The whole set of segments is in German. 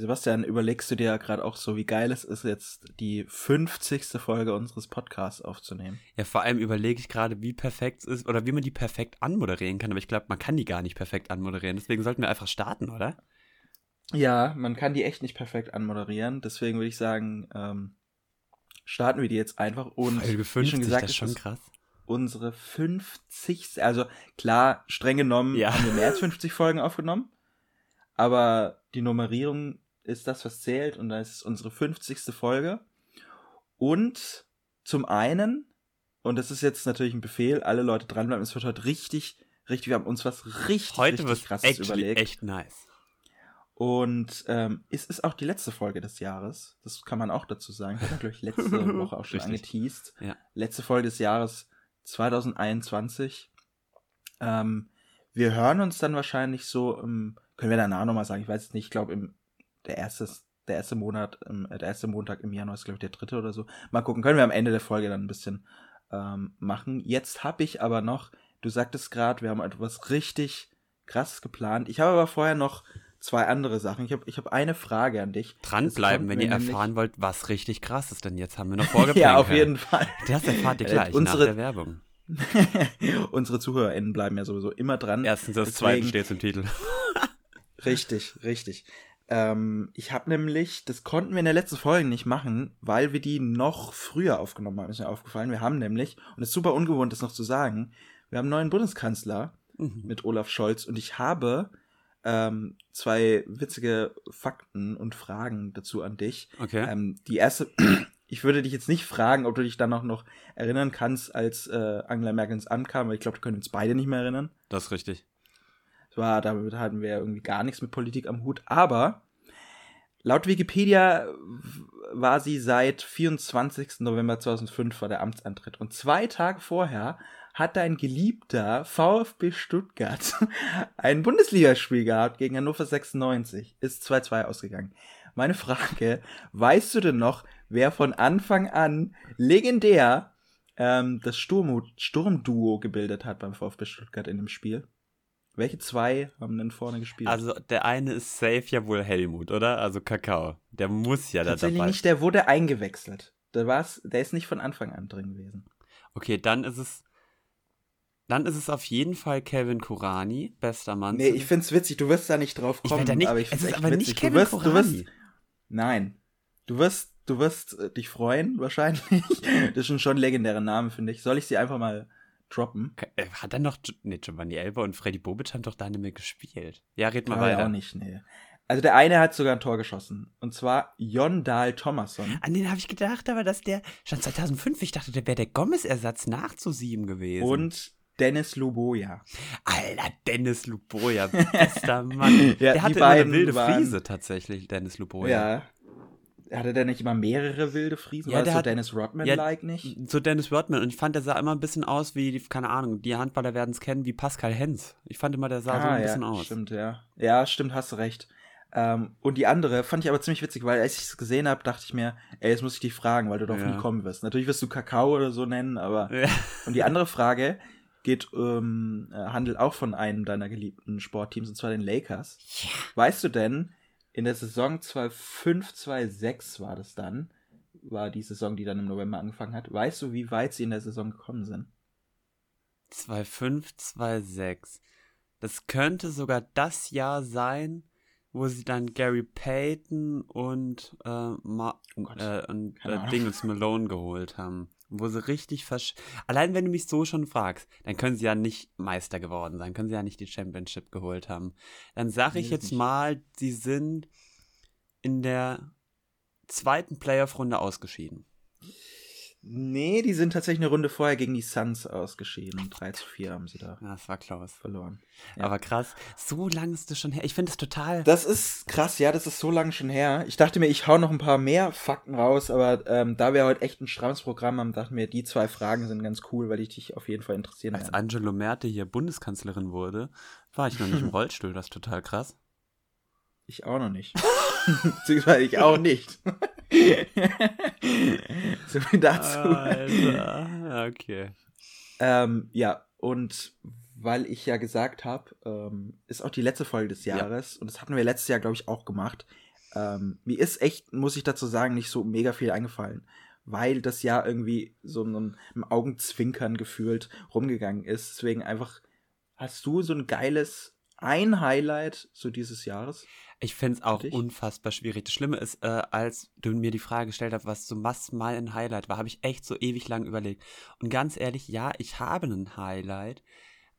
Sebastian, überlegst du dir gerade auch so, wie geil es ist, jetzt die 50. Folge unseres Podcasts aufzunehmen? Ja, vor allem überlege ich gerade, wie perfekt es ist oder wie man die perfekt anmoderieren kann. Aber ich glaube, man kann die gar nicht perfekt anmoderieren. Deswegen sollten wir einfach starten, oder? Ja, man kann die echt nicht perfekt anmoderieren. Deswegen würde ich sagen, ähm, starten wir die jetzt einfach. Und Folge 50, wie schon gesagt, das ist schon krass. Unsere 50. Also klar, streng genommen ja. haben wir mehr als 50 Folgen aufgenommen. Aber die Nummerierung ist das, was zählt und das ist unsere 50. Folge. Und zum einen, und das ist jetzt natürlich ein Befehl, alle Leute dranbleiben, es wird heute richtig, richtig, wir haben uns was richtig, heute richtig krasses überlegt. echt nice. Und ähm, es ist auch die letzte Folge des Jahres. Das kann man auch dazu sagen. Ich habe, glaube ich, letzte Woche auch schon angeteased. Ja. Letzte Folge des Jahres 2021. Ähm, wir hören uns dann wahrscheinlich so im, können wir danach nochmal sagen, ich weiß es nicht, ich glaube, im der erste, der erste Monat, der erste Montag im Januar ist, glaube ich, der dritte oder so. Mal gucken, können wir am Ende der Folge dann ein bisschen ähm, machen. Jetzt habe ich aber noch, du sagtest gerade, wir haben etwas richtig krasses geplant. Ich habe aber vorher noch zwei andere Sachen. Ich habe ich hab eine Frage an dich. Dranbleiben, wenn ihr erfahren wollt, was richtig krass ist, denn jetzt haben wir noch vorgeplant. ja, auf jeden Fall. Das erfahrt ihr gleich unsere, nach der Werbung. unsere ZuhörerInnen bleiben ja sowieso immer dran. Erstens, das zweite steht im Titel. richtig, richtig. Ähm, ich habe nämlich, das konnten wir in der letzten Folge nicht machen, weil wir die noch früher aufgenommen haben, ist mir aufgefallen. Wir haben nämlich, und es ist super ungewohnt, das noch zu sagen, wir haben einen neuen Bundeskanzler mhm. mit Olaf Scholz und ich habe ähm, zwei witzige Fakten und Fragen dazu an dich. Okay. Ähm, die erste, ich würde dich jetzt nicht fragen, ob du dich dann auch noch erinnern kannst, als äh, Angela Merkel ins Amt kam, weil ich glaube, wir können uns beide nicht mehr erinnern. Das ist richtig war, damit hatten wir irgendwie gar nichts mit Politik am Hut. Aber laut Wikipedia war sie seit 24. November 2005 vor der Amtsantritt. Und zwei Tage vorher hat dein geliebter VfB Stuttgart ein Bundesligaspiel gehabt gegen Hannover 96. Ist 2-2 ausgegangen. Meine Frage, weißt du denn noch, wer von Anfang an legendär ähm, das Sturmduo gebildet hat beim VfB Stuttgart in dem Spiel? Welche zwei haben denn vorne gespielt? Also der eine ist safe ja wohl Helmut, oder? Also Kakao. Der muss ja da dabei. Tatsächlich nicht, der wurde eingewechselt. Der, war's, der ist nicht von Anfang an drin gewesen. Okay, dann ist es. Dann ist es auf jeden Fall Kevin Kurani, bester Mann. Nee, ich find's witzig, du wirst da nicht drauf kommen. Ich da nicht, aber ich es ist aber witzig. nicht Kevin du wirst, Kurani. Du wirst, nein. Du wirst, du wirst äh, dich freuen, wahrscheinlich. das ist schon ein legendärer Name, finde ich. Soll ich sie einfach mal droppen. Äh, hat dann noch, nee, Giovanni Elber und Freddy Bobic haben doch da nicht mehr gespielt. Ja, red mal ja, weiter. auch nicht, nee. Also der eine hat sogar ein Tor geschossen. Und zwar Jon Dahl Thomasson. An den habe ich gedacht, aber dass der schon 2005, ich dachte, der wäre der Gomez-Ersatz nach zu sieben gewesen. Und Dennis Luboja. Alter, Dennis Luboja, bester Mann. ja, der hatte eine wilde waren, Friese tatsächlich, Dennis Luboja. Ja, hatte der nicht immer mehrere wilde Friesen? Ja, War das so hat, Dennis Rodman-like ja, nicht? So Dennis Rodman. Und ich fand, der sah immer ein bisschen aus wie, keine Ahnung, die Handballer werden es kennen, wie Pascal Hens. Ich fand immer, der sah ah, so ein bisschen ja, aus. Stimmt, ja. Ja, stimmt, hast du recht. Ähm, und die andere fand ich aber ziemlich witzig, weil als ich es gesehen habe, dachte ich mir, ey, jetzt muss ich dich fragen, weil du darauf ja. nie kommen wirst. Natürlich wirst du Kakao oder so nennen, aber. Und die andere Frage geht, ähm, äh, handelt auch von einem deiner geliebten Sportteams, und zwar den Lakers. Weißt du denn, in der Saison 2005, 2006 war das dann, war die Saison, die dann im November angefangen hat. Weißt du, wie weit sie in der Saison gekommen sind? 2005, 2006. Das könnte sogar das Jahr sein, wo sie dann Gary Payton und, äh, Ma oh äh, und äh, Dingles Malone geholt haben wo sie richtig versch... Allein wenn du mich so schon fragst, dann können sie ja nicht Meister geworden sein, können sie ja nicht die Championship geholt haben. Dann sage ich jetzt mal, sie sind in der zweiten Playoff-Runde ausgeschieden. Nee, die sind tatsächlich eine Runde vorher gegen die Suns ausgeschieden. 3 zu 4 haben sie da. Ja, das war Klaus. Verloren. Ja. Aber krass, so lange ist das schon her. Ich finde es total. Das ist krass, ja, das ist so lange schon her. Ich dachte mir, ich hau noch ein paar mehr Fakten raus, aber ähm, da wir heute echt ein strammes Programm haben, dachte mir, die zwei Fragen sind ganz cool, weil ich dich auf jeden Fall interessieren Als werden. Angelo Merte hier Bundeskanzlerin wurde, war ich noch nicht im Rollstuhl. Das ist total krass. Ich auch noch nicht. Beziehungsweise ich auch nicht. so viel dazu. Alter. Okay. Ähm, ja, und weil ich ja gesagt habe, ähm, ist auch die letzte Folge des Jahres ja. und das hatten wir letztes Jahr, glaube ich, auch gemacht. Ähm, mir ist echt, muss ich dazu sagen, nicht so mega viel eingefallen, weil das Jahr irgendwie so im Augenzwinkern gefühlt rumgegangen ist. Deswegen einfach, hast du so ein geiles ein Highlight so dieses Jahres? Ich finde es auch unfassbar schwierig. Das Schlimme ist, äh, als du mir die Frage gestellt hast, was so was mal ein Highlight war, habe ich echt so ewig lang überlegt. Und ganz ehrlich, ja, ich habe ein Highlight,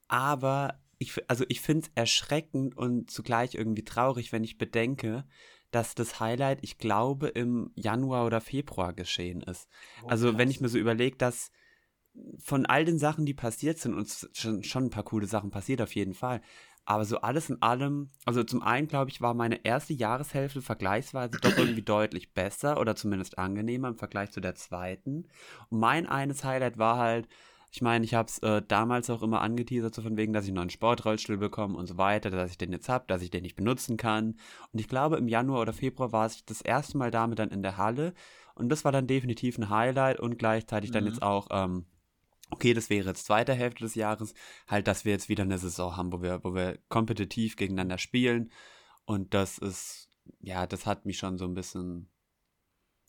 aber ich, also ich finde es erschreckend und zugleich irgendwie traurig, wenn ich bedenke, dass das Highlight, ich glaube, im Januar oder Februar geschehen ist. Oh, also krass. wenn ich mir so überlege, dass von all den Sachen, die passiert sind, und schon, schon ein paar coole Sachen passiert auf jeden Fall, aber so alles in allem, also zum einen glaube ich, war meine erste Jahreshälfte vergleichsweise doch irgendwie deutlich besser oder zumindest angenehmer im Vergleich zu der zweiten. Und mein eines Highlight war halt, ich meine, ich habe es äh, damals auch immer angeteasert, so von wegen, dass ich einen Sportrollstuhl bekomme und so weiter, dass ich den jetzt habe, dass ich den nicht benutzen kann. Und ich glaube, im Januar oder Februar war ich das erste Mal damit dann in der Halle. Und das war dann definitiv ein Highlight und gleichzeitig mhm. dann jetzt auch ähm, okay, das wäre jetzt zweite Hälfte des Jahres, halt, dass wir jetzt wieder eine Saison haben, wo wir, wo wir kompetitiv gegeneinander spielen. Und das ist, ja, das hat mich schon so ein bisschen,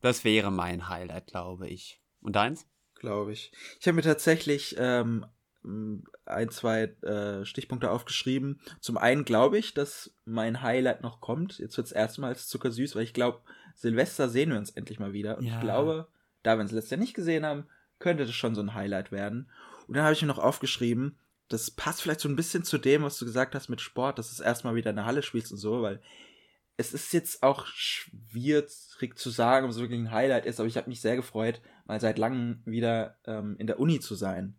das wäre mein Highlight, glaube ich. Und deins? Glaube ich. Ich habe mir tatsächlich ähm, ein, zwei äh, Stichpunkte aufgeschrieben. Zum einen glaube ich, dass mein Highlight noch kommt. Jetzt wird es erstmals zuckersüß, weil ich glaube, Silvester sehen wir uns endlich mal wieder. Und ja. ich glaube, da wir uns letztes Jahr nicht gesehen haben, könnte das schon so ein Highlight werden. Und dann habe ich mir noch aufgeschrieben, das passt vielleicht so ein bisschen zu dem, was du gesagt hast mit Sport, dass du erstmal wieder in der Halle spielst und so, weil es ist jetzt auch schwierig zu sagen, ob es wirklich ein Highlight ist, aber ich habe mich sehr gefreut, mal seit langem wieder ähm, in der Uni zu sein.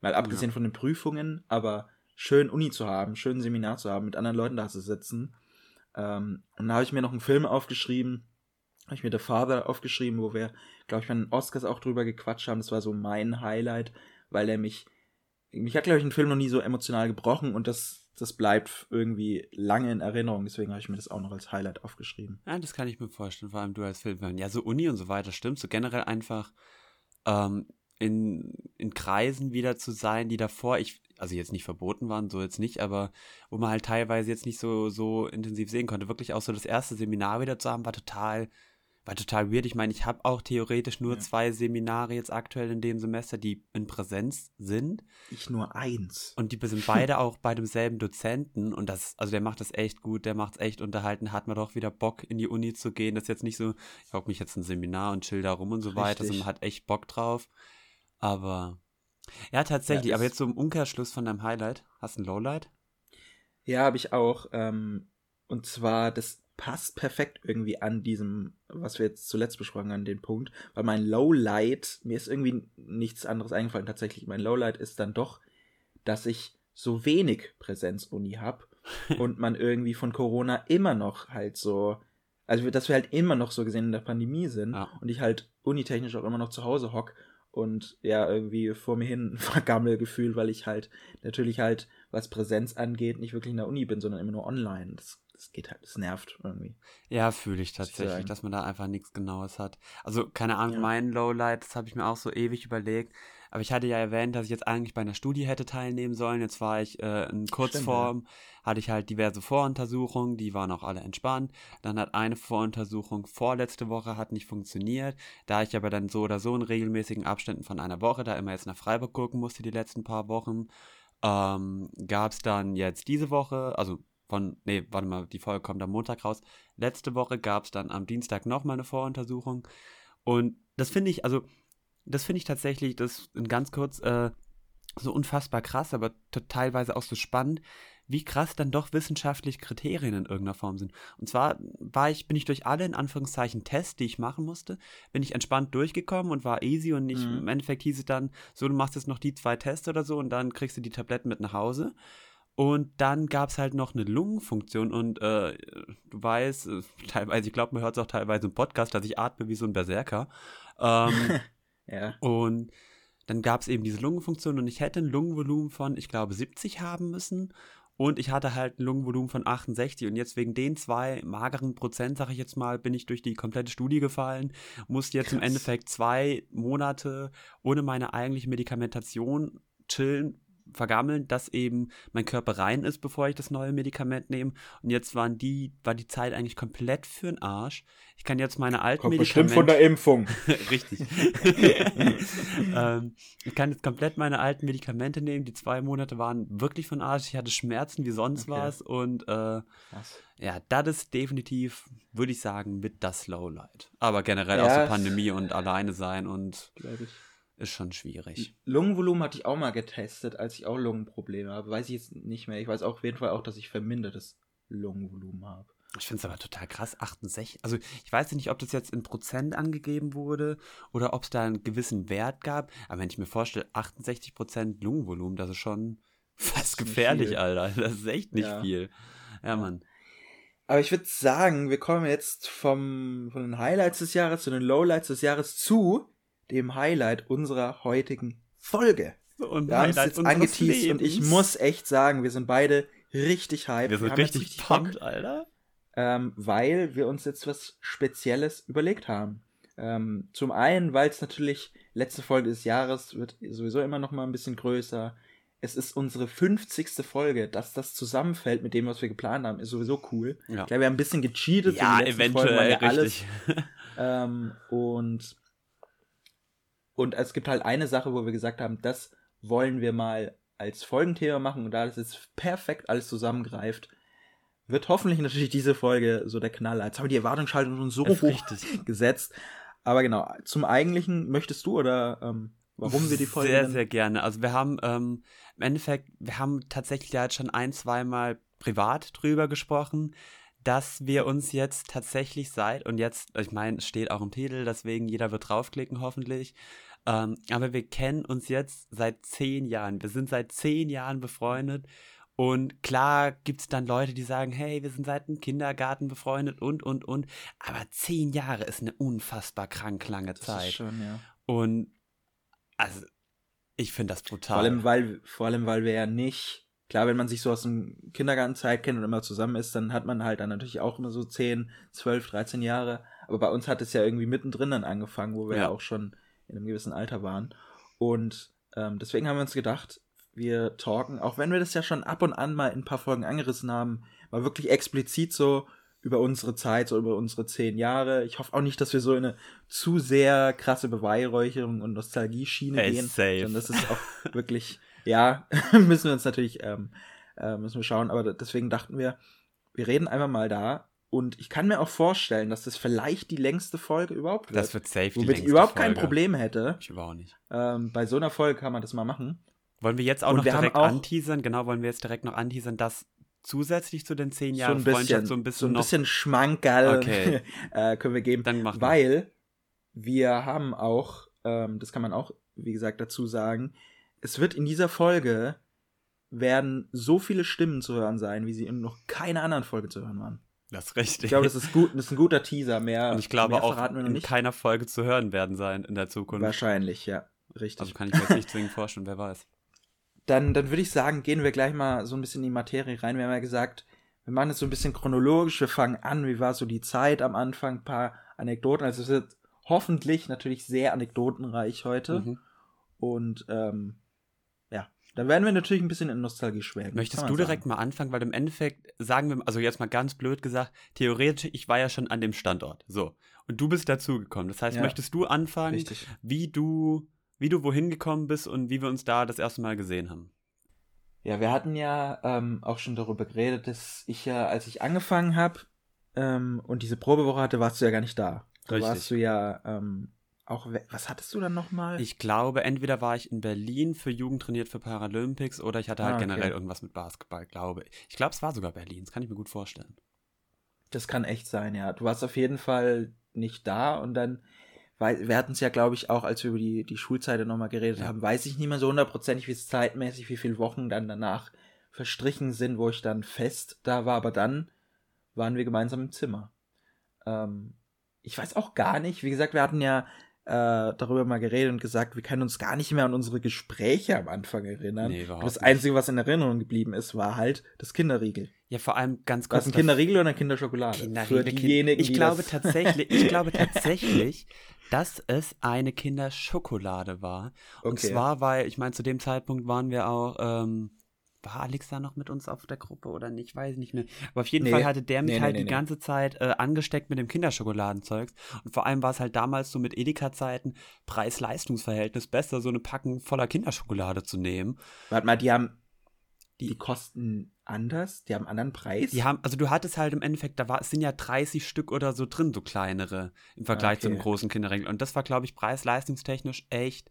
Mal abgesehen ja. von den Prüfungen, aber schön Uni zu haben, schön Seminar zu haben, mit anderen Leuten da zu sitzen. Ähm, und da habe ich mir noch einen Film aufgeschrieben, habe ich mir The Father aufgeschrieben, wo wir, glaube ich, bei den Oscars auch drüber gequatscht haben. Das war so mein Highlight, weil er mich, mich hat, glaube ich, ein Film noch nie so emotional gebrochen und das, das bleibt irgendwie lange in Erinnerung. Deswegen habe ich mir das auch noch als Highlight aufgeschrieben. Ja, das kann ich mir vorstellen, vor allem du als Filmfan. Ja, so Uni und so weiter, stimmt. So generell einfach ähm, in, in Kreisen wieder zu sein, die davor, ich, also jetzt nicht verboten waren, so jetzt nicht, aber wo man halt teilweise jetzt nicht so, so intensiv sehen konnte. Wirklich auch so das erste Seminar wieder zu haben, war total war total weird. Ich meine, ich habe auch theoretisch nur ja. zwei Seminare jetzt aktuell in dem Semester, die in Präsenz sind. Ich nur eins. Und die sind beide auch bei demselben Dozenten. Und das, also der macht das echt gut, der macht es echt unterhalten, hat man doch wieder Bock in die Uni zu gehen. Das ist jetzt nicht so, ich hocke mich jetzt ein Seminar und chill da rum und so Richtig. weiter, sondern man hat echt Bock drauf. Aber ja, tatsächlich. Ja, aber jetzt so im Umkehrschluss von deinem Highlight. Hast du ein Lowlight? Ja, habe ich auch. Ähm, und zwar das passt perfekt irgendwie an diesem, was wir jetzt zuletzt besprochen haben, den Punkt, weil mein Lowlight, mir ist irgendwie nichts anderes eingefallen tatsächlich, mein Lowlight ist dann doch, dass ich so wenig Präsenzuni habe und man irgendwie von Corona immer noch halt so, also dass wir halt immer noch so gesehen in der Pandemie sind ja. und ich halt unitechnisch auch immer noch zu Hause hock und ja, irgendwie vor mir hin Vergammelgefühl, weil ich halt natürlich halt, was Präsenz angeht, nicht wirklich in der Uni bin, sondern immer nur online. Das das geht halt, das nervt irgendwie. Ja, fühle ich tatsächlich, dass man da einfach nichts Genaues hat. Also, keine Ahnung, ja. mein Lowlight, das habe ich mir auch so ewig überlegt. Aber ich hatte ja erwähnt, dass ich jetzt eigentlich bei einer Studie hätte teilnehmen sollen. Jetzt war ich äh, in Kurzform, Stimmt, ja. hatte ich halt diverse Voruntersuchungen, die waren auch alle entspannt. Dann hat eine Voruntersuchung vorletzte Woche hat nicht funktioniert. Da ich aber dann so oder so in regelmäßigen Abständen von einer Woche da immer jetzt nach Freiburg gucken musste die letzten paar Wochen, ähm, gab es dann jetzt diese Woche, also von, nee, warte mal, die Folge kommt am Montag raus. Letzte Woche gab es dann am Dienstag nochmal eine Voruntersuchung. Und das finde ich, also, das finde ich tatsächlich, das in ganz kurz, äh, so unfassbar krass, aber teilweise auch so spannend, wie krass dann doch wissenschaftlich Kriterien in irgendeiner Form sind. Und zwar war ich, bin ich durch alle in Anführungszeichen Tests, die ich machen musste, bin ich entspannt durchgekommen und war easy und nicht, mhm. im Endeffekt hieß es dann, so, du machst jetzt noch die zwei Tests oder so und dann kriegst du die Tabletten mit nach Hause. Und dann gab es halt noch eine Lungenfunktion und äh, du weißt, äh, teilweise, ich glaube, man hört es auch teilweise im Podcast, dass ich atme wie so ein Berserker. Ähm, ja. Und dann gab es eben diese Lungenfunktion und ich hätte ein Lungenvolumen von, ich glaube, 70 haben müssen. Und ich hatte halt ein Lungenvolumen von 68 und jetzt wegen den zwei mageren Prozent, sag ich jetzt mal, bin ich durch die komplette Studie gefallen, musste jetzt Krass. im Endeffekt zwei Monate ohne meine eigentliche Medikamentation chillen, vergammeln, dass eben mein Körper rein ist, bevor ich das neue Medikament nehme. Und jetzt waren die, war die Zeit eigentlich komplett für den Arsch. Ich kann jetzt meine alten Kommt Medikamente. Bestimmt von der Impfung. Richtig. ähm, ich kann jetzt komplett meine alten Medikamente nehmen. Die zwei Monate waren wirklich von Arsch. Ich hatte Schmerzen wie sonst okay. was. Und äh, ja, das ist definitiv, würde ich sagen, mit das Lowlight. Aber generell ja, auch so Pandemie und alleine sein und. Glaube ich ist schon schwierig. Lungenvolumen hatte ich auch mal getestet, als ich auch Lungenprobleme habe. Weiß ich jetzt nicht mehr. Ich weiß auch auf jeden Fall auch, dass ich vermindertes Lungenvolumen habe. Ich finde es aber total krass, 68. Also ich weiß nicht, ob das jetzt in Prozent angegeben wurde oder ob es da einen gewissen Wert gab. Aber wenn ich mir vorstelle, 68 Prozent Lungenvolumen, das ist schon fast gefährlich, Alter. Das ist echt nicht ja. viel. Ja, Mann. Aber ich würde sagen, wir kommen jetzt vom, von den Highlights des Jahres zu den Lowlights des Jahres zu dem Highlight unserer heutigen Folge. Und wir haben es jetzt angeteased und ich muss echt sagen, wir sind beide richtig hyped. Wir sind wir richtig, richtig pumped, Alter. Ähm, weil wir uns jetzt was Spezielles überlegt haben. Ähm, zum einen, weil es natürlich letzte Folge des Jahres wird sowieso immer noch mal ein bisschen größer. Es ist unsere 50. Folge, dass das zusammenfällt mit dem, was wir geplant haben, ist sowieso cool. Ja. Ich glaube, wir haben ein bisschen gecheatet. Ja, eventuell, Folgen, richtig. Alles, ähm, und und es gibt halt eine Sache, wo wir gesagt haben, das wollen wir mal als Folgenthema machen. Und da das jetzt perfekt alles zusammengreift, wird hoffentlich natürlich diese Folge so der Knaller. Jetzt haben wir die Erwartungshaltung schon so hoch richtig. gesetzt. Aber genau, zum Eigentlichen möchtest du oder ähm, warum wir die Folge. Sehr, sehr gerne. Also wir haben ähm, im Endeffekt, wir haben tatsächlich ja jetzt schon ein, zweimal privat drüber gesprochen, dass wir uns jetzt tatsächlich seit, und jetzt, ich meine, es steht auch im Titel, deswegen jeder wird draufklicken, hoffentlich, ähm, aber wir kennen uns jetzt seit zehn Jahren. Wir sind seit zehn Jahren befreundet. Und klar gibt es dann Leute, die sagen, hey, wir sind seit dem Kindergarten befreundet und, und, und. Aber zehn Jahre ist eine unfassbar krank lange Zeit. Das ist schon, ja. Und also, ich finde das brutal. Vor allem, weil, vor allem, weil wir ja nicht, klar, wenn man sich so aus dem Kindergartenzeit kennt und immer zusammen ist, dann hat man halt dann natürlich auch immer so 10, 12, 13 Jahre. Aber bei uns hat es ja irgendwie mittendrin dann angefangen, wo wir ja, ja auch schon in einem gewissen Alter waren. Und ähm, deswegen haben wir uns gedacht, wir talken, auch wenn wir das ja schon ab und an mal in ein paar Folgen angerissen haben, mal wirklich explizit so über unsere Zeit, so über unsere zehn Jahre. Ich hoffe auch nicht, dass wir so in eine zu sehr krasse Beweihräucherung und Nostalgie-Schiene hey, gehen. Safe. Sondern das ist auch wirklich, ja, müssen wir uns natürlich, ähm, äh, müssen wir schauen. Aber deswegen dachten wir, wir reden einfach mal da und ich kann mir auch vorstellen, dass das vielleicht die längste Folge überhaupt wird. Das wird safe Womit ich überhaupt Folge. kein Problem hätte. Ich überhaupt nicht. Ähm, bei so einer Folge kann man das mal machen. Wollen wir jetzt auch Und noch direkt auch anteasern? Genau, wollen wir jetzt direkt noch anteasern, dass zusätzlich zu den zehn Jahren so Freundschaft so ein bisschen, so ein bisschen Schmankerl okay. äh, können wir geben. Dann machen weil wir haben auch, ähm, das kann man auch, wie gesagt, dazu sagen, es wird in dieser Folge werden so viele Stimmen zu hören sein, wie sie in noch keiner anderen Folge zu hören waren. Das ist richtig. Ich glaube, das ist gut, das ist ein guter Teaser. Mehr, Und ich glaube auch in keiner Folge zu hören werden sein in der Zukunft. Wahrscheinlich, ja. Richtig. Also kann ich mir jetzt nicht zwingend vorstellen, wer weiß. Dann, dann würde ich sagen, gehen wir gleich mal so ein bisschen in die Materie rein. Wir haben ja gesagt, wir machen es so ein bisschen chronologisch. Wir fangen an, wie war so die Zeit am Anfang, ein paar Anekdoten. Also es wird hoffentlich natürlich sehr anekdotenreich heute. Mhm. Und ähm, da werden wir natürlich ein bisschen in Nostalgie schwelgen. Möchtest du direkt mal anfangen? Weil im Endeffekt, sagen wir, also jetzt mal ganz blöd gesagt, theoretisch, ich war ja schon an dem Standort. So. Und du bist dazugekommen. Das heißt, ja. möchtest du anfangen, Richtig. wie du, wie du wohin gekommen bist und wie wir uns da das erste Mal gesehen haben? Ja, wir hatten ja ähm, auch schon darüber geredet, dass ich ja, als ich angefangen habe ähm, und diese Probewoche hatte, warst du ja gar nicht da. Da Richtig. warst du ja ähm, auch, was hattest du dann nochmal? Ich glaube, entweder war ich in Berlin für Jugend trainiert für Paralympics oder ich hatte halt ah, okay. generell irgendwas mit Basketball, glaube ich. Ich glaube, es war sogar Berlin, das kann ich mir gut vorstellen. Das kann echt sein, ja. Du warst auf jeden Fall nicht da und dann, weil wir hatten es ja, glaube ich, auch, als wir über die, die Schulzeit nochmal geredet ja. haben, weiß ich nicht mehr so hundertprozentig, wie es zeitmäßig, wie viele Wochen dann danach verstrichen sind, wo ich dann fest da war, aber dann waren wir gemeinsam im Zimmer. Ähm, ich weiß auch gar nicht, wie gesagt, wir hatten ja äh, darüber mal geredet und gesagt, wir können uns gar nicht mehr an unsere Gespräche am Anfang erinnern. Nee, das Einzige, was in Erinnerung geblieben ist, war halt das Kinderriegel. Ja, vor allem ganz kurz. Ein Kinderriegel oder ein Kinderschokolade? Kinderriegel. Für diejenigen, ich glaube tatsächlich, ich glaube tatsächlich, dass es eine Kinderschokolade war. Und okay. zwar, weil, ich meine, zu dem Zeitpunkt waren wir auch ähm, war Alex da noch mit uns auf der Gruppe oder nicht, weiß ich nicht mehr. Aber auf jeden nee. Fall hatte der mich nee, halt nee, die ganze Zeit äh, angesteckt mit dem Kinderschokoladenzeugs. Und vor allem war es halt damals so mit Edeka-Zeiten Preis-Leistungs-Verhältnis besser, so eine Packung voller Kinderschokolade zu nehmen. Warte mal, die haben, die, die kosten anders? Die haben einen anderen Preis? Die haben, also du hattest halt im Endeffekt, da war, es sind ja 30 Stück oder so drin, so kleinere, im Vergleich okay. zu einem großen Kinderregel. Und das war, glaube ich, preis-leistungstechnisch echt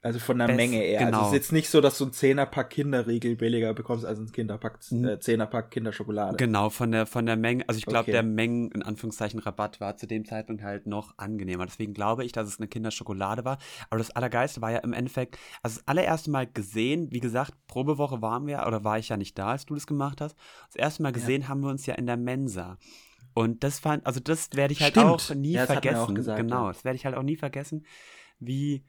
also von der Best, Menge eher. Genau. Also es ist jetzt nicht so, dass du ein Zehnerpack Kinderriegel billiger bekommst als ein Kinderpack, äh, Zehnerpack Kinderschokolade. Genau, von der, von der Menge. Also ich glaube, okay. der Mengen, in Anführungszeichen, Rabatt war zu dem Zeitpunkt halt noch angenehmer. Deswegen glaube ich, dass es eine Kinderschokolade war. Aber das Allergeiste war ja im Endeffekt, also das allererste Mal gesehen, wie gesagt, Probewoche waren wir, oder war ich ja nicht da, als du das gemacht hast. Das erste Mal gesehen ja. haben wir uns ja in der Mensa. Und das fand, also das werde ich halt Stimmt. auch nie ja, vergessen. Auch gesagt, genau, das werde ich halt auch nie vergessen, wie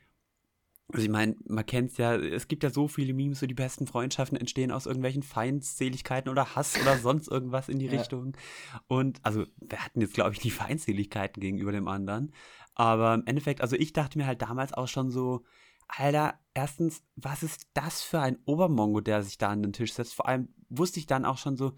also ich meine, man kennt es ja, es gibt ja so viele Memes, so die besten Freundschaften entstehen aus irgendwelchen Feindseligkeiten oder Hass oder sonst irgendwas in die ja. Richtung. Und also wir hatten jetzt, glaube ich, nie Feindseligkeiten gegenüber dem anderen. Aber im Endeffekt, also ich dachte mir halt damals auch schon so, Alter, erstens, was ist das für ein Obermongo, der sich da an den Tisch setzt? Vor allem wusste ich dann auch schon so,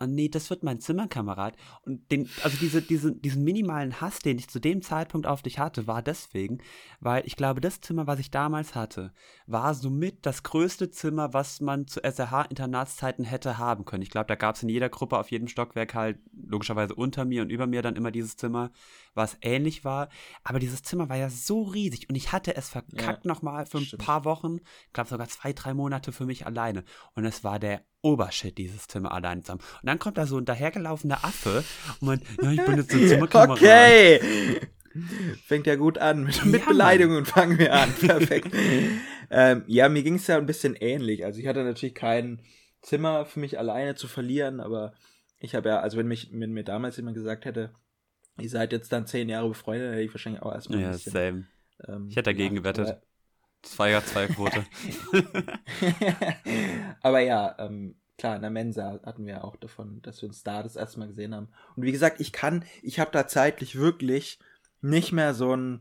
oh nee, das wird mein Zimmerkamerad. Und den, also diese, diese, diesen minimalen Hass, den ich zu dem Zeitpunkt auf dich hatte, war deswegen, weil ich glaube, das Zimmer, was ich damals hatte, war somit das größte Zimmer, was man zu SRH-Internatszeiten hätte haben können. Ich glaube, da gab es in jeder Gruppe auf jedem Stockwerk halt logischerweise unter mir und über mir dann immer dieses Zimmer, was ähnlich war. Aber dieses Zimmer war ja so riesig und ich hatte es verkackt ja, nochmal für ein stimmt. paar Wochen, ich glaube sogar zwei, drei Monate für mich alleine. Und es war der Obershit, dieses Zimmer allein zusammen. Und dann kommt da so ein dahergelaufener Affe und meint, ja, ich bin jetzt so Zimmerkamera. Okay. Fängt ja gut an. Mit, ja, mit Beleidigungen fangen wir an. Perfekt. ähm, ja, mir ging es ja ein bisschen ähnlich. Also ich hatte natürlich kein Zimmer für mich alleine zu verlieren, aber ich habe ja, also wenn, mich, wenn mir damals jemand gesagt hätte, ihr seid jetzt dann zehn Jahre befreundet, hätte ich wahrscheinlich auch erstmal ja, ein bisschen. Same. Ähm, ich hätte dagegen ja, gewettet. Zwei ja zwei Quote. Aber ja, ähm, klar, in der Mensa hatten wir auch davon, dass wir uns da das erste Mal gesehen haben. Und wie gesagt, ich kann, ich habe da zeitlich wirklich nicht mehr so ein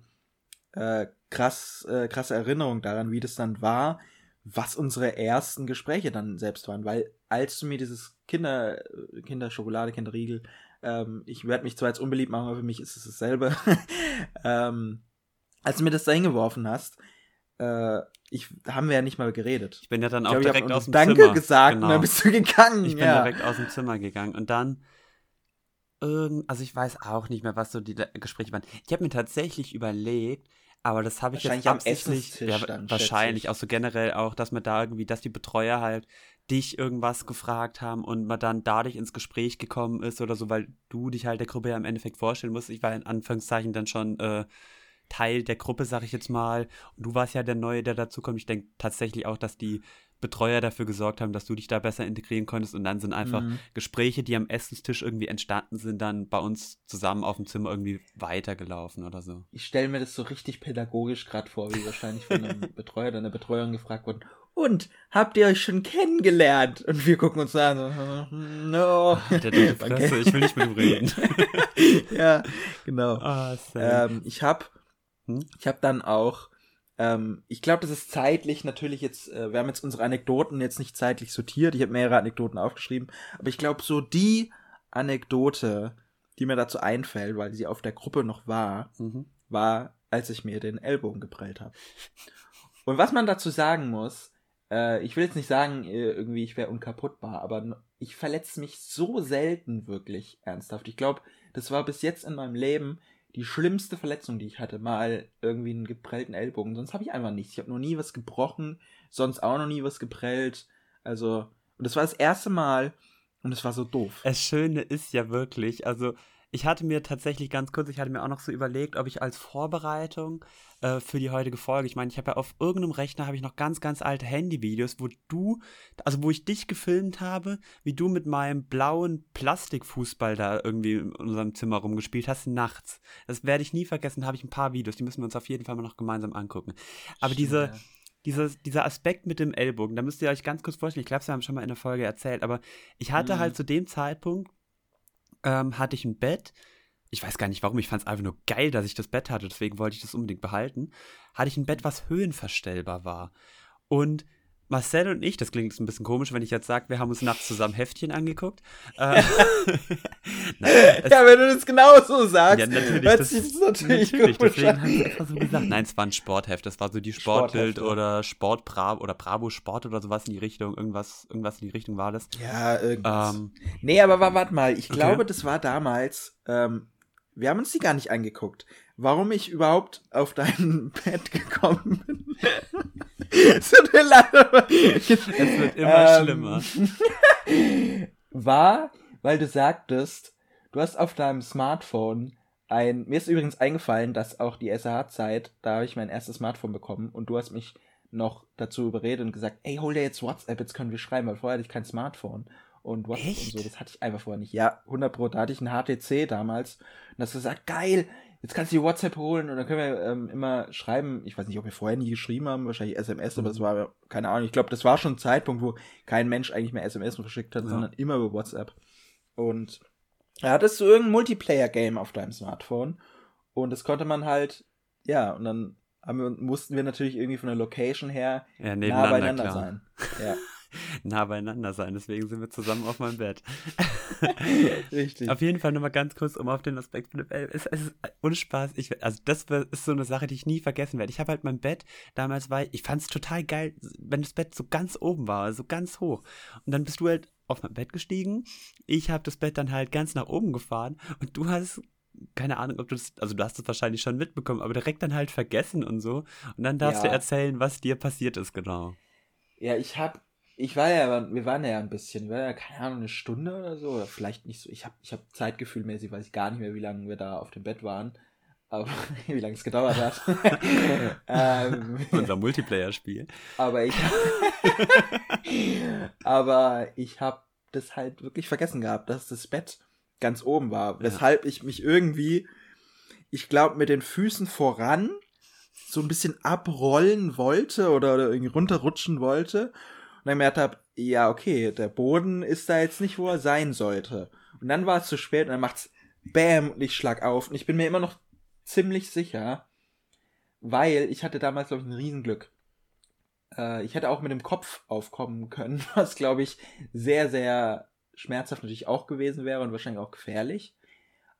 äh, krass, äh, krasse Erinnerung daran, wie das dann war, was unsere ersten Gespräche dann selbst waren. Weil als du mir dieses Kinder, Kinderschokolade, Kinderriegel, ähm, ich werde mich zwar jetzt unbeliebt machen, aber für mich ist es dasselbe. ähm, als du mir das da hingeworfen hast, äh, ich, haben wir ja nicht mal geredet. Ich bin ja dann auch glaub, direkt aus dem Danke Zimmer. Danke gesagt genau. und dann bist du gegangen. Ich bin ja. direkt aus dem Zimmer gegangen und dann also ich weiß auch nicht mehr, was so die Gespräche waren. Ich habe mir tatsächlich überlegt, aber das habe ich jetzt absichtlich, ja, dann, wahrscheinlich auch so generell auch, dass man da irgendwie, dass die Betreuer halt dich irgendwas gefragt haben und man dann dadurch ins Gespräch gekommen ist oder so, weil du dich halt der Gruppe ja im Endeffekt vorstellen musst. Ich war in Anführungszeichen dann schon äh, Teil der Gruppe, sag ich jetzt mal. Und du warst ja der Neue, der dazukommt. Ich denke tatsächlich auch, dass die Betreuer dafür gesorgt haben, dass du dich da besser integrieren konntest. Und dann sind einfach mhm. Gespräche, die am Essenstisch irgendwie entstanden sind, dann bei uns zusammen auf dem Zimmer irgendwie weitergelaufen oder so. Ich stelle mir das so richtig pädagogisch gerade vor, wie wahrscheinlich von einem Betreuer oder einer Betreuerin gefragt worden. Und habt ihr euch schon kennengelernt? Und wir gucken uns an. So, no. Der dicke Fresse, ich will nicht mit ihm reden. ja, genau. Oh, ähm, ich habe hm? Ich habe dann auch, ähm, ich glaube, das ist zeitlich natürlich jetzt, äh, wir haben jetzt unsere Anekdoten jetzt nicht zeitlich sortiert, ich habe mehrere Anekdoten aufgeschrieben, aber ich glaube, so die Anekdote, die mir dazu einfällt, weil sie auf der Gruppe noch war, mhm. war, als ich mir den Ellbogen geprellt habe. Und was man dazu sagen muss, äh, ich will jetzt nicht sagen, äh, irgendwie ich wäre unkaputtbar, aber ich verletze mich so selten wirklich ernsthaft. Ich glaube, das war bis jetzt in meinem Leben die schlimmste Verletzung, die ich hatte, mal irgendwie einen geprellten Ellbogen. Sonst habe ich einfach nichts. Ich habe noch nie was gebrochen, sonst auch noch nie was geprellt. Also, und das war das erste Mal und es war so doof. Das Schöne ist ja wirklich, also ich hatte mir tatsächlich ganz kurz, ich hatte mir auch noch so überlegt, ob ich als Vorbereitung äh, für die heutige Folge, ich meine, ich habe ja auf irgendeinem Rechner habe ich noch ganz, ganz alte Handyvideos, wo du, also wo ich dich gefilmt habe, wie du mit meinem blauen Plastikfußball da irgendwie in unserem Zimmer rumgespielt hast, nachts. Das werde ich nie vergessen, habe ich ein paar Videos, die müssen wir uns auf jeden Fall mal noch gemeinsam angucken. Aber diese, dieser, dieser Aspekt mit dem Ellbogen, da müsst ihr euch ganz kurz vorstellen, ich glaube, wir haben schon mal in der Folge erzählt, aber ich hatte mhm. halt zu dem Zeitpunkt ähm, hatte ich ein Bett. Ich weiß gar nicht warum, ich fand es einfach nur geil, dass ich das Bett hatte, deswegen wollte ich das unbedingt behalten. Hatte ich ein Bett, was höhenverstellbar war. Und Marcel und ich, das klingt jetzt ein bisschen komisch, wenn ich jetzt sage, wir haben uns nachts zusammen Heftchen angeguckt. Äh, Nein, ja, wenn du das genau so sagst, ja, natürlich, hört das, sich das natürlich, natürlich deswegen habe ich einfach so gesagt. Nein, es war ein Sportheft, das war so die Sportbild oder Sport Bravo oder Bravo Sport oder sowas in die Richtung, irgendwas, irgendwas in die Richtung war das. Ja, irgendwas. Ähm, nee, aber warte mal, ich okay. glaube, das war damals, ähm, wir haben uns die gar nicht angeguckt. Warum ich überhaupt auf dein Bett gekommen bin. es wird immer ähm, schlimmer. War, weil du sagtest, du hast auf deinem Smartphone ein. Mir ist übrigens eingefallen, dass auch die SAH-Zeit, da habe ich mein erstes Smartphone bekommen und du hast mich noch dazu überredet und gesagt, ey, hol dir jetzt WhatsApp, jetzt können wir schreiben, weil vorher hatte ich kein Smartphone und WhatsApp Echt? und so. Das hatte ich einfach vorher nicht. Ja, 100 Pro. Da hatte ich einen HTC damals und hast gesagt, geil, jetzt kannst du die WhatsApp holen und dann können wir ähm, immer schreiben. Ich weiß nicht, ob wir vorher nie geschrieben haben, wahrscheinlich SMS, aber es mhm. war, keine Ahnung. Ich glaube, das war schon ein Zeitpunkt, wo kein Mensch eigentlich mehr SMS verschickt hat, ja. sondern immer über WhatsApp. Und da hattest du irgendein Multiplayer-Game auf deinem Smartphone und das konnte man halt, ja, und dann wir, mussten wir natürlich irgendwie von der Location her ja, nah beieinander klar. sein. Ja. nah beieinander sein. Deswegen sind wir zusammen auf meinem Bett. Richtig. Auf jeden Fall nochmal ganz kurz, um auf den Aspekt von dem es, es ist ohne Spaß. Ich, also das ist so eine Sache, die ich nie vergessen werde. Ich habe halt mein Bett, damals war ich, ich fand es total geil, wenn das Bett so ganz oben war, also ganz hoch. Und dann bist du halt auf mein Bett gestiegen. Ich habe das Bett dann halt ganz nach oben gefahren und du hast keine Ahnung, ob du das, also du hast es wahrscheinlich schon mitbekommen, aber direkt dann halt vergessen und so. Und dann darfst ja. du erzählen, was dir passiert ist, genau. Ja, ich habe ich war ja, wir waren ja ein bisschen, wir waren ja, keine Ahnung, eine Stunde oder so, oder vielleicht nicht so. Ich habe ich hab Zeitgefühlmäßig, weiß ich gar nicht mehr, wie lange wir da auf dem Bett waren. Aber wie lange es gedauert hat. ähm, Unser Multiplayer-Spiel. Aber ich, aber ich habe das halt wirklich vergessen gehabt, dass das Bett ganz oben war. Weshalb ja. ich mich irgendwie, ich glaube, mit den Füßen voran so ein bisschen abrollen wollte oder, oder irgendwie runterrutschen wollte und dann gemerkt habe, ja, okay, der Boden ist da jetzt nicht, wo er sein sollte. Und dann war es zu spät und dann macht's Bäm und ich schlag auf. Und ich bin mir immer noch ziemlich sicher, weil ich hatte damals, glaube ich, ein Riesenglück. Äh, ich hätte auch mit dem Kopf aufkommen können, was, glaube ich, sehr, sehr schmerzhaft natürlich auch gewesen wäre und wahrscheinlich auch gefährlich.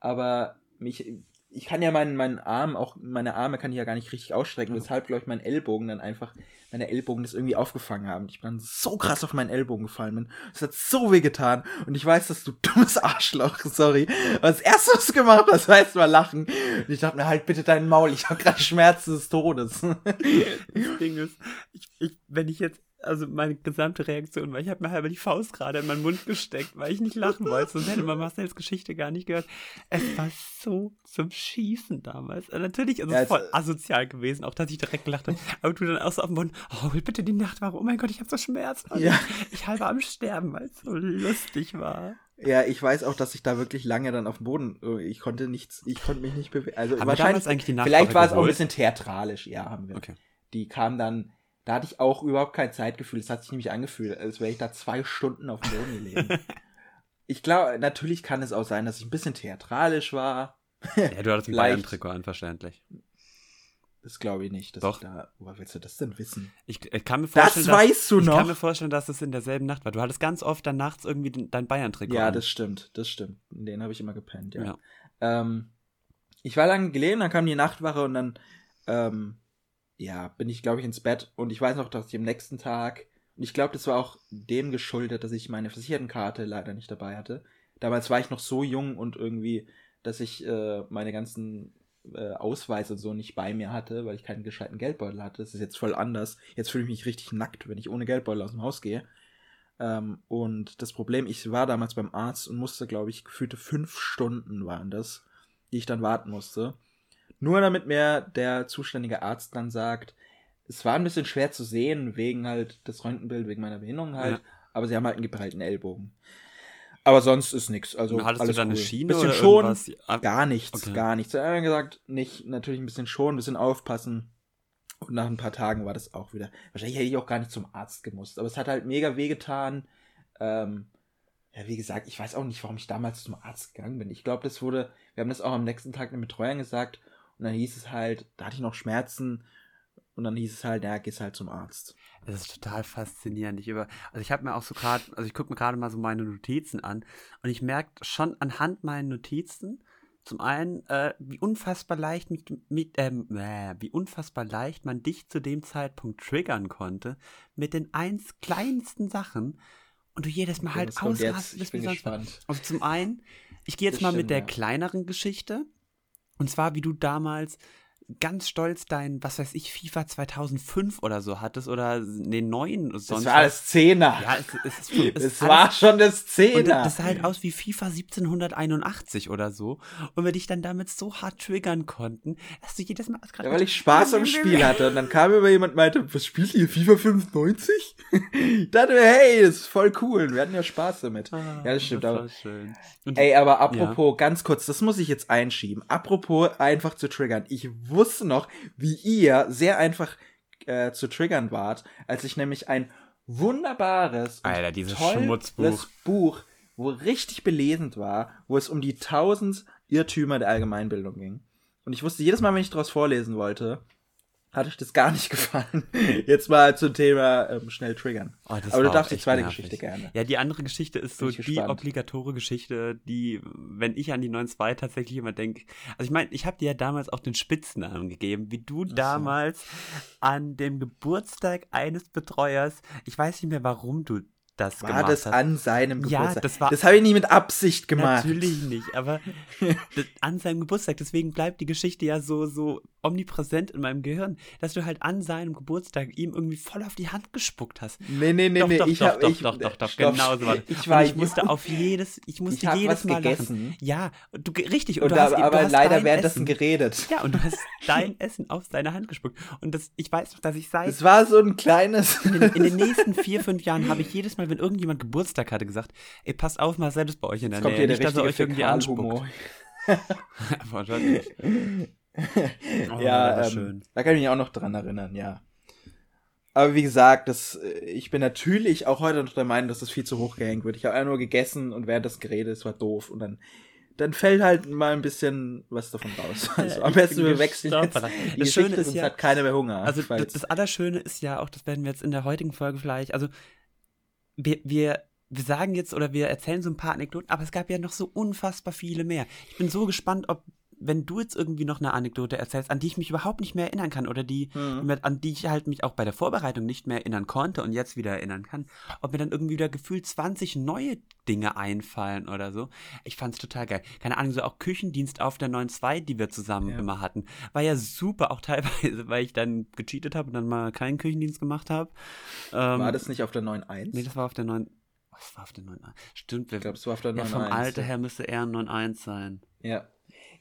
Aber mich, ich kann ja meinen, meinen Arm, auch meine Arme kann ich ja gar nicht richtig ausstrecken, weshalb, glaube ich, mein Ellbogen dann einfach, meine Ellbogen das irgendwie aufgefangen haben. Ich bin so krass auf meinen Ellbogen gefallen bin. Es hat so weh getan. Und ich weiß, dass du dummes Arschloch, sorry. Aber das erste, was du gemacht hast, erst mal lachen. Und ich dachte mir, halt bitte deinen Maul, ich habe gerade Schmerzen des Todes. das Ding ist, ich, ich, wenn ich jetzt also meine gesamte Reaktion war, ich habe mir halber die Faust gerade in meinen Mund gesteckt, weil ich nicht lachen wollte. Sonst hätte man Marcells Geschichte gar nicht gehört. Es war so zum Schießen damals. Natürlich ist es ja, voll asozial gewesen, auch dass ich direkt gelacht habe. Aber du dann auch so auf dem Boden, oh, bitte die Nachtwache, oh mein Gott, ich habe so Schmerzen. Also ja. Ich halber am Sterben, weil es so lustig war. Ja, ich weiß auch, dass ich da wirklich lange dann auf dem Boden, äh, ich konnte nichts, ich konnte mich nicht bewegen. Also Aber wahrscheinlich, eigentlich die vielleicht war es auch ein bisschen theatralisch, ja, haben wir. Okay. Die kam dann, da hatte ich auch überhaupt kein Zeitgefühl. Es hat sich nämlich angefühlt, als wäre ich da zwei Stunden auf dem Boden gelegen. ich glaube, natürlich kann es auch sein, dass ich ein bisschen theatralisch war. ja, du hattest ein Bayern-Trikot an, verständlich. Das glaube ich nicht. Doch. Ich da, woher willst du das denn wissen? Ich, ich kann mir vorstellen, das weißt du noch. Ich kann mir vorstellen, dass es in derselben Nacht war. Du hattest ganz oft dann nachts irgendwie dein Bayern-Trikot. Ja, an. das stimmt. Das stimmt. Den habe ich immer gepennt, ja. ja. Ähm, ich war lange gelegen, dann kam die Nachtwache und dann ähm, ja, bin ich, glaube ich, ins Bett und ich weiß noch, dass ich am nächsten Tag, und ich glaube, das war auch dem geschuldet, dass ich meine Versichertenkarte leider nicht dabei hatte. Damals war ich noch so jung und irgendwie, dass ich äh, meine ganzen äh, Ausweis und so nicht bei mir hatte, weil ich keinen gescheiten Geldbeutel hatte. Das ist jetzt voll anders. Jetzt fühle ich mich richtig nackt, wenn ich ohne Geldbeutel aus dem Haus gehe. Ähm, und das Problem, ich war damals beim Arzt und musste, glaube ich, gefühlte fünf Stunden waren das, die ich dann warten musste. Nur damit mir der zuständige Arzt dann sagt, es war ein bisschen schwer zu sehen, wegen halt das Röntgenbild, wegen meiner Behinderung halt, ja. aber sie haben halt einen geprellten Ellbogen. Aber sonst ist nichts. Also hattest alles du da eine cool. Schiene bisschen oder schon, irgendwas? gar nichts, Okay. gar nichts. Er hat gesagt, nicht, natürlich ein bisschen schon, ein bisschen aufpassen. Und nach ein paar Tagen war das auch wieder. Wahrscheinlich hätte ich auch gar nicht zum Arzt gemusst, aber es hat halt mega wehgetan. Ähm, ja, wie gesagt, ich weiß auch nicht, warum ich damals zum Arzt gegangen bin. Ich glaube, das wurde, wir haben das auch am nächsten Tag den Betreuern gesagt und dann hieß es halt, da hatte ich noch Schmerzen und dann hieß es halt, ja, gehst halt zum Arzt. Das ist total faszinierend. Ich über, also ich habe mir auch so gerade, also ich gucke mir gerade mal so meine Notizen an und ich merke schon anhand meinen Notizen, zum einen, äh, wie unfassbar leicht mit, mit ähm, äh, wie unfassbar leicht man dich zu dem Zeitpunkt triggern konnte mit den eins kleinsten Sachen und du jedes Mal halt ausrastest. Also zum einen, ich gehe jetzt Das mal stimmt, mit der ja. kleineren Geschichte. Und zwar, wie du damals ganz stolz dein, was weiß ich, FIFA 2005 oder so hattest oder 9 Das sonst war das Zehner. Ja, es, es, es das ist war schon das Zehner. das sah halt aus wie FIFA 1781 oder so. Und wir dich dann damit so hart triggern konnten, dass du jedes Mal Ja, weil ich Spaß am Spiel hatte. Und dann kam über jemand und meinte, was spielt ihr, FIFA 95? ich dachte mir, hey, das ist voll cool. Wir hatten ja Spaß damit. Ah, ja, das stimmt. war aber, schön. Und ey, aber apropos, ganz kurz, das muss ich jetzt einschieben. Apropos einfach zu triggern. Ich wusste noch, wie ihr sehr einfach äh, zu triggern wart, als ich nämlich ein wunderbares, und Alter, dieses Schmutzbuch. Buch, wo richtig belesend war, wo es um die tausend Irrtümer der Allgemeinbildung ging. Und ich wusste jedes Mal, wenn ich daraus vorlesen wollte, hat euch das gar nicht gefallen. Jetzt mal zum Thema ähm, schnell triggern. Oh, das Aber du darfst die zweite nervig. Geschichte gerne. Ja, die andere Geschichte ist so Bin die gespannt. obligatorische Geschichte, die, wenn ich an die 9.2 tatsächlich immer denke. Also ich meine, ich habe dir ja damals auch den Spitznamen gegeben, wie du so. damals an dem Geburtstag eines Betreuers, ich weiß nicht mehr, warum du das War das hast. an seinem Ja, Geburtstag? das war- das habe ich nicht mit Absicht gemacht. Natürlich nicht, aber das, an seinem Geburtstag, deswegen bleibt die Geschichte ja so, so omnipräsent in meinem Gehirn, dass du halt an seinem Geburtstag ihm irgendwie voll auf die Hand gespuckt hast. Nee, nee, nee, doch, nee. doch, ich doch, hab, doch, ich, doch, doch, doch, stopp. genau so war das. Ich war ich musste auf jedes, ich musste hab jedes was Mal gegessen. lachen. Ja, du, richtig. Und Und du da, hast, aber du hast leider währenddessen Essen, geredet. Ja, und du hast dein Essen auf seine Hand gespuckt. Und das, ich weiß noch, dass ich seit Es war so ein kleines. in den, in den nächsten vier, fünf Jahren habe ich jedes Mal, wenn irgendjemand Geburtstag hatte, gesagt, ey, passt auf, mal selbst bei euch in der Jetzt kommt Nähe. hier der Nicht, dass er richtige euch irgendwie anspuckt. Wahrscheinlich. Oh, ja, das ähm, schön. da kann ich mich auch noch dran erinnern, ja. Aber wie gesagt, das, äh, ich bin natürlich auch heute noch der Meinung, dass das viel zu hoch gehängt wird. Ich habe einfach nur gegessen und während das geredet, es war doof. Und dann, dann fällt halt mal ein bisschen was davon raus. Also am ich besten wir wechseln jetzt die Das Geschichte, Schöne ist ja- hat keiner mehr Hunger. Also das, das Allerschöne ist ja auch, das werden wir jetzt in der heutigen Folge vielleicht, also wir, wir, wir sagen jetzt oder wir erzählen so ein paar Anekdoten, aber es gab ja noch so unfassbar viele mehr. Ich bin so gespannt, ob, wenn du jetzt irgendwie noch eine Anekdote erzählst, an die ich mich überhaupt nicht mehr erinnern kann oder die, Hm. mit- an die ich halt mich auch bei der Vorbereitung nicht mehr erinnern konnte und jetzt wieder erinnern kann, ob mir dann irgendwie wieder gefühlt 20 neue Dinge einfallen oder so. Ich fand's total geil. Keine Ahnung, so auch Küchendienst auf der 9.2, die wir zusammen Ja. immer hatten, war ja super, auch teilweise, weil ich dann gecheatet habe und dann mal keinen Küchendienst gemacht habe. Ähm, war das nicht auf der 9.1? Nee, das war auf der 9. Was war auf der 9? Stimmt, wir, ich glaube, es war auf der 9.1. ja, vom Alter her müsste eher ein 9.1 sein. Ja.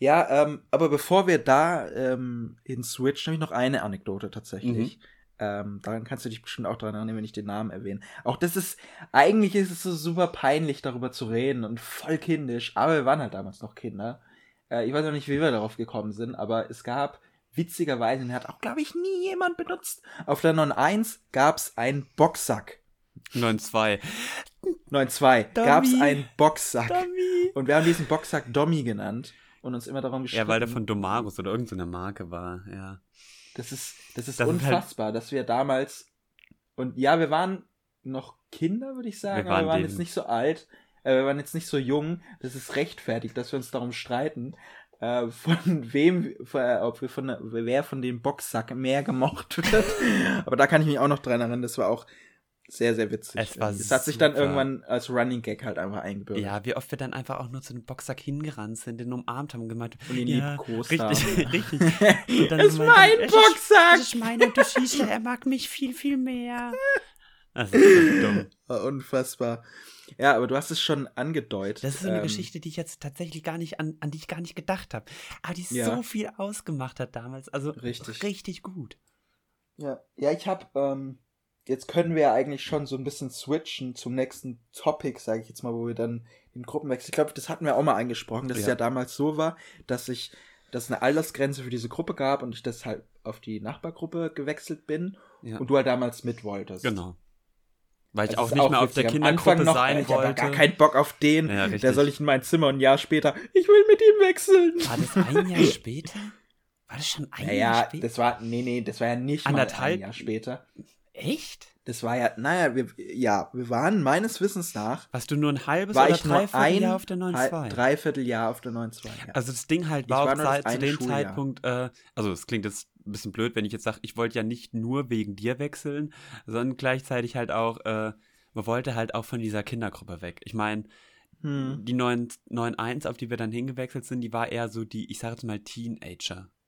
Ja, ähm, aber bevor wir da ähm, in Switch, habe ich noch eine Anekdote tatsächlich. Mhm. Ähm, daran kannst du dich bestimmt auch daran erinnern, wenn ich den Namen erwähne. Auch das ist, eigentlich ist es so super peinlich, darüber zu reden und voll kindisch, aber wir waren halt damals noch Kinder. Äh, ich weiß auch nicht, wie wir darauf gekommen sind, aber es gab witzigerweise, den hat auch, glaube ich, nie jemand benutzt. Auf der 9.1 gab es einen Boxsack. 9.2. 9.2 Dummy. gab es einen Boxsack. Dummy. Und wir haben diesen Boxsack Dommy genannt und uns immer darum gestritten. Ja, weil der von Domarus oder irgendeine Marke war, ja. Das ist, das ist Das ist halt- unfassbar, dass wir damals. Und ja, wir waren noch Kinder, würde ich sagen, Wir aber wir waren jetzt nicht so alt. Äh, wir waren jetzt nicht so jung. Das ist rechtfertigt, dass wir uns darum streiten, äh, von wem, äh, ob wir von, wer von dem Boxsack mehr gemocht wird. aber da kann ich mich auch noch dran erinnern. Das war auch sehr, sehr witzig. Es war Es hat sich dann irgendwann als Running Gag halt einfach eingebürgert. Ja, wie oft wir dann einfach auch nur zu dem Boxsack hingerannt sind, den umarmt haben und gemeint, Und ihn ja, liebkost richtig, richtig. Und dann Es gemeint war haben, ein "Es ist- Boxsack!" Das ist meiner, du siehst ja, er mag mich viel, viel mehr. Das ist dumm. War unfassbar. Ja, aber du hast es schon angedeutet. Das ist so eine ähm, Geschichte, die ich jetzt tatsächlich gar nicht, an, an die ich gar nicht gedacht habe. Aber die Ja. so viel ausgemacht hat damals. Also Richtig. richtig gut. Ja, ja ich habe, ähm, jetzt können wir ja eigentlich schon so ein bisschen switchen zum nächsten Topic, sage ich jetzt mal, wo wir dann in Gruppen wechseln. Ich glaube, das hatten wir auch mal angesprochen, dass es Ja. ja damals so war, dass ich, dass es eine Altersgrenze für diese Gruppe gab und ich deshalb auf die Nachbargruppe gewechselt bin Ja. und du halt damals mit wolltest. Genau. Weil ich Das auch nicht mehr auf der Kindergruppe noch, sein ich wollte. gar keinen Bock auf den. Ja. Der soll ich in mein Zimmer und ein Jahr später, ich will mit ihm wechseln. War das ein Jahr später? War das schon ein Jahr Naja, später? das war, nee, nee, das war ja nicht mal Anderthalb? ein Jahr später. Echt? Das war ja, naja, wir, ja, wir waren meines Wissens nach, Warst du nur ein halbes war oder dreiviertel Jahr auf der 9.2? Hal- Dreivierteljahr auf der 9.2. Ja. Also das Ding halt war war auch Zeit, zu dem Schuljahr. Zeitpunkt, äh, also es klingt jetzt ein bisschen blöd, wenn ich jetzt sage, ich wollte ja nicht nur wegen dir wechseln, sondern gleichzeitig halt auch, äh, man wollte halt auch von dieser Kindergruppe weg. Ich meine, hm. die 9 9.1, auf die wir dann hingewechselt sind, die war eher so die, ich sage jetzt mal,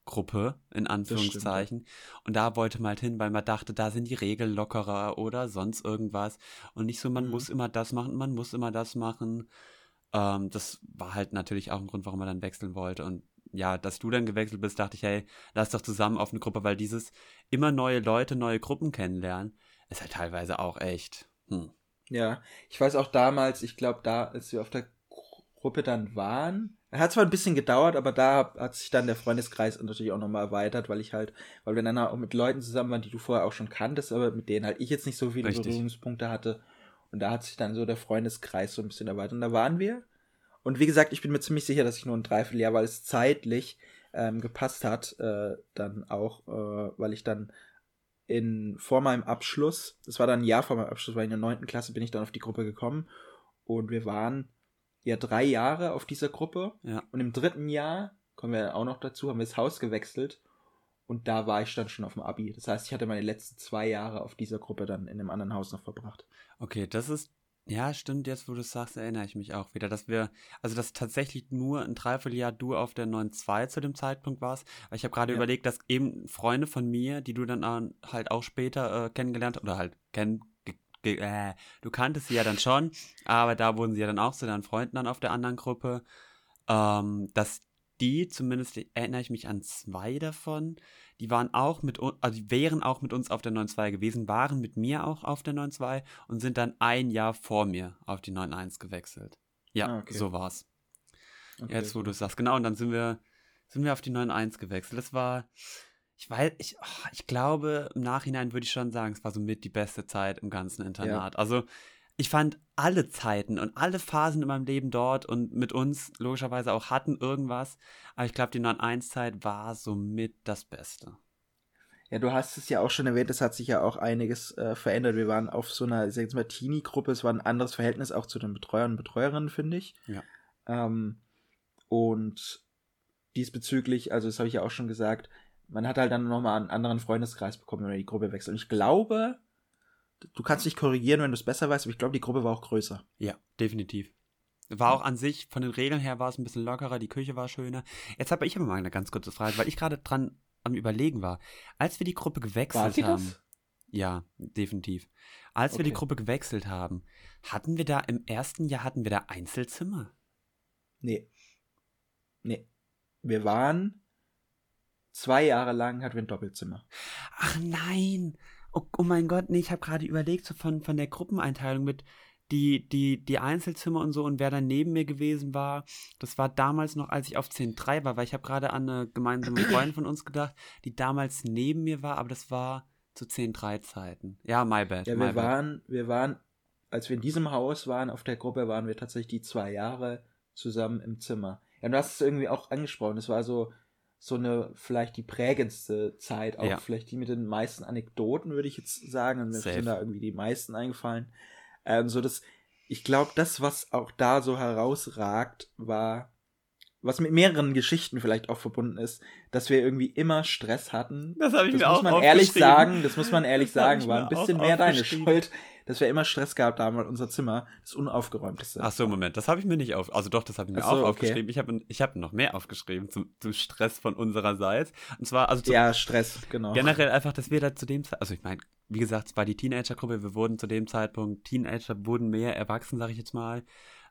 Teenager-Gruppe, in Anführungszeichen. Und da wollte man halt hin, weil man dachte, da sind die Regeln lockerer oder sonst irgendwas. Und nicht so, man Mhm. muss immer das machen, man muss immer das machen. Ähm, das war halt natürlich auch ein Grund, warum man dann wechseln wollte. Und ja, dass du dann gewechselt bist, dachte ich, hey, lass doch zusammen auf eine Gruppe, weil dieses immer neue Leute, neue Gruppen kennenlernen, ist halt teilweise auch echt. Hm. Ja, ich weiß auch damals, ich glaube, da, als wir auf der Gruppe dann waren, hat zwar ein bisschen gedauert, aber da hat sich dann der Freundeskreis natürlich auch nochmal erweitert, weil ich halt, weil wir dann auch mit Leuten zusammen waren, die du vorher auch schon kanntest, aber mit denen halt ich jetzt nicht so viele Richtig. Berührungspunkte hatte. Und da hat sich dann so der Freundeskreis so ein bisschen erweitert. Und da waren wir. Und wie gesagt, ich bin mir ziemlich sicher, dass ich nur ein Dreivierteljahr, weil es zeitlich ähm, gepasst hat, äh, dann auch, äh, weil ich dann in, vor meinem Abschluss, das war dann ein Jahr vor meinem Abschluss, weil in der neunten Klasse bin ich dann auf die Gruppe gekommen und wir waren ja drei Jahre auf dieser Gruppe Ja. und im dritten Jahr, kommen wir auch noch dazu, haben wir das Haus gewechselt und da war ich dann schon auf dem Abi. Das heißt, ich hatte meine letzten zwei Jahre auf dieser Gruppe dann in einem anderen Haus noch verbracht. Okay, das ist, ja, stimmt, jetzt wo du es sagst, erinnere ich mich auch wieder, dass wir, also dass tatsächlich nur ein Dreivierteljahr du auf der 9.2 zu dem Zeitpunkt warst. Ich habe gerade Ja. überlegt, dass eben Freunde von mir, die du dann halt auch später äh, kennengelernt oder halt kenn, ge, ge, äh, du kanntest sie ja dann schon, aber da wurden sie ja dann auch zu deinen Freunden dann auf der anderen Gruppe, ähm, dass die, zumindest erinnere ich mich an zwei davon, die waren auch mit uns, also die wären auch mit uns auf der 9.2 gewesen, waren mit mir auch auf der 9.2 und sind dann ein Jahr vor mir auf die 9.1 gewechselt. Ja, Ah, okay. so war's. Okay. Jetzt, wo du es sagst. Genau, und dann sind wir, sind wir auf die 9.1 gewechselt. Das war, ich weiß, ich, oh, ich glaube, im Nachhinein würde ich schon sagen, es war so mit die beste Zeit im ganzen Internat. Also, ich fand alle Zeiten und alle Phasen in meinem Leben dort und mit uns logischerweise auch hatten irgendwas. Aber ich glaube, die 9.1-Zeit war somit das Beste. Ja, du hast es ja auch schon erwähnt, es hat sich ja auch einiges äh, verändert. Wir waren auf so einer, ich sag jetzt mal, Teenie-Gruppe, es war ein anderes Verhältnis auch zu den Betreuern und Betreuerinnen, finde ich. Ja. Ähm, und diesbezüglich, also das habe ich ja auch schon gesagt, man hat halt dann nochmal einen anderen Freundeskreis bekommen, wenn man die Gruppe wechselt. Und ich glaube, du kannst dich korrigieren, wenn du es besser weißt, aber ich glaube, die Gruppe war auch größer. Ja, definitiv. War auch an sich, von den Regeln her war es ein bisschen lockerer, die Küche war schöner. Jetzt habe ich aber mal eine ganz kurze Frage, weil ich gerade dran am Überlegen war. Als wir die Gruppe War gewechselt sie haben. das? Ja, definitiv. Als wir die Okay. Gruppe gewechselt haben, hatten wir da im ersten Jahr hatten wir da Einzelzimmer. Nee. Nee. Wir waren zwei Jahre lang hatten wir ein Doppelzimmer. Ach nein. Oh, oh mein Gott, nee, ich habe gerade überlegt, so von, von der Gruppeneinteilung mit die, die, die Einzelzimmer und so und wer dann neben mir gewesen war. Das war damals noch, als ich auf 10.3 war, weil ich habe gerade an eine gemeinsame Freundin von uns gedacht, die damals neben mir war, aber das war zu 10.3 Zeiten. Ja, my bad. Ja, my wir bad. waren, wir waren, als wir in diesem Haus waren, auf der Gruppe, waren wir tatsächlich die zwei Jahre zusammen im Zimmer. Ja, du hast es irgendwie auch angesprochen. Es war so, so eine, vielleicht die prägendste Zeit, auch Ja. vielleicht die mit den meisten Anekdoten, würde ich jetzt sagen. Und mir Safe. sind da irgendwie die meisten eingefallen. Ähm, so dass, ich glaube, das, was auch da so herausragt, war, was mit mehreren Geschichten vielleicht auch verbunden ist, dass wir irgendwie immer Stress hatten. Das habe ich Das mir muss auch man ehrlich sagen, das muss man ehrlich Das sagen, war ein bisschen mehr deine. Schuld. Dass wir immer Stress gehabt haben, weil unser Zimmer das unaufgeräumteste Ach so, Moment, das habe ich mir nicht auf. Also doch, das habe ich mir Ach auch so, okay. aufgeschrieben. Ich habe ich hab noch mehr aufgeschrieben zum, zum Stress von unsererseits. Und zwar, also Ja, Stress, genau. generell einfach, dass wir da zu dem Zeitpunkt, also ich meine, wie gesagt, es war die Teenagergruppe, wir wurden zu dem Zeitpunkt, Teenager wurden mehr erwachsen, sage ich jetzt mal.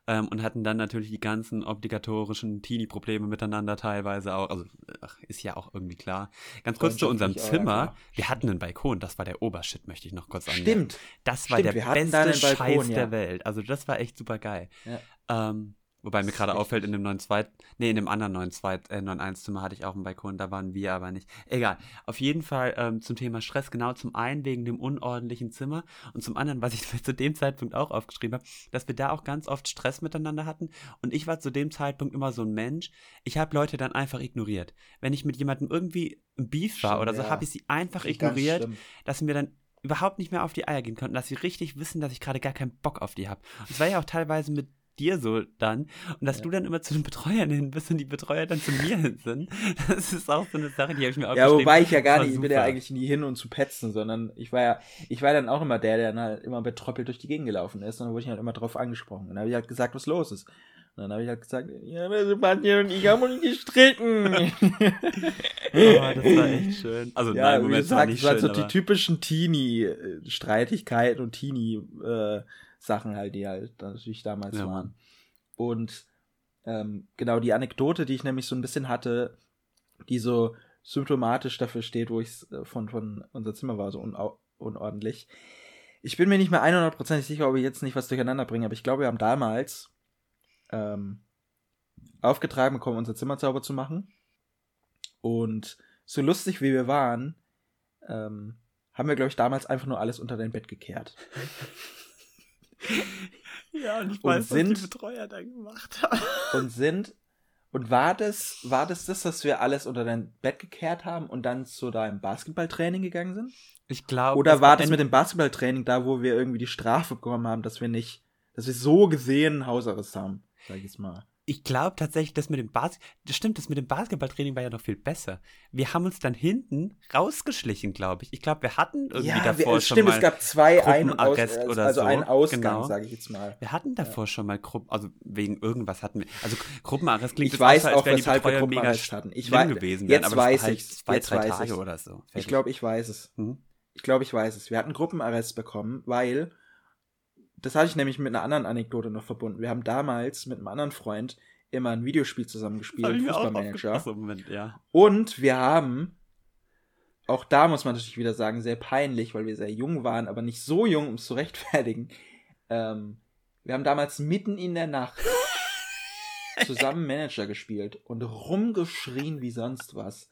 Ähm, und hatten dann natürlich die ganzen obligatorischen Teenie-Probleme miteinander teilweise auch. Also, ach, ist ja auch irgendwie klar. Ganz kurz zu unserem Zimmer. Wir hatten einen Balkon, das war der Obershit, möchte ich noch kurz anmerken. Stimmt. Das war Stimmt, der beste Balkon, Scheiß ja. der Welt. Also das war echt super geil. Ja. Ähm, wobei mir gerade auffällt, in dem neuen Zweit, nee, in dem anderen neuen Zweit, äh, 9.1-Zimmer hatte ich auch einen Balkon, da waren wir aber nicht. Egal. Auf jeden Fall ähm, zum Thema Stress, genau zum einen wegen dem unordentlichen Zimmer und zum anderen, was ich zu dem Zeitpunkt auch aufgeschrieben habe, dass wir da auch ganz oft Stress miteinander hatten und ich war zu dem Zeitpunkt immer so ein Mensch, ich habe Leute dann einfach ignoriert. Wenn ich mit jemandem irgendwie im Beef war Stimmt, oder so, ja. habe ich sie einfach ignoriert dass sie mir dann überhaupt nicht mehr auf die Eier gehen konnten, dass sie richtig wissen, dass ich gerade gar keinen Bock auf die habe. Und es war ja auch teilweise mit dir so dann und dass Ja. du dann immer zu den Betreuern hin bist und die Betreuer dann zu mir hin sind. Das ist auch so eine Sache, die habe ich mir Ja, aufgeschrieben. wobei ich ja gar war nicht, ich bin ja eigentlich nie hin und zu petzen, sondern ich war ja, ich war dann auch immer der, der dann halt immer betröppelt durch die Gegend gelaufen ist und dann wurde ich halt immer drauf angesprochen. Und dann habe ich halt gesagt, was los ist. Und dann habe ich halt gesagt, ja, Sebastian und ich haben uns gestritten. Oh, das war echt schön. Also ja, nein, wie Moment, es war gesagt, nicht es waren so die typischen Teenie-Streitigkeiten und Teenie-Sachen halt, die halt natürlich damals Ja, waren. Und ähm, genau die Anekdote, die ich nämlich so ein bisschen hatte, die so symptomatisch dafür steht, wo ich äh, von, von unser Zimmer war, so unau- unordentlich. Ich bin mir nicht mehr 100% sicher, ob ich jetzt nicht was durcheinander bringe, aber ich glaube, wir haben damals ähm, aufgetragen bekommen, unser Zimmer sauber zu machen. Und so lustig wie wir waren, ähm, haben wir, glaube ich, damals einfach nur alles unter dein Bett gekehrt. ja, und ich Und weiß, was sind- die Betreuer dann gemacht haben. und sind. Und war das, war das das, dass wir alles unter dein Bett gekehrt haben und dann zu deinem Basketballtraining gegangen sind? Ich glaube, Oder war das mit dem Basketballtraining da, wo wir irgendwie die Strafe bekommen haben, dass wir nicht, dass wir so gesehen Hausarrest haben, sag ich mal. Ich glaube tatsächlich, das mit dem Bas das stimmt, das mit dem Basketballtraining war ja noch viel besser. Wir haben uns dann hinten rausgeschlichen, glaube ich. Ich glaube, wir hatten irgendwie davor wir, schon stimmt, mal es gab zwei Ein- und Aus, oder also so, einen Ausgang, genau. sage ich jetzt mal. Wir hatten davor schon mal Gruppen, also wegen irgendwas hatten wir. Also Gruppenarrest klingt Ich jetzt weiß so, als auch, wären die weshalb wir Betreuer mega Gruppenarrest hatten. Ich weiß- gewesen jetzt wären, aber weiß halt ich's, zwei, jetzt drei weiß Tage ich's. oder so. Ich Fertig. glaube, ich weiß es. Mhm. Ich glaube, ich weiß es. Wir hatten Gruppenarrest bekommen, weil das hatte ich nämlich mit einer anderen Anekdote noch verbunden. Wir haben damals mit einem anderen Freund immer ein Videospiel zusammen Hab gespielt, ich mir auch Fußballmanager. so, Moment, ja. Und wir haben, auch da muss man natürlich wieder sagen, sehr peinlich, weil wir sehr jung waren, aber nicht so jung, um es zu rechtfertigen. Ähm, wir haben damals mitten in der Nacht zusammen Manager gespielt und rumgeschrien wie sonst was.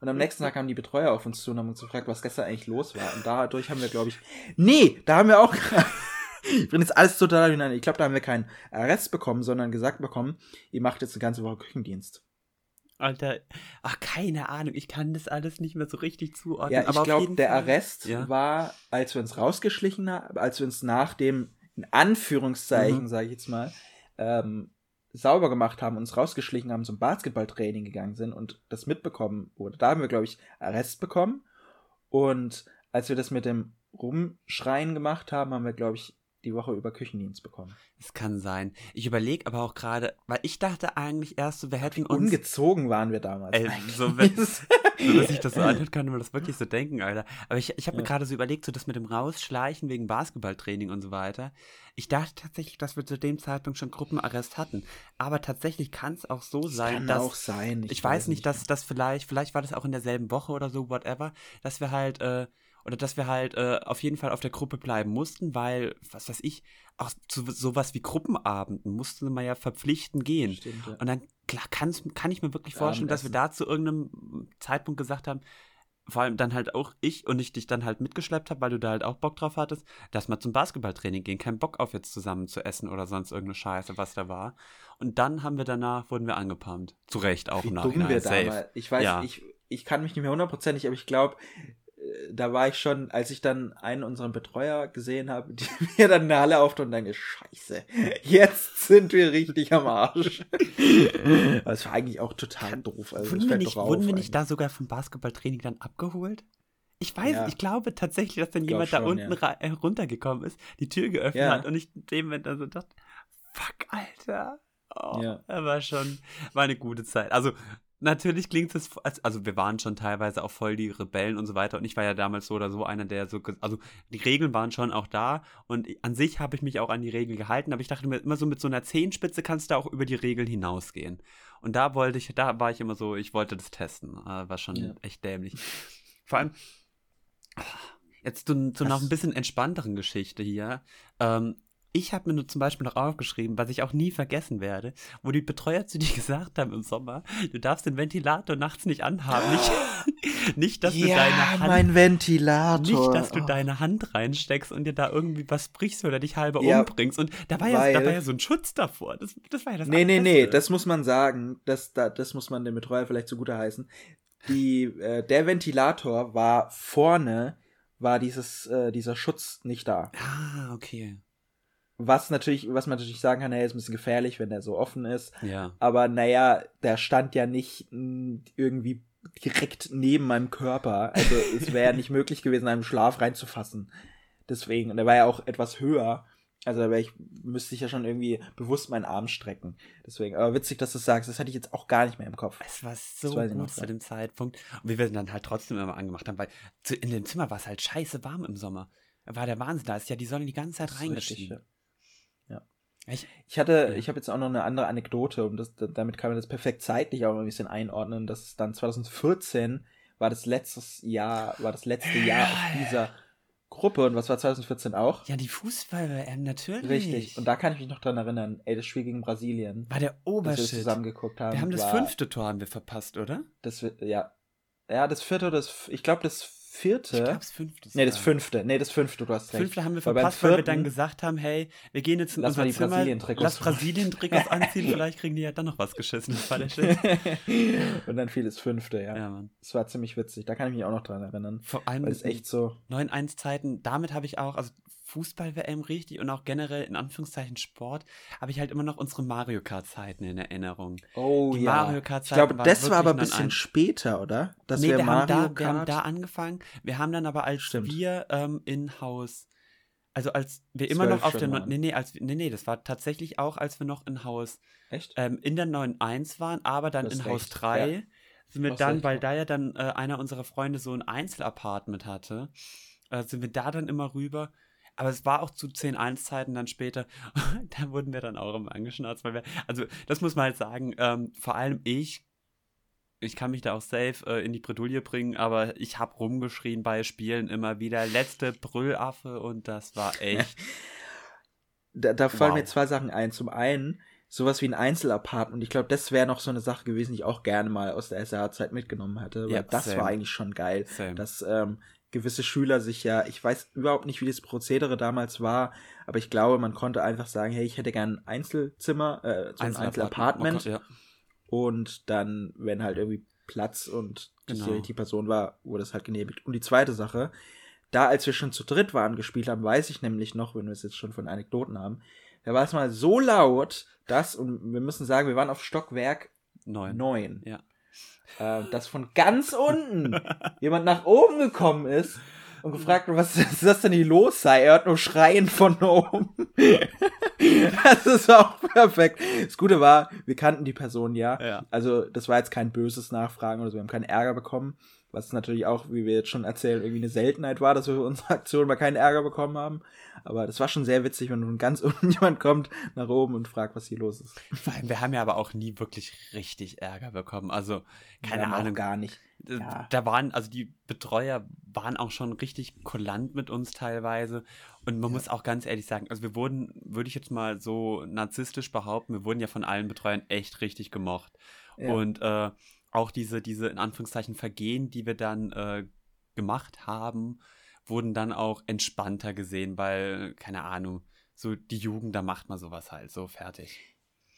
Und am nächsten Tag kamen die Betreuer auf uns zu und haben uns gefragt, was gestern eigentlich los war. Und dadurch haben wir, glaube ich. Nee, da haben wir auch. ich bringe jetzt alles total durcheinander. Ich glaube, da haben wir keinen Arrest bekommen, sondern gesagt bekommen, ihr macht jetzt eine ganze Woche Küchendienst. Alter, ach, keine Ahnung, ich kann das alles nicht mehr so richtig zuordnen. Ja, ich glaube, der Fall- Arrest Ja. war, als wir uns rausgeschlichen haben, als wir uns nach dem, in Anführungszeichen, Mhm. sage ich jetzt mal, ähm, sauber gemacht haben, uns rausgeschlichen haben, zum Basketballtraining gegangen sind und das mitbekommen wurde. Da haben wir, glaube ich, Arrest bekommen. Und als wir das mit dem Rumschreien gemacht haben, haben wir, glaube ich, die Woche über Küchendienst bekommen. Es kann sein. Ich überlege aber auch gerade, weil ich dachte eigentlich erst so, wir hätten uns. Ungezogen waren wir damals. Ey, so, wenn- so dass ich das so anhört, kann man das wirklich so denken, Alter. Aber ich, ich habe mir Ja. gerade so überlegt, so das mit dem Rausschleichen wegen Basketballtraining und so weiter. Ich dachte tatsächlich, dass wir zu dem Zeitpunkt schon Gruppenarrest hatten. Aber tatsächlich kann es auch so sein, kann dass. auch sein. Ich, weiß nicht, dass das vielleicht, vielleicht war das auch in derselben Woche oder so, whatever, dass wir halt, äh, oder dass wir halt äh, auf jeden Fall auf der Gruppe bleiben mussten, weil, was weiß ich, auch zu sowas wie Gruppenabenden mussten wir ja verpflichtend gehen. Stimmt, ja. Und dann klar, kann ich mir wirklich vorstellen, dass wir da zu irgendeinem Zeitpunkt gesagt haben, vor allem dann halt auch ich und ich dich dann halt mitgeschleppt habe, weil du da halt auch Bock drauf hattest, dass wir zum Basketballtraining gehen, keinen Bock auf jetzt zusammen zu essen oder sonst irgendeine Scheiße, was da war. Und dann haben wir danach, wurden wir angepumpt. Zu Recht auch Wie im dumm wir safe. damals. Ich weiß, Ja. ich, ich kann mich nicht mehr hundertprozentig, aber ich glaube, da war ich schon, als ich dann einen unserer Betreuer gesehen habe, die mir dann eine Halle auftat und denke, scheiße, jetzt sind wir richtig am Arsch. das war eigentlich auch total doof. Also, wurden wir nicht, wurden wir eigentlich. nicht da sogar vom Basketballtraining dann abgeholt? Ich weiß, ja. ich glaube tatsächlich, dass dann jemand schon, da unten ja. Äh, runtergekommen ist, die Tür geöffnet ja. hat und ich dem Moment dann so dachte, fuck, Alter. Oh, ja. war schon, war eine gute Zeit. Also, natürlich klingt es, also wir waren schon teilweise auch voll die Rebellen und so weiter und ich war ja damals so oder so einer, der so, also die Regeln waren schon auch da und an sich habe ich mich auch an die Regeln gehalten, aber ich dachte mir immer so mit so einer Zehenspitze kannst du auch über die Regeln hinausgehen. Und da wollte ich, da war ich immer so, ich wollte das testen. Äh, war schon ja. echt dämlich. Vor allem, jetzt zu, zu noch ein bisschen entspannteren Geschichte hier. Ähm, ich habe mir nur zum Beispiel noch aufgeschrieben, was ich auch nie vergessen werde, wo die Betreuer zu dir gesagt haben im Sommer, du darfst den Ventilator nachts nicht anhaben. Nicht, nicht dass ja, du deine Hand. mein Ventilator. Nicht, dass du oh. deine Hand reinsteckst und dir da irgendwie was brichst oder dich halber ja, umbringst. Und da war, ja, da war ja so ein Schutz davor. Das, das war ja das Nee, nee, nee, das muss man sagen. Das, das, das muss man dem Betreuer vielleicht zugute heißen. Die, äh, der Ventilator war vorne, war dieses, äh, dieser Schutz nicht da. Ah, okay. Was natürlich, was man natürlich sagen kann, naja, ist ein bisschen gefährlich, wenn der so offen ist. Ja. Aber naja, der stand ja nicht hm, irgendwie direkt neben meinem Körper. Also es wäre ja nicht möglich gewesen, einen Schlaf reinzufassen. Deswegen, und der war ja auch etwas höher. Also da ich, müsste ich ja schon irgendwie bewusst meinen Arm strecken. Deswegen, aber witzig, dass du es sagst. Das hatte ich jetzt auch gar nicht mehr im Kopf. Es war so gut zu dem Zeitpunkt. Und wir werden dann halt trotzdem immer angemacht haben, weil in dem Zimmer war es halt scheiße warm im Sommer. War der Wahnsinn. Da ist ja die Sonne die ganze Zeit reingeschieden. Ich, ich hatte, ich habe jetzt auch noch eine andere Anekdote und das, damit kann man das perfekt zeitlich auch ein bisschen einordnen. Das ist dann 2014 war das letztes Jahr, war das letzte Jahr auf dieser Gruppe und was war 2014 auch? Ja, die Fußball-WM, natürlich. Richtig. Und da kann ich mich noch dran erinnern. Ey, das Spiel gegen Brasilien. War der Obershit. wir zusammen geguckt haben. Wir haben das war, fünfte Tor haben wir verpasst, oder? Das ja. Ja, das vierte oder das, ich glaube das vierte. Ich glaube, das fünfte. Nee, das fünfte. Nee, das fünfte, du hast recht. Fünfte haben wir verpasst, weil, weil wir dann gesagt haben, hey, wir gehen jetzt in lass unser Zimmer, Brasilien lass Brasilien-Trikots anziehen, vielleicht kriegen die ja dann noch was geschissen. Das war der Shit. Und dann fiel das fünfte, ja. Ja, Mann. Das war ziemlich witzig. Da kann ich mich auch noch dran erinnern. Vor allem. Weil es echt so. 9-1-Zeiten, damit habe ich auch, also Fußball-WM richtig und auch generell in Anführungszeichen Sport, habe ich halt immer noch unsere Mario Kart-Zeiten in Erinnerung. Oh die ja. Mario Kart -Zeiten ich glaube, das war aber ein bisschen später, oder? Dass nee, wir, wir, haben da, wir haben da angefangen. Wir haben dann aber als Stimmt. wir ähm, in Haus, also als wir immer noch auf der, waren. nee, nee, als, nee, nee, das war tatsächlich auch, als wir noch in Haus, Echt? Ähm, in der 9.1 waren, aber dann in Haus 3 ja. sind wir dann, weil da ja dann äh, einer unserer Freunde so ein Einzelapartment hatte, äh, sind wir da dann immer rüber aber es war auch zu 10-1-Zeiten dann später. da wurden wir dann auch immer angeschnauzt, weil wir, also das muss man halt sagen, ähm, vor allem ich, ich kann mich da auch safe äh, in die Bredouille bringen, aber ich habe rumgeschrien bei Spielen immer wieder, letzte Brüllaffe und das war echt. da, da fallen wow. mir zwei Sachen ein. Zum einen, sowas wie ein Einzelapartment. Und ich glaube, das wäre noch so eine Sache gewesen, die ich auch gerne mal aus der SRH-Zeit mitgenommen hätte. Weil ja, das same. war eigentlich schon geil. Same. Dass ähm, gewisse Schüler sich ja, ich weiß überhaupt nicht, wie das Prozedere damals war, aber ich glaube, man konnte einfach sagen, hey, ich hätte gern ein Einzelzimmer, äh, so ein Einzelapartment. Oh ja. Und dann, wenn halt irgendwie Platz und genau. die Person war, wurde es halt genehmigt. Und die zweite Sache, da als wir schon zu dritt waren gespielt haben, weiß ich nämlich noch, wenn wir es jetzt schon von Anekdoten haben, da war es mal so laut, dass, und wir müssen sagen, wir waren auf Stockwerk 9. 9. Ja äh, dass von ganz unten jemand nach oben gekommen ist und gefragt hat, was ist das denn hier los sei. Er hört nur Schreien von oben. das ist auch perfekt. Das Gute war, wir kannten die Person ja. ja. Also das war jetzt kein böses Nachfragen oder so. Wir haben keinen Ärger bekommen. Was natürlich auch, wie wir jetzt schon erzählen, irgendwie eine Seltenheit war, dass wir für unsere Aktion mal keinen Ärger bekommen haben. Aber das war schon sehr witzig, wenn von ganz unten jemand kommt nach oben und fragt, was hier los ist. Vor allem, wir haben ja aber auch nie wirklich richtig Ärger bekommen. Also, keine Ahnung. gar nicht. Ja. Da waren, also die Betreuer waren auch schon richtig kulant mit uns teilweise. Und man ja. muss auch ganz ehrlich sagen, also wir wurden, würde ich jetzt mal so narzisstisch behaupten, wir wurden ja von allen Betreuern echt richtig gemocht. Ja. Und äh, auch diese, diese in Anführungszeichen Vergehen, die wir dann äh, gemacht haben, wurden dann auch entspannter gesehen, weil, keine Ahnung, so die Jugend, da macht man sowas halt, so fertig.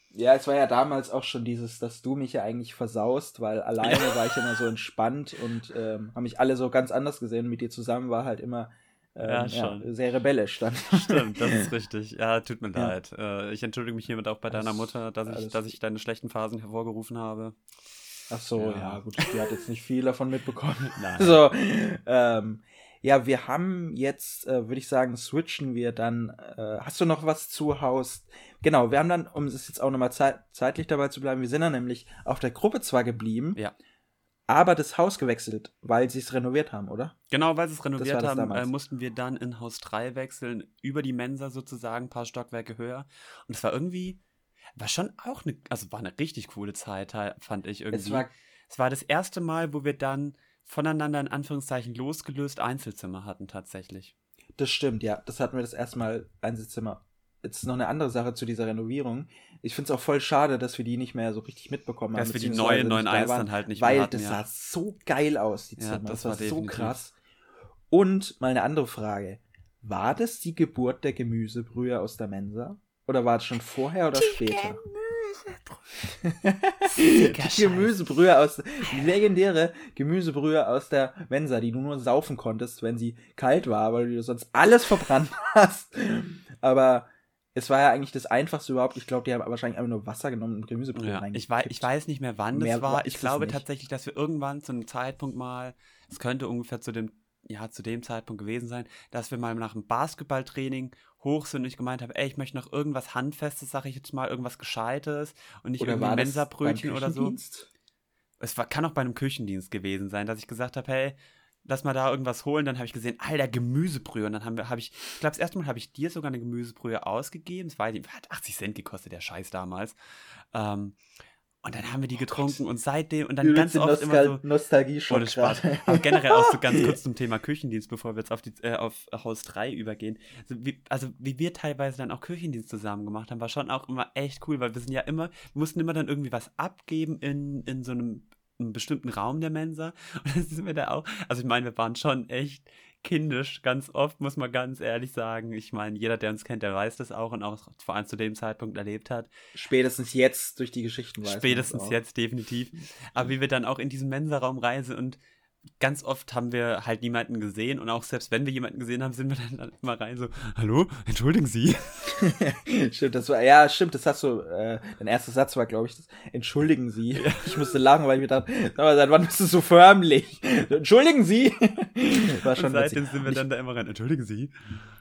Ja, es war ja damals auch schon dieses, dass du mich ja eigentlich versaust, weil alleine war ich immer so entspannt und ähm, haben mich alle so ganz anders gesehen. Mit dir zusammen war halt immer ähm, ja. Ja, sehr rebellisch dann. Stimmt, das ist richtig. Ja, tut mir ja. leid. Äh, ich entschuldige mich hiermit auch bei deiner Mutter, dass ich, dass ich deine schlechten Phasen hervorgerufen habe. Ach so, ja, ja gut, die hat jetzt nicht viel davon mitbekommen. Nein. So, ähm, ja, wir haben jetzt, äh, würde ich sagen, switchen wir dann. Äh, hast du noch was zu Haus? Genau, wir haben dann, um es jetzt auch nochmal zeit zeitlich dabei zu bleiben, wir sind dann nämlich auf der Gruppe zwar geblieben, ja. aber das Haus gewechselt, weil sie es renoviert haben, oder? Genau, weil sie es renoviert haben, äh, mussten wir dann in Haus 3 wechseln, über die Mensa sozusagen, ein paar Stockwerke höher. Und es war irgendwie, war schon auch eine, also war eine richtig coole Zeit, fand ich irgendwie. Es war, es war das erste Mal, wo wir dann voneinander in Anführungszeichen losgelöst Einzelzimmer hatten tatsächlich. Das stimmt, ja. Das hatten wir das erste Mal Einzelzimmer. Jetzt noch eine andere Sache zu dieser Renovierung. Ich finde es auch voll schade, dass wir die nicht mehr so richtig mitbekommen haben. Dass wir die neuen 9.1 dann halt nicht weil mehr Weil das ja. sah so geil aus, die Zimmer. Ja, das, das, war, war so krass. Und mal eine andere Frage. War das die Geburt der Gemüsebrühe aus der Mensa? Oder war es schon vorher oder die später? die Gemüsebrühe aus, die legendäre Gemüsebrühe aus der Mensa, die du nur saufen konntest, wenn sie kalt war, weil du sonst alles verbrannt hast. Aber es war ja eigentlich das einfachste überhaupt. Ich glaube, die haben wahrscheinlich einfach nur Wasser genommen und Gemüsebrühe ja, ich, weiß, ich weiß nicht mehr, wann mehr das war. Ich glaube tatsächlich, dass wir irgendwann zu einem Zeitpunkt mal, es könnte ungefähr zu dem ja, zu dem Zeitpunkt gewesen sein, dass wir mal nach einem Basketballtraining hoch sind und ich gemeint habe, ey, ich möchte noch irgendwas Handfestes, sage ich jetzt mal, irgendwas Gescheites und nicht oder irgendwie Mensabrötchen oder so. Es war, kann auch bei einem Küchendienst gewesen sein, dass ich gesagt habe, hey, lass mal da irgendwas holen. Dann habe ich gesehen, alter, Gemüsebrühe. Und dann habe hab ich, ich glaube, das erste Mal habe ich dir sogar eine Gemüsebrühe ausgegeben. Es war, hat 80 Cent gekostet, der Scheiß damals. Ähm, und dann haben wir die oh getrunken oh und seitdem und dann ganz oft Nostal immer so Nostalgie schon ohne Spaß. Aber generell auch so ganz kurz zum Thema Küchendienst, bevor wir jetzt auf die äh, auf Haus 3 übergehen. Also wie, also wie wir teilweise dann auch Küchendienst zusammen gemacht haben, war schon auch immer echt cool, weil wir sind ja immer wir mussten immer dann irgendwie was abgeben in in so einem, einem bestimmten Raum der Mensa und dann sind wir da auch, also ich meine, wir waren schon echt kindisch, ganz oft, muss man ganz ehrlich sagen. Ich meine, jeder, der uns kennt, der weiß das auch und auch vor allem zu dem Zeitpunkt erlebt hat. Spätestens jetzt durch die Geschichten weiß Spätestens jetzt, definitiv. Aber wie wir dann auch in diesen Mensaraum reisen und ganz oft haben wir halt niemanden gesehen und auch selbst wenn wir jemanden gesehen haben, sind wir dann immer rein so, hallo, entschuldigen Sie. stimmt, das war, ja, stimmt, das hast du, äh, dein erster Satz war, glaube ich, das, entschuldigen Sie. Ja. Ich musste lachen, weil ich mir dachte, aber seit wann bist du so förmlich? Entschuldigen Sie. war schon und seitdem witzig. sind wir dann da immer rein, entschuldigen Sie.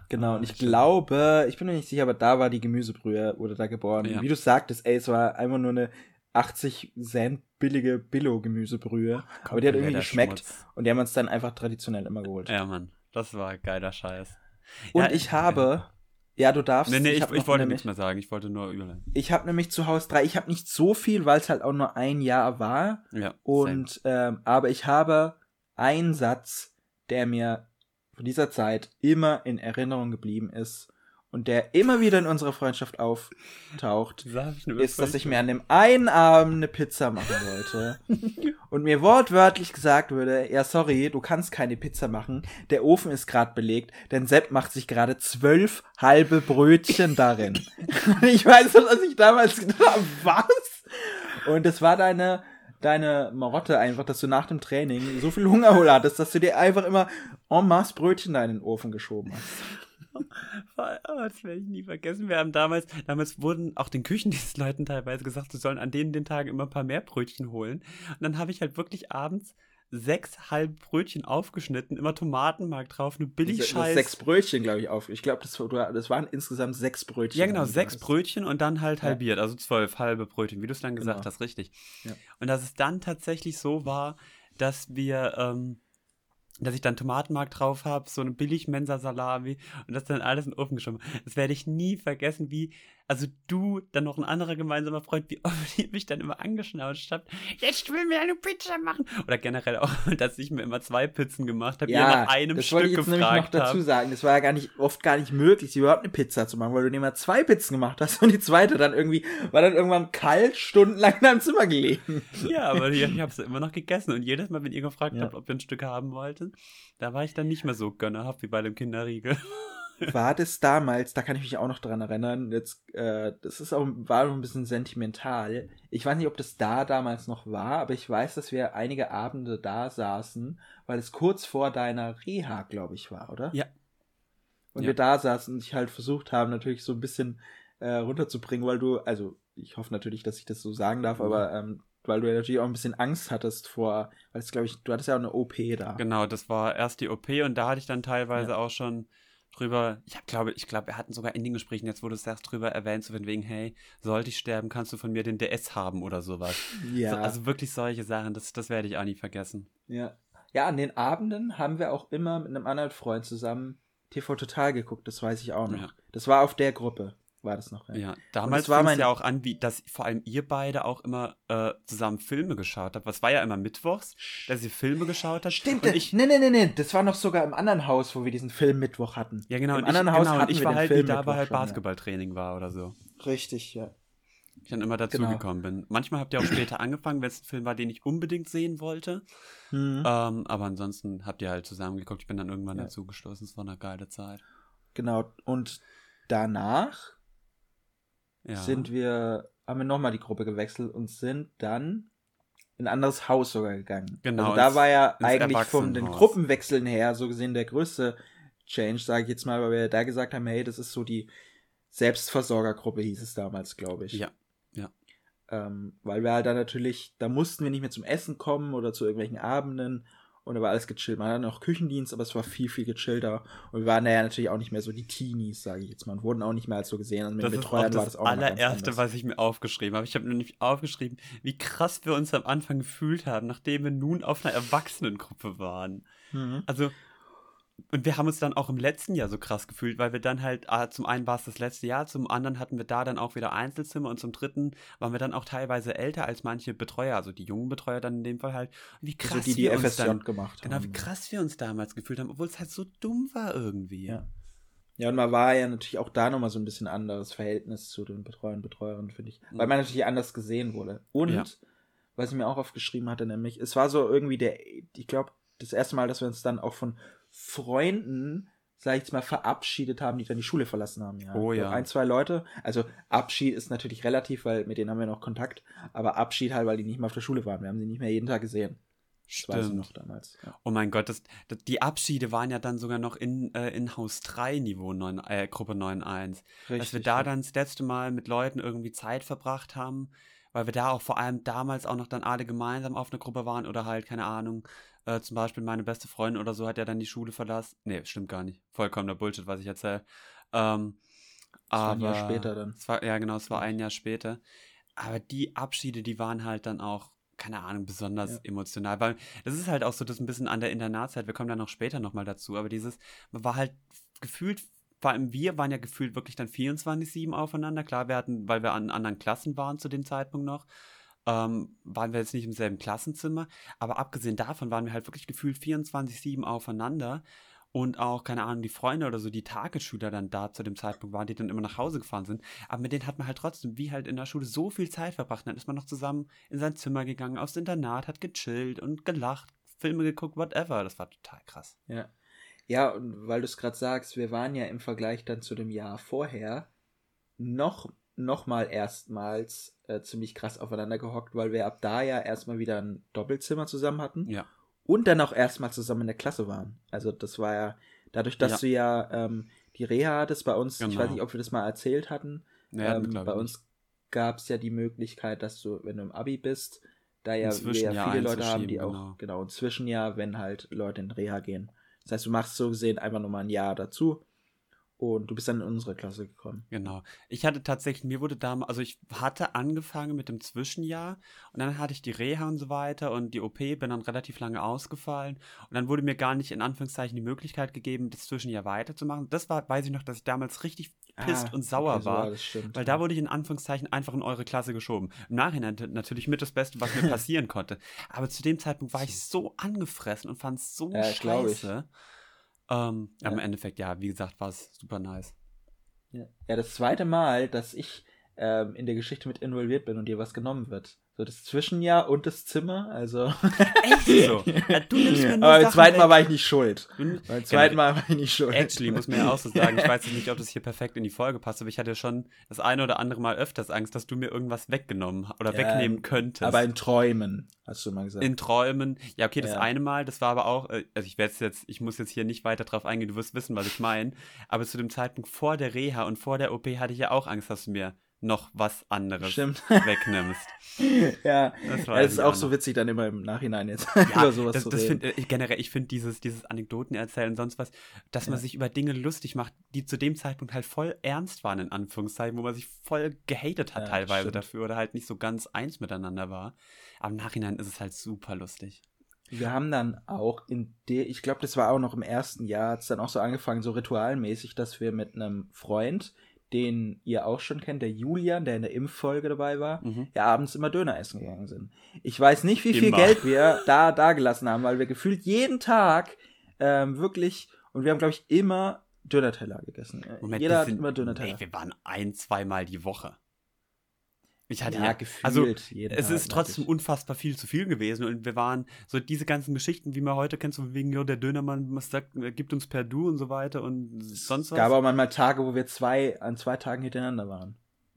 Genau, und ich glaube, ich bin mir nicht sicher, aber da war die Gemüsebrühe, wurde da geboren. Ja. Wie du sagtest, ey, es war einfach nur eine 80 Cent billige Billo-Gemüsebrühe. Aber die hat irgendwie geschmeckt Schmutz. und die haben uns dann einfach traditionell immer geholt. Ja, Mann, das war geiler Scheiß. Und ja, ich habe. Ja, du darfst. Nee, nee, ich, ich, ich wollte nichts mehr sagen. Ich wollte nur überleiten. Ich habe nämlich zu Hause drei. Ich habe nicht so viel, weil es halt auch nur ein Jahr war. Ja. Und, ähm, aber ich habe einen Satz, der mir von dieser Zeit immer in Erinnerung geblieben ist und der immer wieder in unserer Freundschaft auftaucht, ist, dass ich mir an dem einen Abend eine Pizza machen wollte und mir wortwörtlich gesagt würde, ja sorry, du kannst keine Pizza machen, der Ofen ist gerade belegt, denn Sepp macht sich gerade zwölf halbe Brötchen darin. ich weiß noch, dass ich damals gedacht habe, was? Und das war deine deine Marotte einfach, dass du nach dem Training so viel Hunger hattest, dass du dir einfach immer en masse Brötchen da in den Ofen geschoben hast. Oh, das werde ich nie vergessen. Wir haben damals, damals wurden auch den Küchendienstleuten teilweise gesagt, sie sollen an denen den Tagen immer ein paar mehr Brötchen holen. Und dann habe ich halt wirklich abends sechs halbe Brötchen aufgeschnitten, immer Tomatenmark drauf, eine billig Scheiß. Sechs Brötchen, glaube ich, auf. Ich glaube, das, das, waren insgesamt sechs Brötchen. Ja, genau, sechs Brötchen und dann halt ja. halbiert, also zwölf halbe Brötchen, wie du es dann gesagt genau. hast, richtig. Ja. Und dass es dann tatsächlich so war, dass wir ähm, dass ich dann Tomatenmark drauf habe, so eine billig Mensa-Salami und das dann alles in den Ofen geschoben. Das werde ich nie vergessen, wie also du, dann noch ein anderer gemeinsamer Freund, wie oft ihr mich dann immer angeschnauzt habt, jetzt will mir eine Pizza machen. Oder generell auch, dass ich mir immer zwei Pizzen gemacht habe, ja, nach einem das Stück wollte ich jetzt nämlich noch dazu sagen. Das war ja gar nicht, oft gar nicht möglich, überhaupt eine Pizza zu machen, weil du immer zwei Pizzen gemacht hast und die zweite dann irgendwie, war dann irgendwann kalt, stundenlang in deinem Zimmer gelegen. Ja, aber ich, ich habe es immer noch gegessen und jedes Mal, wenn ihr gefragt ja. habt, ob ihr ein Stück haben wolltet, da war ich dann nicht mehr so gönnerhaft wie bei dem Kinderriegel war das damals, da kann ich mich auch noch dran erinnern, jetzt, äh, das ist auch, war ein bisschen sentimental. Ich weiß nicht, ob das da damals noch war, aber ich weiß, dass wir einige Abende da saßen, weil es kurz vor deiner Reha, glaube ich, war, oder? Ja. Und ja. wir da saßen und ich halt versucht haben, natürlich so ein bisschen äh, runterzubringen, weil du, also ich hoffe natürlich, dass ich das so sagen darf, mhm. aber ähm, weil du ja natürlich auch ein bisschen Angst hattest vor, weil es glaube ich, du hattest ja auch eine OP da. Genau, das war erst die OP und da hatte ich dann teilweise ja. auch schon drüber, ich glaube, ich glaube, wir hatten sogar in den Gesprächen, jetzt wo du es sagst, drüber erwähnt, so von wegen, hey, sollte ich sterben, kannst du von mir den DS haben oder sowas. Ja. So, also wirklich solche Sachen, das, das werde ich auch nie vergessen. Ja. Ja, an den Abenden haben wir auch immer mit einem anderen Freund zusammen TV Total geguckt, das weiß ich auch noch. Ja. Das war auf der Gruppe war das noch. Ja, ja damals war es ja auch an, wie, dass vor allem ihr beide auch immer äh, zusammen Filme geschaut habt. Was war ja immer mittwochs, dass ihr Filme geschaut habt. Stimmt, und ich, nee, nee, nee, nee, das war noch sogar im anderen Haus, wo wir diesen Film Mittwoch hatten. Ja, genau. Im anderen ich, Haus genau, hatten ich war halt, Film da war halt Basketballtraining ja. war oder so. Richtig, ja. Ich dann immer dazugekommen genau. bin. Manchmal habt ihr auch später angefangen, wenn es ein Film war, den ich unbedingt sehen wollte. Mhm. Ähm, aber ansonsten habt ihr halt zusammen geguckt. Ich bin dann irgendwann ja. dazugestoßen. Es war eine geile Zeit. Genau. Und danach ja. sind wir, haben wir nochmal die Gruppe gewechselt und sind dann in ein anderes Haus sogar gegangen. Genau. Also da ins, war ja eigentlich von den Gruppenwechseln her so gesehen der größte Change, sage ich jetzt mal, weil wir da gesagt haben, hey, das ist so die Selbstversorgergruppe, hieß es damals, glaube ich. Ja, ja. Ähm, weil wir halt dann natürlich, da mussten wir nicht mehr zum Essen kommen oder zu irgendwelchen Abenden und da war alles gechillt. Man hatte noch Küchendienst, aber es war viel, viel gechillter. Und wir waren da ja natürlich auch nicht mehr so die Teenies, sage ich jetzt mal. Und wurden auch nicht mehr als so gesehen. Und mit das Betreuern war das auch Das allererste, was ich mir aufgeschrieben habe. Ich habe nämlich aufgeschrieben, wie krass wir uns am Anfang gefühlt haben, nachdem wir nun auf einer Erwachsenengruppe waren. Mhm. Also, und wir haben uns dann auch im letzten Jahr so krass gefühlt, weil wir dann halt, ah, zum einen war es das letzte Jahr, zum anderen hatten wir da dann auch wieder Einzelzimmer und zum dritten waren wir dann auch teilweise älter als manche Betreuer, also die jungen Betreuer dann in dem Fall halt. wie krass also die, die wir FSJ dann, gemacht genau, haben. Genau, wie krass wir uns damals gefühlt haben, obwohl es halt so dumm war irgendwie. Ja. Ja, und man war ja natürlich auch da nochmal so ein bisschen anderes Verhältnis zu den Betreuern und Betreuerinnen, finde ich. Weil man natürlich anders gesehen wurde. Und, ja. was ich mir auch aufgeschrieben hatte, nämlich, es war so irgendwie der, ich glaube, das erste Mal, dass wir uns dann auch von Freunden, sag ich jetzt mal, verabschiedet haben, die dann die Schule verlassen haben. Ja. Oh ja. Ein, zwei Leute. Also Abschied ist natürlich relativ, weil mit denen haben wir noch Kontakt. Aber Abschied halt, weil die nicht mehr auf der Schule waren. Wir haben sie nicht mehr jeden Tag gesehen. Stimmt. Das noch damals. Ja. Oh mein Gott, das, das, die Abschiede waren ja dann sogar noch in, äh, in Haus 3 Niveau 9, äh, Gruppe 9.1. Dass wir da ja. dann das letzte Mal mit Leuten irgendwie Zeit verbracht haben, weil wir da auch vor allem damals auch noch dann alle gemeinsam auf einer Gruppe waren oder halt, keine Ahnung, äh, zum Beispiel meine beste Freundin oder so hat ja dann die Schule verlassen. Nee, stimmt gar nicht. Vollkommener Bullshit, was ich erzähle. Ähm, aber, war ein Jahr später dann. War, ja, genau, es war ein Jahr später. Aber die Abschiede, die waren halt dann auch, keine Ahnung, besonders ja. emotional. Weil das ist halt auch so das ein bisschen an der Internatszeit, wir kommen dann noch später nochmal dazu, aber dieses, man war halt gefühlt, vor allem wir waren ja gefühlt wirklich dann 24-7 aufeinander. Klar, wir hatten, weil wir an anderen Klassen waren zu dem Zeitpunkt noch ähm, waren wir jetzt nicht im selben Klassenzimmer, aber abgesehen davon waren wir halt wirklich gefühlt 24-7 aufeinander und auch, keine Ahnung, die Freunde oder so, die Tagesschüler dann da zu dem Zeitpunkt waren, die dann immer nach Hause gefahren sind. Aber mit denen hat man halt trotzdem, wie halt in der Schule, so viel Zeit verbracht. Dann ist man noch zusammen in sein Zimmer gegangen, aufs Internat, hat gechillt und gelacht, Filme geguckt, whatever. Das war total krass. Ja. Ja, und weil du es gerade sagst, wir waren ja im Vergleich dann zu dem Jahr vorher noch nochmal erstmals äh, ziemlich krass aufeinander gehockt, weil wir ab da ja erstmal wieder ein Doppelzimmer zusammen hatten. Ja. Und dann auch erstmal zusammen in der Klasse waren. Also das war ja, dadurch, dass ja. du ja ähm, die Reha hattest bei uns, genau. ich weiß genau. nicht, ob wir das mal erzählt hatten. Ja, ähm, bei uns gab es ja die Möglichkeit, dass du, wenn du im Abi bist, da ja wir ja viele Leute haben, die auch, genau, genau inzwischen ja, wenn halt Leute in Reha gehen. Das heißt, du machst so gesehen einfach nochmal ein Jahr dazu und du bist dann in unsere Klasse gekommen. Genau. Ich hatte tatsächlich, mir wurde damals, also ich hatte angefangen mit dem Zwischenjahr und dann hatte ich die Reha und so weiter und die OP, bin dann relativ lange ausgefallen und dann wurde mir gar nicht in Anführungszeichen die Möglichkeit gegeben, das Zwischenjahr weiterzumachen. Das war, weiß ich noch, dass ich damals richtig pisst ah, und sauer so war, stimmt, weil ja. da wurde ich in Anführungszeichen einfach in eure Klasse geschoben. Im Nachhinein natürlich mit das Beste, was mir passieren konnte. Aber zu dem Zeitpunkt war ich so angefressen und fand es so ja, scheiße. Ähm, ja. Im Endeffekt, ja, wie gesagt, war es super nice. Ja. ja, das zweite Mal, dass ich ähm, in der Geschichte mit involviert bin und dir was genommen wird. So das Zwischenjahr und das Zimmer, also. Echt so? Ja, du nimmst mir nur Aber beim zweiten Mal war ich nicht schuld. beim zweiten. Mal war ich nicht schuld. Actually, muss man ja auch so sagen, ich weiß jetzt nicht, ob das hier perfekt in die Folge passt, aber ich hatte schon das eine oder andere Mal öfters Angst, dass du mir irgendwas weggenommen oder ja, wegnehmen könntest. Aber in Träumen, hast du mal gesagt. In Träumen. Ja, okay, das ja. eine Mal, das war aber auch, äh, also ich werde jetzt, ich muss jetzt hier nicht weiter drauf eingehen, du wirst wissen, was ich meine. Aber zu dem Zeitpunkt vor der Reha und vor der OP hatte ich ja auch Angst, dass du mir noch was anderes Stimmt. wegnimmst. ja, das, ja, ist auch so witzig dann immer im Nachhinein jetzt ja, über sowas das, zu das reden. Find, äh, generell, ich finde dieses, dieses Anekdoten erzählen und sonst was, dass ja. man sich über Dinge lustig macht, die zu dem Zeitpunkt halt voll ernst waren, in Anführungszeichen, wo man sich voll gehatet hat teilweise stimmt. dafür oder halt nicht so ganz eins miteinander war. Aber im Nachhinein ist es halt super lustig. Wir haben dann auch in der, ich glaube, das war auch noch im ersten Jahr, hat es dann auch so angefangen, so ritualmäßig, dass wir mit einem Freund, den ihr auch schon kennt, der Julian, der in der Impffolge dabei war, mhm. ja abends immer Döner essen gegangen sind. Ich weiß nicht, wie viel Geld wir da da gelassen haben, weil wir gefühlt jeden Tag ähm, wirklich und wir haben glaube ich immer Döner-Teller gegessen. Moment, Jeder hat immer Döner-Teller. Nee, wir waren ein, zweimal die Woche. Ich hatte ja, ja gefühlt. Also, es ist trotzdem unfassbar viel zu viel gewesen. Und wir waren so diese ganzen Geschichten, wie man heute kennt, so wegen, ja, der Dönermann sagt, gibt uns per Du und so weiter und sonst was. Es gab auch manchmal Tage, wo wir zwei, an zwei Tagen hintereinander waren.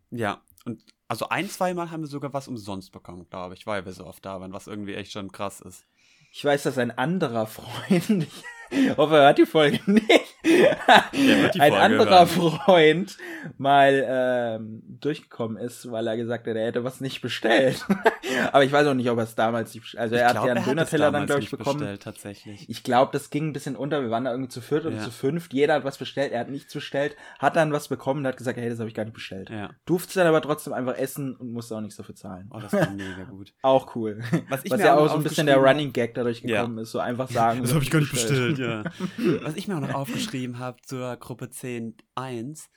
Ja, und also ein, zweimal haben wir sogar was umsonst bekommen, glaube ich, weil wir so oft da waren, was irgendwie echt schon krass ist. Ich weiß, dass ein anderer Freund, ich hoffe, er hört die Folge nicht, ein anderer Freund mal ähm, durchgekommen ist, weil er gesagt hat, er hätte was nicht bestellt. Aber ich weiß auch nicht, ob er es damals nicht bestellt Also er glaub, hat ja einen Döner-Teller dann, glaube ich, bekommen. Bestellt, tatsächlich. Ich glaube, das ging ein bisschen unter. Wir waren da irgendwie zu viert oder ja. zu fünft. Jeder hat was bestellt. Er hat nichts bestellt, hat dann was bekommen und hat gesagt, hey, das habe ich gar nicht bestellt. Ja. Durfte dann aber trotzdem einfach essen und musste auch nichts dafür zahlen. Oh, das war mega gut. auch cool. Was, was ja auch so ein bisschen der Running Gag dadurch gekommen ja. ist. So einfach sagen. Das habe ich gar nicht bestellt, bestellt ja. was ich mir auch noch aufgeschrieben habe zur Gruppe 10.1,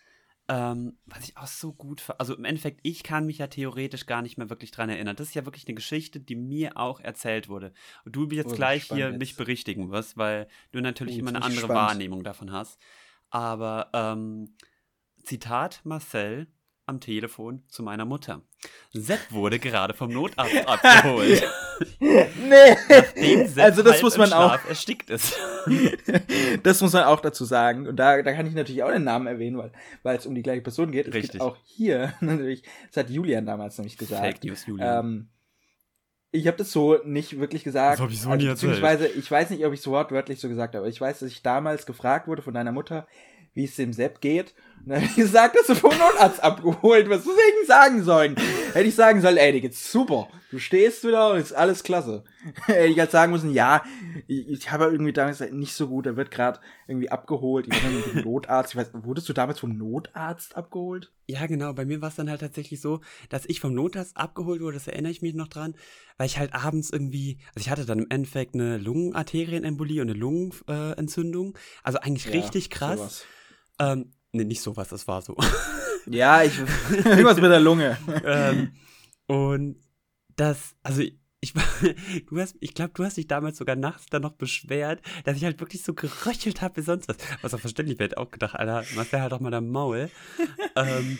ähm, was ich auch so gut, also im Endeffekt, ich kann mich ja theoretisch gar nicht mehr wirklich dran erinnern. Das ist ja wirklich eine Geschichte, die mir auch erzählt wurde. Und du jetzt oh, gleich hier jetzt. mich berichtigen wirst, weil du natürlich oh, immer eine andere spannend. Wahrnehmung davon hast. Aber ähm, Zitat Marcel, am Telefon zu meiner Mutter. Sepp wurde gerade vom Notarzt abgeholt. nee. also das muss man auch erstickt ist. das muss man auch dazu sagen und da, da kann ich natürlich auch den Namen erwähnen, weil weil es um die gleiche Person geht. Es Richtig. Geht auch hier natürlich. Das hat Julian damals nämlich gesagt. Fake News, Julian. Ähm, ich habe das so nicht wirklich gesagt. Das habe ich so also, nie erzählt. Beziehungsweise, ich weiß nicht, ob ich so wortwörtlich so gesagt habe, aber ich weiß, dass ich damals gefragt wurde von deiner Mutter, wie es dem Sepp geht. Und dann habe ich gesagt, dass du vom Notarzt abgeholt. Was soll ich sagen sollen? Hätte ich sagen sollen, ey, dir geht's super. Du stehst wieder und ist alles klasse. Hätte ich halt sagen müssen, ja, ich, ich habe irgendwie damals nicht so gut, er wird gerade irgendwie abgeholt. Ich war dann mit dem Notarzt. Ich weiß, wurdest du damals vom Notarzt abgeholt? Ja, genau. Bei mir war es dann halt tatsächlich so, dass ich vom Notarzt abgeholt wurde, das erinnere ich mich noch dran, weil ich halt abends irgendwie, also ich hatte dann im Endeffekt eine Lungenarterienembolie und eine Lungenentzündung. also eigentlich ja, richtig krass. Sowas. Ähm, nee, nicht sowas, das war so. Ja, ich. Irgendwas mit der Lunge. ähm, und das, also ich, du hast, ich glaube, du hast dich damals sogar nachts dann noch beschwert, dass ich halt wirklich so geröchelt habe wie sonst was. Was auch verständlich wäre, auch gedacht, Alter, mach wäre halt doch mal der Maul. ähm,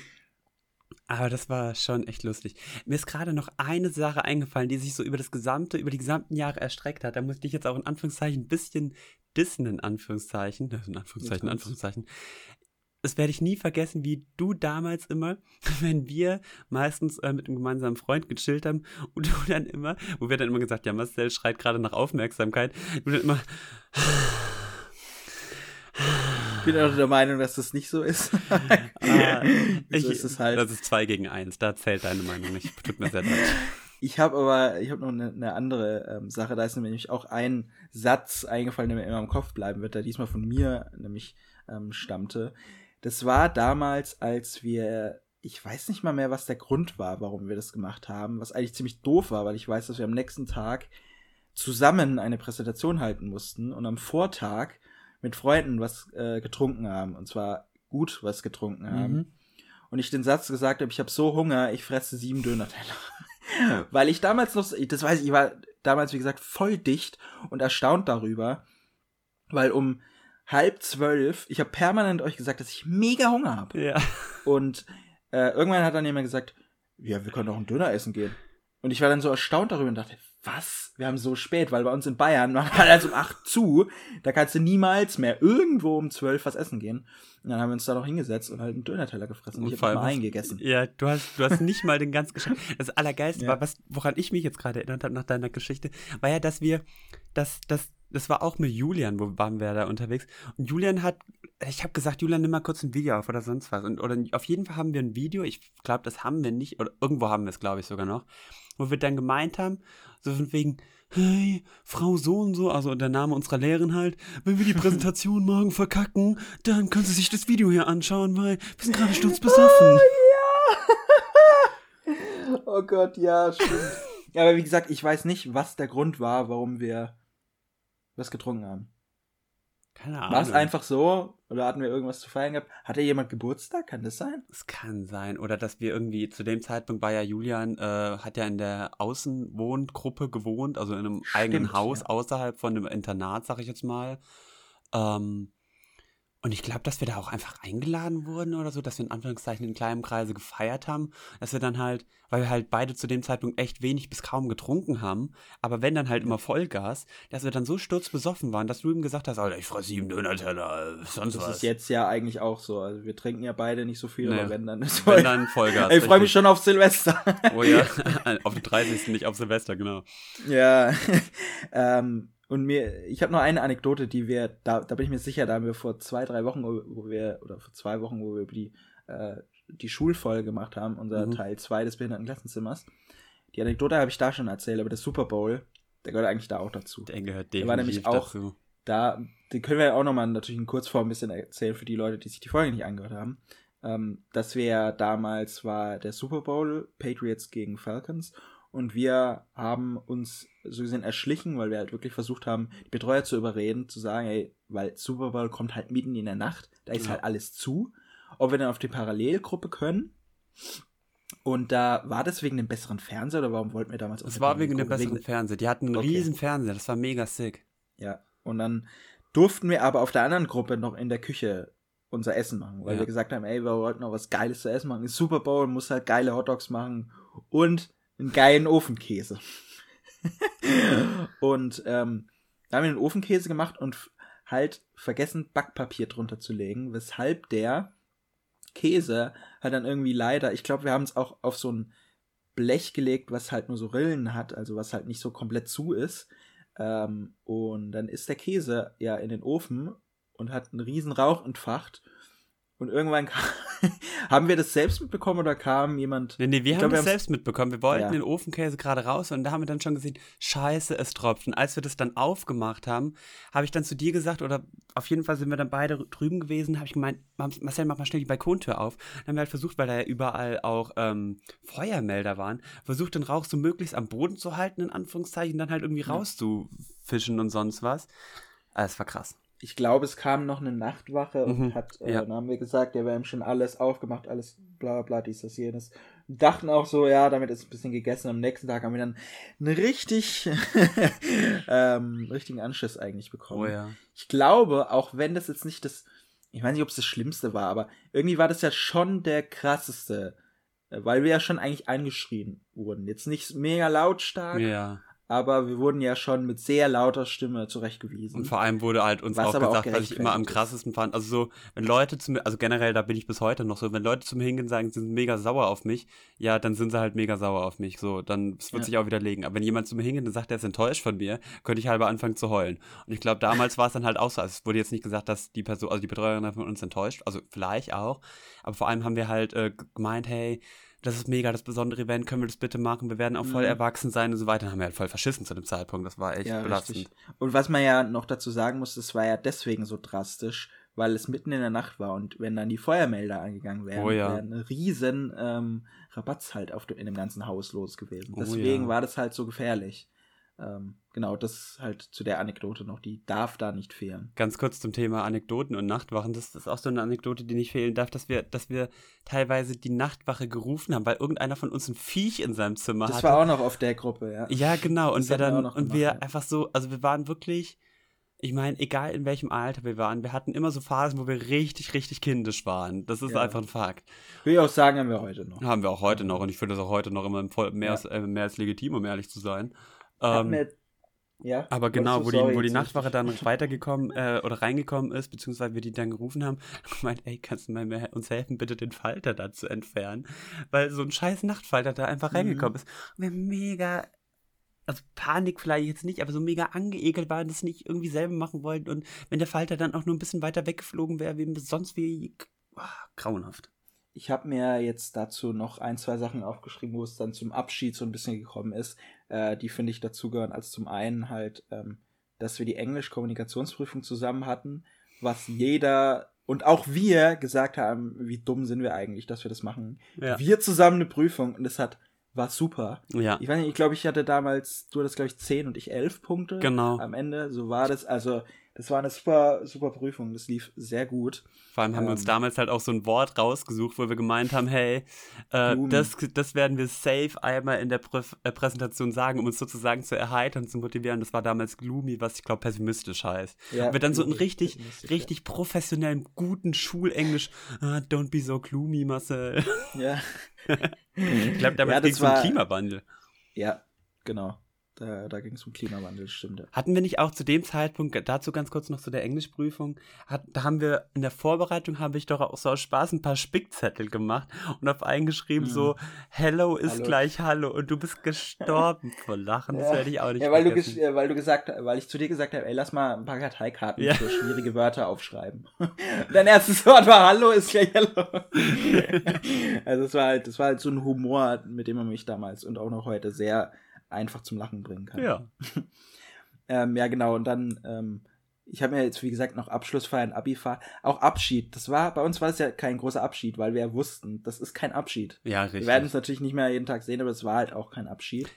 aber das war schon echt lustig. Mir ist gerade noch eine Sache eingefallen, die sich so über das gesamte, über die gesamten Jahre erstreckt hat. Da musste ich jetzt auch in Anführungszeichen ein bisschen dissen, in Anführungszeichen, in Anführungszeichen, in Anführungszeichen das werde ich nie vergessen, wie du damals immer, wenn wir meistens äh, mit einem gemeinsamen Freund gechillt haben und du dann immer, wo wir dann immer gesagt, ja, Marcel schreit gerade nach Aufmerksamkeit, du dann immer. Ich bin auch der Meinung, dass das nicht so ist. ah, so ist es halt. Das ist zwei gegen eins, da zählt deine Meinung nicht. Tut mir sehr leid. Ich habe aber, ich habe noch eine, eine andere ähm, Sache, da ist nämlich auch ein Satz eingefallen, der mir immer im Kopf bleiben wird, der diesmal von mir nämlich ähm, stammte. Das war damals, als wir, ich weiß nicht mal mehr, was der Grund war, warum wir das gemacht haben, was eigentlich ziemlich doof war, weil ich weiß, dass wir am nächsten Tag zusammen eine Präsentation halten mussten und am Vortag mit Freunden was äh, getrunken haben und zwar gut was getrunken haben. Mhm. Und ich den Satz gesagt habe, ich habe so Hunger, ich fresse sieben Döner-Teller. weil ich damals noch, das weiß ich, ich war damals wie gesagt voll dicht und erstaunt darüber, weil um halb zwölf. Ich habe permanent euch gesagt, dass ich mega Hunger habe. Ja. Und äh, irgendwann hat dann jemand gesagt, ja, wir können doch einen Döner essen gehen. Und ich war dann so erstaunt darüber und dachte, was? Wir haben so spät, weil bei uns in Bayern machen halt also um acht zu. Da kannst du niemals mehr irgendwo um zwölf was essen gehen. Und dann haben wir uns da noch hingesetzt und halt einen Döner-Teller gefressen. Und ich habe mal eingegessen. Ja, du hast, du hast nicht mal den ganz geschafft. Das Allergeilste ja. war, was, woran ich mich jetzt gerade erinnert habe nach deiner Geschichte, war ja, dass wir dass das das war auch mit Julian, wo waren wir da unterwegs. Und Julian hat, ich habe gesagt, Julian, nimm mal kurz ein Video auf oder sonst was. Und, oder auf jeden Fall haben wir ein Video, ich glaube, das haben wir nicht, oder irgendwo haben wir es, glaube ich, sogar noch, wo wir dann gemeint haben, so von wegen, hey, Frau so und so, also der Name unserer Lehrerin halt, wenn wir die Präsentation morgen verkacken, dann können Sie sich das Video hier anschauen, weil wir sind gerade sturzbesoffen. Oh, ja. oh Gott, ja, stimmt. Ja, aber wie gesagt, ich weiß nicht, was der Grund war, warum wir was getrunken haben. Keine Ahnung. War es einfach so? Oder hatten wir irgendwas zu feiern gehabt? Hatte jemand Geburtstag? Kann das sein? Es kann sein. Oder dass wir irgendwie, zu dem Zeitpunkt war ja Julian, äh, hat ja in der Außenwohngruppe gewohnt, also in einem Stimmt, eigenen Haus ja. außerhalb von einem Internat, sag ich jetzt mal. Ähm, und ich glaube, dass wir da auch einfach eingeladen wurden oder so, dass wir in Anführungszeichen in kleinem Kreise gefeiert haben, dass wir dann halt, weil wir halt beide zu dem Zeitpunkt echt wenig bis kaum getrunken haben, aber wenn dann halt immer Vollgas, dass wir dann so sturzbesoffen waren, dass du ihm gesagt hast, Alter, ich fresse sieben Döner-Teller, sonst das was. Das ist jetzt ja eigentlich auch so. Also wir trinken ja beide nicht so viel, nee. aber wenn dann ist Wenn dann Vollgas. ich freue mich schon auf Silvester. oh ja, auf den 30. nicht auf Silvester, genau. Ja, ähm, und mir, ich habe noch eine Anekdote, die wir, da, da bin ich mir sicher, da haben wir vor zwei, drei Wochen, wo wir, oder vor zwei Wochen, wo wir die, äh, die Schulfolge gemacht haben, unser mhm. Teil 2 des Behindertenklassenzimmers. Die Anekdote habe ich da schon erzählt, aber der Super Bowl, der gehört eigentlich da auch dazu. Der gehört definitiv der war nämlich auch dazu. Da, den können wir auch nochmal natürlich in Kurzform ein bisschen erzählen für die Leute, die sich die Folge nicht angehört haben. Ähm, das wäre damals war der Super Bowl, Patriots gegen Falcons und wir haben uns so gesehen erschlichen, weil wir halt wirklich versucht haben, die Betreuer zu überreden, zu sagen, ey, weil Super Bowl kommt halt mitten in der Nacht, da ist ja. halt alles zu, ob wir dann auf die Parallelgruppe können. Und da war das wegen dem besseren Fernseher oder warum wollten wir damals Es war wegen dem besseren wegen Fernseher. Die hatten einen okay. riesen Fernseher, das war mega sick. Ja, und dann durften wir aber auf der anderen Gruppe noch in der Küche unser Essen machen, weil ja. wir gesagt haben, ey, wir wollten noch was Geiles zu essen machen. Ist Super Bowl, muss halt geile Hotdogs machen und einen geilen Ofenkäse. und ähm, da haben wir einen Ofenkäse gemacht und halt vergessen, Backpapier drunter zu legen, weshalb der Käse halt dann irgendwie leider, ich glaube, wir haben es auch auf so ein Blech gelegt, was halt nur so Rillen hat, also was halt nicht so komplett zu ist. Ähm, und dann ist der Käse ja in den Ofen und hat einen riesen Rauch entfacht und irgendwann kam, haben wir das selbst mitbekommen oder kam jemand? Nee, nee, wir haben glaub, das selbst mitbekommen. Wir wollten ja. den Ofenkäse gerade raus und da haben wir dann schon gesehen, scheiße, es tropft. Und als wir das dann aufgemacht haben, habe ich dann zu dir gesagt, oder auf jeden Fall sind wir dann beide drüben gewesen, habe ich gemeint, Marcel, mach mal schnell die Balkontür auf. Dann haben wir halt versucht, weil da ja überall auch ähm, Feuermelder waren, versucht den Rauch so möglichst am Boden zu halten, in Anführungszeichen, dann halt irgendwie ja. rauszufischen und sonst was. Ah, es war krass ich glaube, es kam noch eine Nachtwache und mhm, hat, äh, ja. dann haben wir gesagt, ja, wir haben schon alles aufgemacht, alles bla bla bla, dies, das, jenes. Und dachten auch so, ja, damit ist ein bisschen gegessen. Am nächsten Tag haben wir dann einen richtig, ähm, richtigen Anschluss eigentlich bekommen. Oh ja. Ich glaube, auch wenn das jetzt nicht das, ich weiß nicht, ob es das Schlimmste war, aber irgendwie war das ja schon der krasseste, äh, weil wir ja schon eigentlich eingeschrien wurden. Jetzt nicht mega lautstark, ja aber wir wurden ja schon mit sehr lauter Stimme zurechtgewiesen. Und vor allem wurde halt uns was auch gesagt, auch was ich immer am krassesten fand. Also so, wenn Leute zu mir, also generell, da bin ich bis heute noch so, wenn Leute zu mir hingehen sagen, sie sind mega sauer auf mich, ja, dann sind sie halt mega sauer auf mich. So, dann das wird ja. sich auch widerlegen. Aber wenn jemand zu mir hingeht und sagt, er ist enttäuscht von mir, könnte ich halber anfangen zu heulen. Und ich glaube, damals war es dann halt auch so. Also es wurde jetzt nicht gesagt, dass die Person, also die Betreuerin von uns enttäuscht, also vielleicht auch, aber vor allem haben wir halt äh, gemeint, hey, das ist mega das besondere Event, können wir das bitte machen, wir werden auch voll mhm. erwachsen sein und so weiter. Dann haben wir halt voll verschissen zu dem Zeitpunkt, das war echt ja, belastend. Richtig. Und was man ja noch dazu sagen muss, das war ja deswegen so drastisch, weil es mitten in der Nacht war und wenn dann die Feuermelder angegangen wären, oh, ja. wäre ein riesen ähm, Rabatz halt auf, in dem ganzen Haus los gewesen. Deswegen oh, ja. war das halt so gefährlich. Ähm, genau, das halt zu der Anekdote noch, die darf da nicht fehlen. Ganz kurz zum Thema Anekdoten und Nachtwachen, das ist auch so eine Anekdote, die nicht fehlen darf, dass wir, dass wir teilweise die Nachtwache gerufen haben, weil irgendeiner von uns ein Viech in seinem Zimmer das hatte. Das war auch noch auf der Gruppe, ja. Ja, genau, und wir dann, und wir einfach so, also wir waren wirklich, ich meine, egal in welchem Alter wir waren, wir hatten immer so Phasen, wo wir richtig, richtig kindisch waren. Das ist ja. einfach ein Fakt. Will ich auch sagen, haben wir heute noch. Haben wir auch heute noch und ich finde das auch heute noch immer mehr, ja. als, äh, mehr als legitim, um ehrlich zu sein. Ähm, ja, aber genau, wo die, wo die Nachtwache dann weitergekommen äh, oder reingekommen ist, beziehungsweise wir die dann gerufen haben, gemeint, ey, kannst du mal uns helfen, bitte den Falter da zu entfernen? Weil so ein scheiß Nachtfalter da einfach mhm. reingekommen ist. Und wir mega also Panik vielleicht jetzt nicht, aber so mega angeekelt waren, das nicht irgendwie selber machen wollten. Und wenn der Falter dann auch nur ein bisschen weiter weggeflogen wäre, wie sonst wie oh, grauenhaft. Ich habe mir jetzt dazu noch ein, zwei Sachen aufgeschrieben, wo es dann zum Abschied so ein bisschen gekommen ist. Äh, die finde ich dazugehören. Als zum einen halt, ähm, dass wir die Englisch-Kommunikationsprüfung zusammen hatten, was jeder und auch wir gesagt haben, wie dumm sind wir eigentlich, dass wir das machen. Ja. Wir zusammen eine Prüfung und es hat war super. Ja. Ich weiß nicht, ich glaube, ich hatte damals, du hattest, glaube ich, 10 und ich 11 Punkte. Genau. Am Ende, so war das. Also, das war eine super, super Prüfung. Das lief sehr gut. Vor allem haben ähm, wir uns ähm, damals halt auch so ein Wort rausgesucht, wo wir gemeint haben, hey, äh, das, das werden wir safe einmal in der Prä äh, Präsentation sagen, um uns sozusagen zu erheitern, zu motivieren. Das war damals gloomy, was ich glaube pessimistisch heißt. Ja, und wir dann so ein richtig, richtig professionellen, guten Schulenglisch, ah, don't be so gloomy, Marcel. Ja. ich glaube, damals ja, ging es um Klimawandel. Ja, genau. Da, da ging es um Klimawandel, stimmt. Ja. Hatten wir nicht auch zu dem Zeitpunkt, dazu ganz kurz noch zu der Englischprüfung, hat, da haben wir in der Vorbereitung, habe ich doch auch so aus Spaß ein paar Spickzettel gemacht und auf eingeschrieben mhm. so, Hello ist Hallo. gleich Hallo und du bist gestorben vor Lachen, das werde ich auch nicht Ja, weil vergessen. du, weil du gesagt, weil ich zu dir gesagt habe, ey, lass mal ein paar Karteikarten ja. für schwierige Wörter aufschreiben. Dein erstes Wort war Hallo ist gleich Hallo. also es war halt, das war halt so ein Humor, mit dem man mich damals und auch noch heute sehr einfach zum Lachen bringen kann. Ja. ähm, ja, genau. Und dann, ähm, ich habe mir jetzt, wie gesagt, noch Abschlussfeiern, Abifahrt, auch Abschied. Das war, bei uns war es ja kein großer Abschied, weil wir ja wussten, das ist kein Abschied. Ja, richtig. Wir werden es natürlich nicht mehr jeden Tag sehen, aber es war halt auch kein Abschied.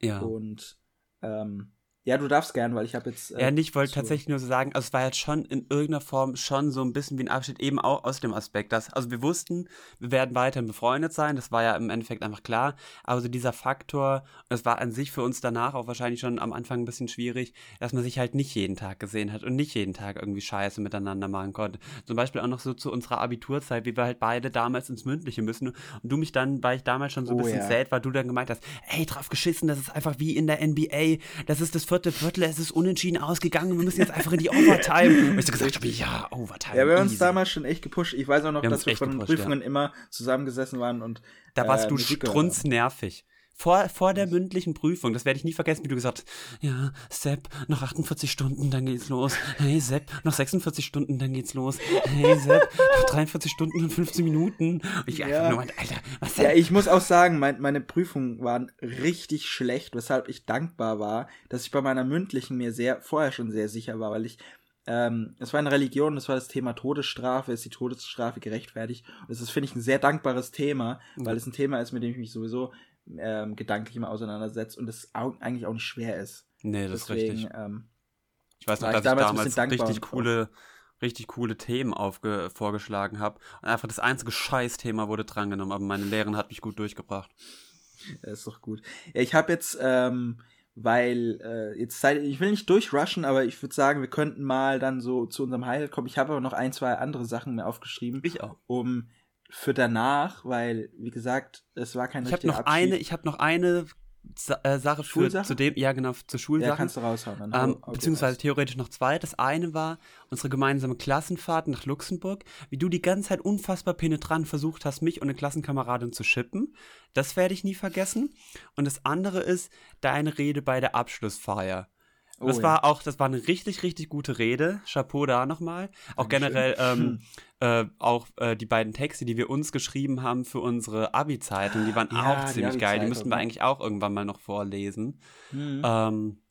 Ja. Und ähm, ja, du darfst gern, weil ich habe jetzt. Äh, ja, ich wollte tatsächlich nur so sagen, also es war jetzt schon in irgendeiner Form schon so ein bisschen wie ein Abschied, eben auch aus dem Aspekt, dass, also wir wussten, wir werden weiterhin befreundet sein, das war ja im Endeffekt einfach klar, aber so dieser Faktor, das war an sich für uns danach auch wahrscheinlich schon am Anfang ein bisschen schwierig, dass man sich halt nicht jeden Tag gesehen hat und nicht jeden Tag irgendwie Scheiße miteinander machen konnte. Zum Beispiel auch noch so zu unserer Abiturzeit, wie wir halt beide damals ins Mündliche müssen und du mich dann, weil ich damals schon so ein oh, bisschen ja. sad war, du dann gemeint hast, ey, drauf geschissen, das ist einfach wie in der NBA, das ist das vierte Viertel, es ist unentschieden ausgegangen, wir müssen jetzt einfach in die Overtime. Und ich so gesagt habe, ja, Overtime. Ja, wir haben uns damals schon echt gepusht. Ich weiß auch noch, wir dass wir von den Prüfungen ja. immer zusammengesessen waren und. Da warst äh, du strunznervig vor, vor der mündlichen Prüfung, das werde ich nie vergessen, wie du gesagt hast, ja, Sepp, noch 48 Stunden, dann geht's los. Hey, Sepp, noch 46 Stunden, dann geht's los. Hey, Sepp, noch 43 Stunden und 15 Minuten. Und ich ja. einfach nur meinte, Alter, was denn? Ja, ich muss auch sagen, mein, meine Prüfungen waren richtig schlecht, weshalb ich dankbar war, dass ich bei meiner mündlichen mir sehr, vorher schon sehr sicher war, weil ich ähm, es war eine Religion, das war das Thema Todesstrafe, ist die Todesstrafe gerechtfertigt? Und das ist, finde ich, ein sehr dankbares Thema, weil es ein Thema ist, mit dem ich mich sowieso ähm, gedanklich immer auseinandersetzt und es eigentlich auch nicht schwer ist. Nee, das Deswegen, ist richtig. Ähm, ich weiß noch, dass ich damals, damals richtig coole, richtig coole Themen aufge vorgeschlagen habe. Und einfach das einzige Scheißthema wurde drangenommen, aber meine Lehrerin hat mich gut durchgebracht. Ja, ist doch gut. Ja, ich habe jetzt, ähm, weil äh, jetzt Zeit, ich will nicht durchrushen, aber ich würde sagen, wir könnten mal dann so zu unserem Highlight kommen. Ich habe aber noch ein, zwei andere Sachen mir aufgeschrieben. Ich auch. Um für danach, weil, wie gesagt, es war kein ich richtiger noch Abschied. Eine, ich habe noch eine Sa äh, Sache für, zu dem, ja genau, zur Schulsache. Ja, kannst du raushauen. Ähm, beziehungsweise theoretisch noch zwei. Das eine war unsere gemeinsame Klassenfahrt nach Luxemburg, wie du die ganze Zeit unfassbar penetrant versucht hast, mich und eine Klassenkameradin zu schippen. Das werde ich nie vergessen. Und das andere ist deine Rede bei der Abschlussfeier. Oh, das ja. war auch, das war eine richtig, richtig gute Rede. Chapeau da nochmal. Auch Dankeschön. generell ähm, äh, auch äh, die beiden Texte, die wir uns geschrieben haben für unsere Abi-Zeitung, die waren ja, auch ziemlich die geil. Die müssten wir eigentlich auch irgendwann mal noch vorlesen. Mhm. Ähm,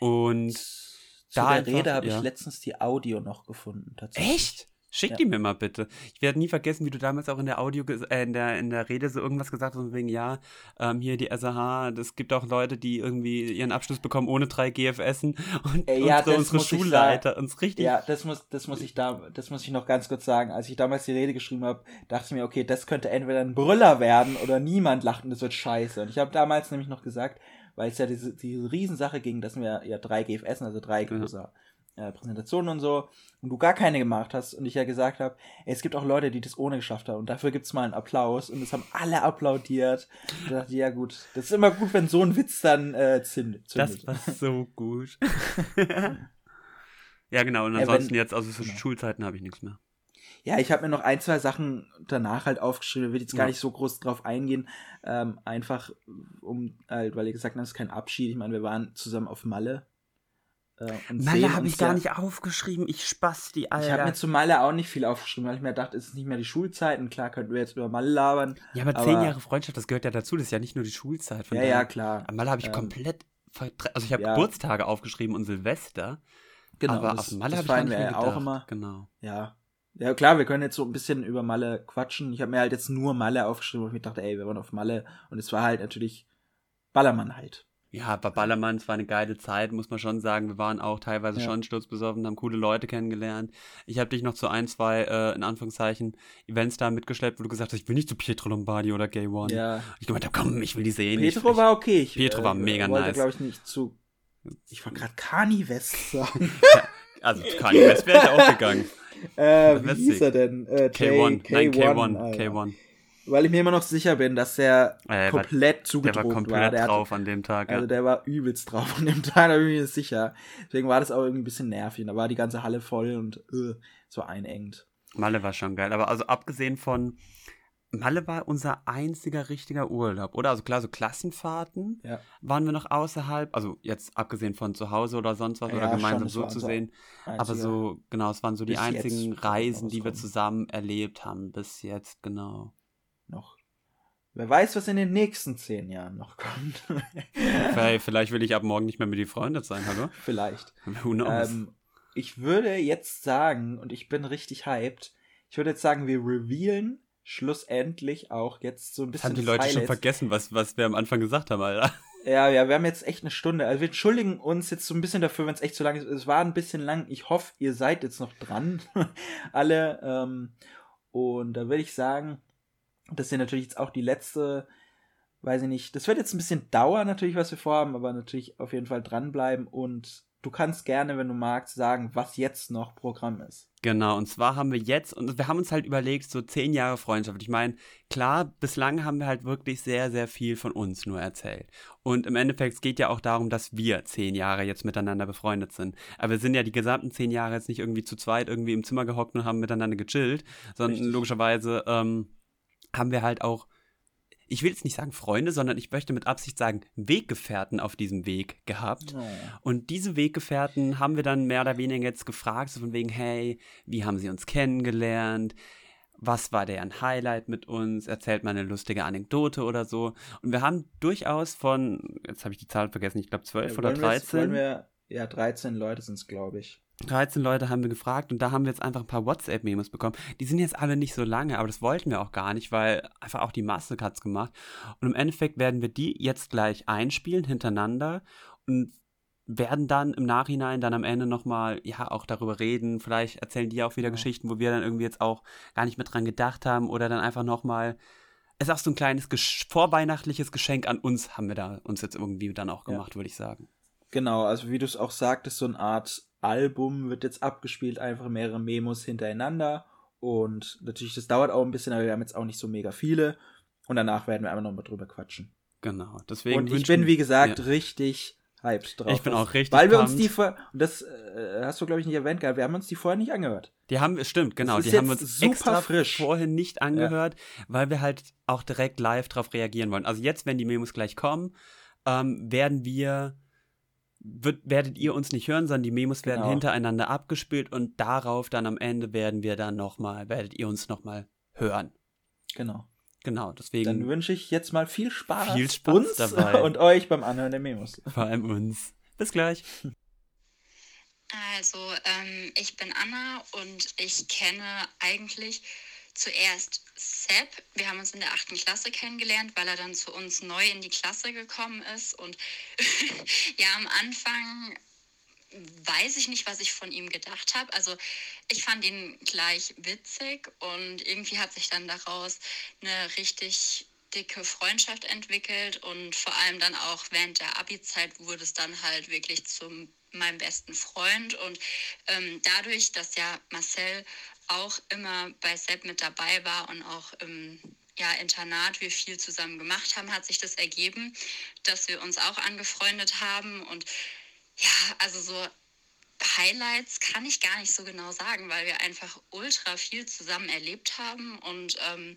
und zu da der Rede habe ja. ich letztens die Audio noch gefunden. Tatsächlich. Echt? Schick ja. die mir mal bitte. Ich werde nie vergessen, wie du damals auch in der Audio, äh, in, der, in der Rede so irgendwas gesagt hast, wegen, ja, ähm, hier die SAH, es gibt auch Leute, die irgendwie ihren Abschluss bekommen ohne drei GFSen und äh, ja, unsere, unsere Schulleiter uns richtig. Ja, das muss, das muss ich da, das muss ich noch ganz kurz sagen. Als ich damals die Rede geschrieben habe, dachte ich mir, okay, das könnte entweder ein Brüller werden oder niemand lacht und das wird scheiße. Und ich habe damals nämlich noch gesagt, weil es ja diese, diese Riesensache ging, dass wir ja drei GFSen, also drei große ja äh, Präsentationen und so und du gar keine gemacht hast und ich ja gesagt habe, es gibt auch Leute, die das ohne geschafft haben und dafür gibt es mal einen Applaus und das haben alle applaudiert. Und dachte, ja gut, das ist immer gut, wenn so ein Witz dann äh, zündet. Das war so gut. ja, genau, und ansonsten ja, wenn, jetzt, also für genau. Schulzeiten habe ich nichts mehr. Ja, ich habe mir noch ein, zwei Sachen danach halt aufgeschrieben. Ich will jetzt gar ja. nicht so groß drauf eingehen. Ähm, einfach, um, halt, weil ihr gesagt habt, es ist kein Abschied. Ich meine, wir waren zusammen auf Malle. Äh, Malle habe ich gar ja, nicht aufgeschrieben. Ich spaß die Alter. Ich habe mir zu Malle auch nicht viel aufgeschrieben, weil ich mir dachte, es ist nicht mehr die Schulzeit. Und klar könnten wir jetzt über Malle labern. Ja, aber, aber zehn Jahre Freundschaft, das gehört ja dazu. Das ist ja nicht nur die Schulzeit. ja, ja, klar. Malle habe ich ähm, komplett also ich habe ja. Geburtstage aufgeschrieben und Silvester. Genau, aber das, auf Malle habe ich gar nicht mehr auch immer. Genau. Ja. Ja, klar, wir können jetzt so ein bisschen über Malle quatschen. Ich habe mir halt jetzt nur Malle aufgeschrieben, wo ich mir dachte, ey, wir waren auf Malle. Und es war halt natürlich Ballermann halt. Ja, bei Ballermann, es war eine geile Zeit, muss man schon sagen. Wir waren auch teilweise ja. schon sturzbesoffen, haben coole Leute kennengelernt. Ich habe dich noch zu ein, zwei, äh, in Anführungszeichen, Events da mitgeschleppt, wo du gesagt hast, ich will nicht zu Pietro Lombardi oder Gay One. Ja. Ich gemeint habe, komm, ich will die sehen. Pietro ich, war okay. Ich, Pietro äh, war mega wollte, nice. glaube ich, nicht zu. Ich wollte gerade Kani West sagen. also zu Kani West wäre ich auch gegangen. äh, wie hieß er denn? Äh, K1, K1, nein, K1, K1 weil ich mir immer noch sicher bin, dass der äh, komplett war, zugedruckt war. Der war komplett war. Der drauf an dem Tag. Ja. Also der war übelst drauf an dem Tag, da bin ich mir sicher. Deswegen war das auch irgendwie ein bisschen nervig. Da war die ganze Halle voll und uh, so einengt. Malle war schon geil. Aber also abgesehen von Malle war unser einziger richtiger Urlaub, oder? Also klar, so Klassenfahrten ja. waren wir noch außerhalb, also jetzt abgesehen von zu Hause oder sonst was ja, oder gemeinsam so zu sehen. Aber so, genau, es waren so die einzigen Reisen, die wir zusammen erlebt haben bis jetzt, genau. Wer weiß, was in den nächsten zehn Jahren noch kommt. Vielleicht will ich ab morgen nicht mehr mit dir befreundet sein, hallo? Vielleicht. Who knows? Ähm, ich würde jetzt sagen, und ich bin richtig hyped, ich würde jetzt sagen, wir revealen schlussendlich auch jetzt so ein bisschen. Haben die Leute schon vergessen, was, was wir am Anfang gesagt haben, Alter? Ja, ja, wir haben jetzt echt eine Stunde. Also wir entschuldigen uns jetzt so ein bisschen dafür, wenn es echt zu lang ist. Es war ein bisschen lang. Ich hoffe, ihr seid jetzt noch dran. Alle. Ähm, und da würde ich sagen, das ist ja natürlich jetzt auch die letzte, weiß ich nicht, das wird jetzt ein bisschen dauern natürlich, was wir vorhaben, aber natürlich auf jeden Fall dranbleiben und du kannst gerne, wenn du magst, sagen, was jetzt noch Programm ist. Genau, und zwar haben wir jetzt, und wir haben uns halt überlegt, so zehn Jahre Freundschaft. Ich meine, klar, bislang haben wir halt wirklich sehr, sehr viel von uns nur erzählt. Und im Endeffekt es geht ja auch darum, dass wir zehn Jahre jetzt miteinander befreundet sind. Aber wir sind ja die gesamten zehn Jahre jetzt nicht irgendwie zu zweit irgendwie im Zimmer gehockt und haben miteinander gechillt, sondern Richtig. logischerweise, ähm, haben wir halt auch, ich will jetzt nicht sagen Freunde, sondern ich möchte mit Absicht sagen Weggefährten auf diesem Weg gehabt. Oh. Und diese Weggefährten haben wir dann mehr oder weniger jetzt gefragt, so von wegen, hey, wie haben sie uns kennengelernt? Was war deren Highlight mit uns? Erzählt mal eine lustige Anekdote oder so. Und wir haben durchaus von, jetzt habe ich die Zahl vergessen, ich glaube 12 ja, oder 13. Wir, ja, 13 Leute sind es, glaube ich. 13 Leute haben wir gefragt und da haben wir jetzt einfach ein paar WhatsApp-Memos bekommen. Die sind jetzt alle nicht so lange, aber das wollten wir auch gar nicht, weil einfach auch die Masse hat es gemacht. Und im Endeffekt werden wir die jetzt gleich einspielen hintereinander und werden dann im Nachhinein dann am Ende nochmal, ja, auch darüber reden. Vielleicht erzählen die auch wieder ja. Geschichten, wo wir dann irgendwie jetzt auch gar nicht mit dran gedacht haben oder dann einfach nochmal, es ist auch so ein kleines Gesch vorweihnachtliches Geschenk an uns, haben wir da uns jetzt irgendwie dann auch gemacht, ja. würde ich sagen. Genau, also wie du es auch sagtest, so eine Art Album wird jetzt abgespielt, einfach mehrere Memos hintereinander. Und natürlich, das dauert auch ein bisschen, aber wir haben jetzt auch nicht so mega viele. Und danach werden wir einfach nochmal drüber quatschen. Genau, deswegen. Und ich bin, wie gesagt, ja. richtig hyped drauf. Ich bin auch richtig Weil wir uns die vor, und das äh, hast du, glaube ich, nicht erwähnt gehabt, wir haben uns die vorher nicht angehört. Die haben, stimmt, genau, die haben wir uns extra frisch. vorhin nicht angehört, ja. weil wir halt auch direkt live drauf reagieren wollen. Also jetzt, wenn die Memos gleich kommen, ähm, werden wir wird, werdet ihr uns nicht hören, sondern die Memos werden genau. hintereinander abgespielt und darauf dann am Ende werden wir dann nochmal, werdet ihr uns nochmal hören. Genau. Genau, deswegen. Dann wünsche ich jetzt mal viel Spaß, viel Spaß uns dabei. und euch beim Anhören der Memos. Vor allem uns. Bis gleich. Also, ähm, ich bin Anna und ich kenne eigentlich zuerst Sepp. Wir haben uns in der achten Klasse kennengelernt, weil er dann zu uns neu in die Klasse gekommen ist. Und ja, am Anfang weiß ich nicht, was ich von ihm gedacht habe. Also ich fand ihn gleich witzig und irgendwie hat sich dann daraus eine richtig dicke Freundschaft entwickelt und vor allem dann auch während der Abi-Zeit wurde es dann halt wirklich zu meinem besten Freund und ähm, dadurch, dass ja Marcel auch immer bei Sepp mit dabei war und auch im ja, Internat wir viel zusammen gemacht haben, hat sich das ergeben, dass wir uns auch angefreundet haben. Und ja, also so Highlights kann ich gar nicht so genau sagen, weil wir einfach ultra viel zusammen erlebt haben und ähm,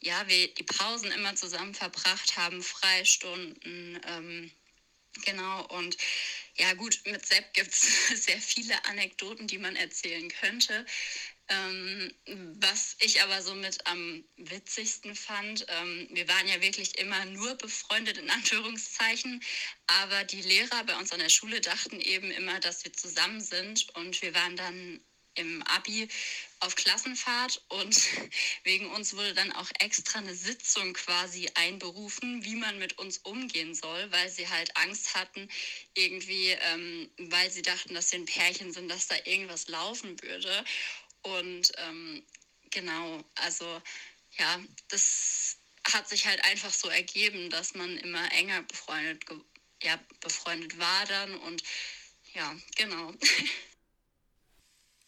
ja, wir die Pausen immer zusammen verbracht haben, Freistunden, ähm, genau. Und ja, gut, mit Sepp gibt es sehr viele Anekdoten, die man erzählen könnte. Ähm, was ich aber so mit am witzigsten fand, ähm, wir waren ja wirklich immer nur befreundet in Anführungszeichen, aber die Lehrer bei uns an der Schule dachten eben immer, dass wir zusammen sind und wir waren dann im Abi auf Klassenfahrt und wegen uns wurde dann auch extra eine Sitzung quasi einberufen, wie man mit uns umgehen soll, weil sie halt Angst hatten, irgendwie, ähm, weil sie dachten, dass wir ein Pärchen sind, dass da irgendwas laufen würde. Und ähm, genau, also ja, das hat sich halt einfach so ergeben, dass man immer enger befreundet, ja, befreundet war dann und ja, genau.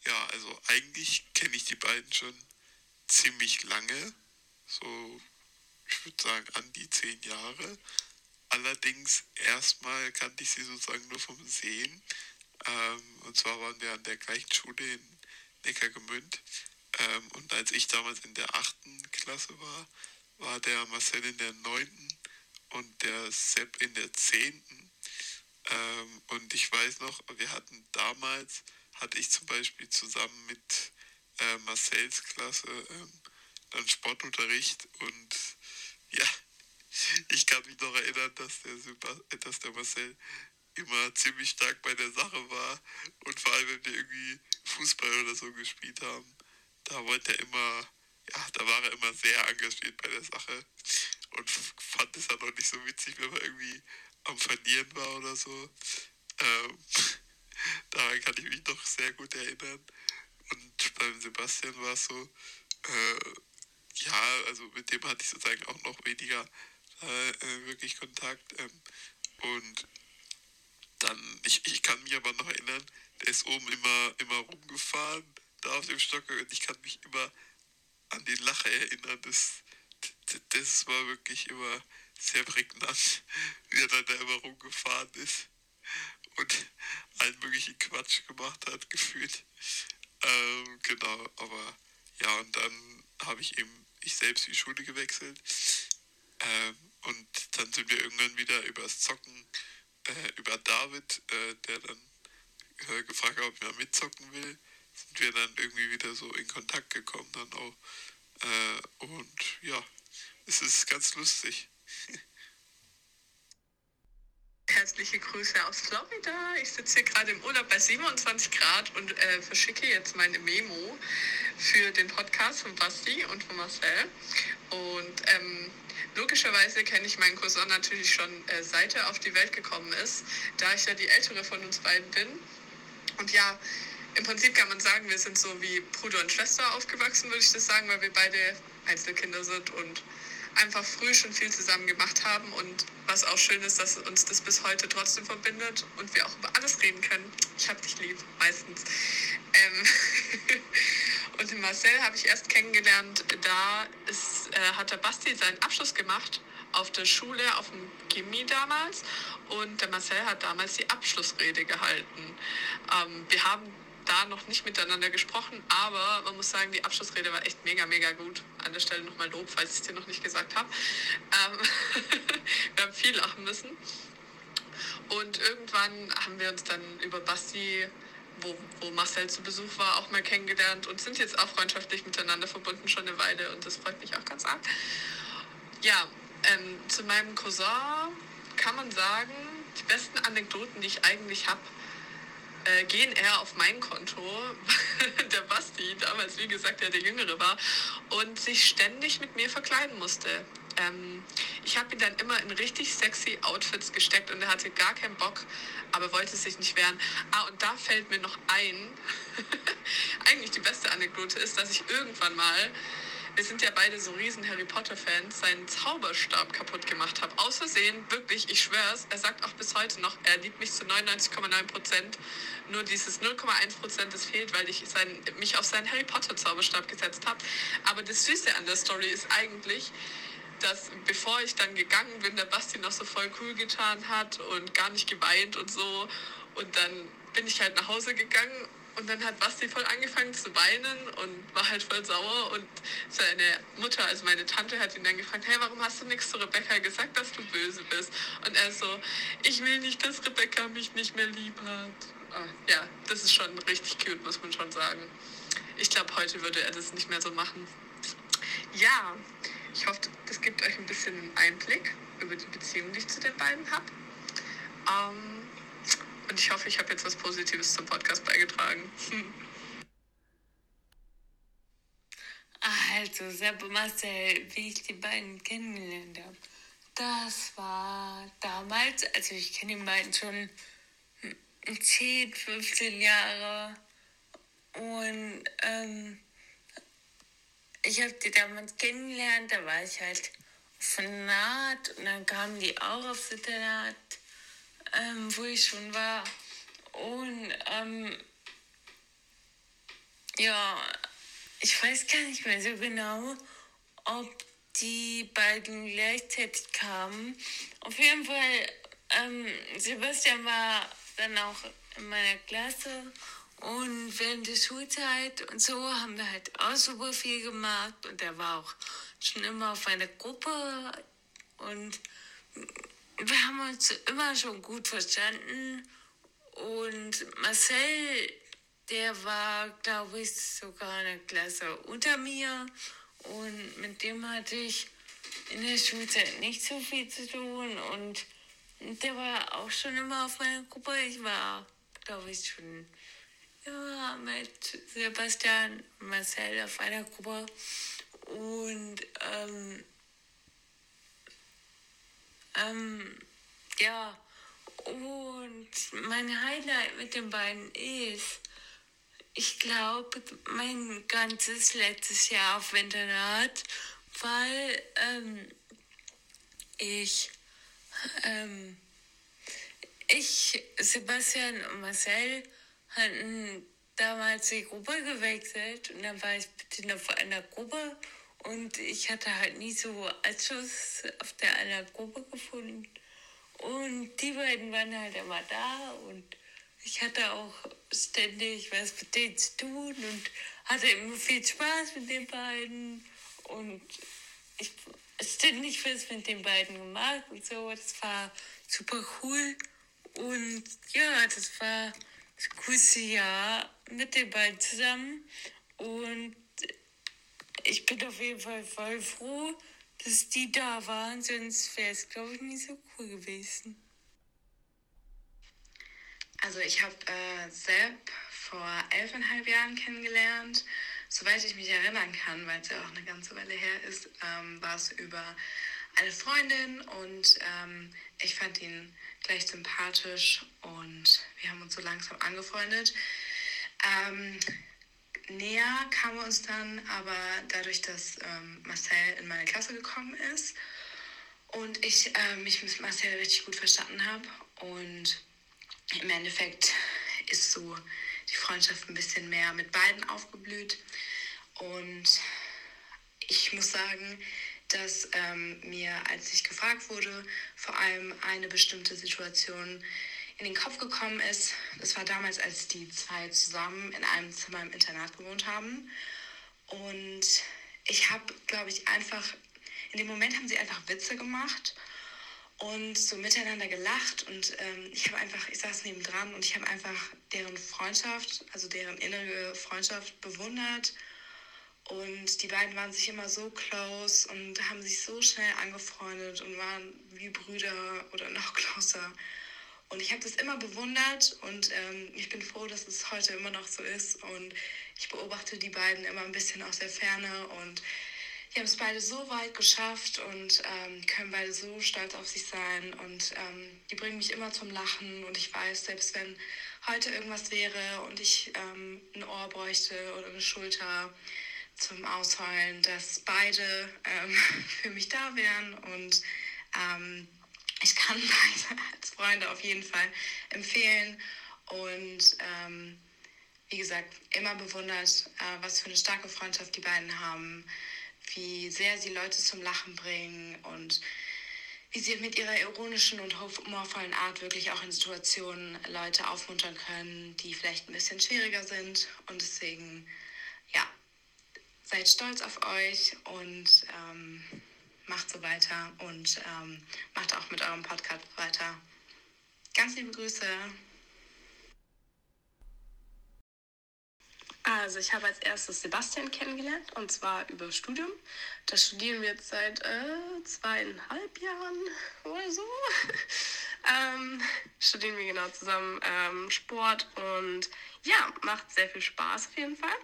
Ja, also eigentlich kenne ich die beiden schon ziemlich lange, so ich würde sagen an die zehn Jahre. Allerdings erstmal kannte ich sie sozusagen nur vom Sehen. Ähm, und zwar waren wir an der gleichen Schule in Neckargemünd. Ähm, und als ich damals in der achten Klasse war, war der Marcel in der neunten und der Sepp in der zehnten. Ähm, und ich weiß noch, wir hatten damals, hatte ich zum Beispiel zusammen mit äh, Marcels Klasse ähm, dann Sportunterricht und ja, ich kann mich noch erinnern, dass der, dass der Marcel immer ziemlich stark bei der Sache war und vor allem, wenn wir irgendwie Fußball oder so gespielt haben, da wollte er immer, ja, da war er immer sehr engagiert bei der Sache und fand es dann auch nicht so witzig, wenn man irgendwie am Verlieren war oder so. Ähm, daran kann ich mich doch sehr gut erinnern. Und beim Sebastian war es so, äh, ja, also mit dem hatte ich sozusagen auch noch weniger äh, wirklich Kontakt. Ähm, und dann, ich, ich kann mich aber noch erinnern, der ist oben immer, immer rumgefahren, da auf dem Stockwerk und ich kann mich immer an den Lacher erinnern. Das, das war wirklich immer sehr prägnant, wie er dann da immer rumgefahren ist und allen möglichen Quatsch gemacht hat, gefühlt. Ähm, genau, aber ja, und dann habe ich eben ich selbst die Schule gewechselt. Ähm, und dann sind wir irgendwann wieder übers Zocken äh, über David, äh, der dann äh, gefragt hat, ob er mitzocken will, sind wir dann irgendwie wieder so in Kontakt gekommen dann auch. Äh, und ja, es ist ganz lustig. Herzliche Grüße aus Florida. Ich sitze hier gerade im Urlaub bei 27 Grad und äh, verschicke jetzt meine Memo für den Podcast von Basti und von Marcel. Und ähm, Logischerweise kenne ich meinen Cousin natürlich schon äh, seit er auf die Welt gekommen ist, da ich ja die ältere von uns beiden bin. Und ja, im Prinzip kann man sagen, wir sind so wie Bruder und Schwester aufgewachsen, würde ich das sagen, weil wir beide Einzelkinder sind und einfach früh schon viel zusammen gemacht haben. Und was auch schön ist, dass uns das bis heute trotzdem verbindet und wir auch über alles reden können. Ich hab dich lieb, meistens. Ähm Und den Marcel habe ich erst kennengelernt, da ist, äh, hat der Basti seinen Abschluss gemacht auf der Schule, auf dem Chemie damals. Und der Marcel hat damals die Abschlussrede gehalten. Ähm, wir haben da noch nicht miteinander gesprochen, aber man muss sagen, die Abschlussrede war echt mega, mega gut. An der Stelle nochmal Lob, falls ich es dir noch nicht gesagt habe. Ähm wir haben viel lachen müssen. Und irgendwann haben wir uns dann über Basti wo, wo Marcel zu Besuch war, auch mal kennengelernt und sind jetzt auch freundschaftlich miteinander verbunden schon eine Weile und das freut mich auch ganz arg. Ja, ähm, zu meinem Cousin kann man sagen, die besten Anekdoten, die ich eigentlich habe, äh, gehen eher auf mein Konto. der Basti, damals wie gesagt, der der Jüngere war und sich ständig mit mir verkleiden musste. Ähm, ich habe ihn dann immer in richtig sexy Outfits gesteckt und er hatte gar keinen Bock, aber wollte sich nicht wehren. Ah, und da fällt mir noch ein, eigentlich die beste Anekdote ist, dass ich irgendwann mal, wir sind ja beide so riesen Harry Potter-Fans, seinen Zauberstab kaputt gemacht habe. Aus Versehen, wirklich, ich schwör's, er sagt auch bis heute noch, er liebt mich zu 99,9 Prozent. Nur dieses 0,1 Prozent, das fehlt, weil ich sein, mich auf seinen Harry Potter-Zauberstab gesetzt habe. Aber das Süße an der Story ist eigentlich, dass bevor ich dann gegangen bin, der Basti noch so voll cool getan hat und gar nicht geweint und so. Und dann bin ich halt nach Hause gegangen und dann hat Basti voll angefangen zu weinen und war halt voll sauer. Und seine Mutter, also meine Tante, hat ihn dann gefragt, hey, warum hast du nichts zu Rebecca gesagt, dass du böse bist? Und er so, ich will nicht, dass Rebecca mich nicht mehr lieb hat. Ah, ja, das ist schon richtig cute, muss man schon sagen. Ich glaube, heute würde er das nicht mehr so machen. Ja, ich hoffe, das gibt euch ein bisschen einen Einblick über die Beziehung, die ich zu den beiden habe. Ähm, und ich hoffe, ich habe jetzt was Positives zum Podcast beigetragen. Also, Sepp und Marcel, wie ich die beiden kennengelernt habe, das war damals, also ich kenne die beiden schon 10, 15 Jahre. Und ähm, ich habe die damals kennengelernt, da war ich halt auf Internat und dann kamen die auch aufs Internat ähm, wo ich schon war. Und ähm, ja, ich weiß gar nicht mehr so genau, ob die beiden gleichzeitig kamen. Auf jeden Fall, ähm, Sebastian war dann auch in meiner Klasse und während der Schulzeit und so haben wir halt auch super viel gemacht und er war auch schon immer auf einer Gruppe und wir haben uns immer schon gut verstanden. Und Marcel, der war, glaube ich, sogar eine Klasse unter mir. Und mit dem hatte ich in der Schulzeit nicht so viel zu tun. Und der war auch schon immer auf meiner Gruppe. Ich war, glaube ich, schon ja, mit Sebastian und Marcel auf einer Gruppe. Und ähm, ähm, ja, und mein Highlight mit den beiden ist, ich glaube, mein ganzes letztes Jahr auf Internat, weil ähm, ich, ähm, ich, Sebastian und Marcel hatten damals die Gruppe gewechselt und dann war ich bitte vor einer Gruppe und ich hatte halt nie so Anschluss auf der einer Gruppe gefunden. Und die beiden waren halt immer da und ich hatte auch ständig was mit denen zu tun und hatte immer viel Spaß mit den beiden und ich ständig was mit den beiden gemacht und so. Das war super cool und ja, das war das coolste Jahr mit den beiden zusammen und ich bin auf jeden Fall voll froh, dass die da waren, sonst wäre es, glaube ich, nicht so cool gewesen. Also ich habe äh, Sepp vor elfeinhalb Jahren kennengelernt. Soweit ich mich erinnern kann, weil es ja auch eine ganze Weile her ist, ähm, war es über eine Freundin und ähm, ich fand ihn gleich sympathisch und wir haben uns so langsam angefreundet. Ähm, näher kamen wir uns dann aber dadurch, dass ähm, Marcel in meine Klasse gekommen ist und ich äh, mich mit Marcel richtig gut verstanden habe. Und im Endeffekt ist so die Freundschaft ein bisschen mehr mit beiden aufgeblüht. Und ich muss sagen, dass ähm, mir, als ich gefragt wurde, vor allem eine bestimmte Situation in den Kopf gekommen ist, das war damals, als die zwei zusammen in einem Zimmer im Internat gewohnt haben. Und ich habe, glaube ich, einfach, in dem Moment haben sie einfach Witze gemacht und so miteinander gelacht. Und ähm, ich habe einfach, ich saß neben dran und ich habe einfach deren Freundschaft, also deren innere Freundschaft bewundert. Und die beiden waren sich immer so close und haben sich so schnell angefreundet und waren wie Brüder oder noch closer. Und ich habe das immer bewundert und ähm, ich bin froh, dass es heute immer noch so ist. Und ich beobachte die beiden immer ein bisschen aus der Ferne und die haben es beide so weit geschafft und ähm, können beide so stolz auf sich sein. Und ähm, die bringen mich immer zum Lachen. Und ich weiß, selbst wenn heute irgendwas wäre und ich ähm, ein Ohr bräuchte oder eine Schulter zum Ausheulen, dass beide ähm, für mich da wären und ähm, ich kann beide als Freunde auf jeden Fall empfehlen. Und ähm, wie gesagt, immer bewundert, äh, was für eine starke Freundschaft die beiden haben, wie sehr sie Leute zum Lachen bringen. Und wie sie mit ihrer ironischen und humorvollen Art wirklich auch in Situationen Leute aufmuntern können, die vielleicht ein bisschen schwieriger sind. Und deswegen, ja, seid stolz auf euch und ähm, macht so weiter und ähm, macht auch mit eurem Podcast weiter. Ganz liebe Grüße. Also ich habe als erstes Sebastian kennengelernt und zwar über Studium. Da studieren wir jetzt seit äh, zweieinhalb Jahren oder so. ähm, studieren wir genau zusammen ähm, Sport und ja, macht sehr viel Spaß auf jeden Fall.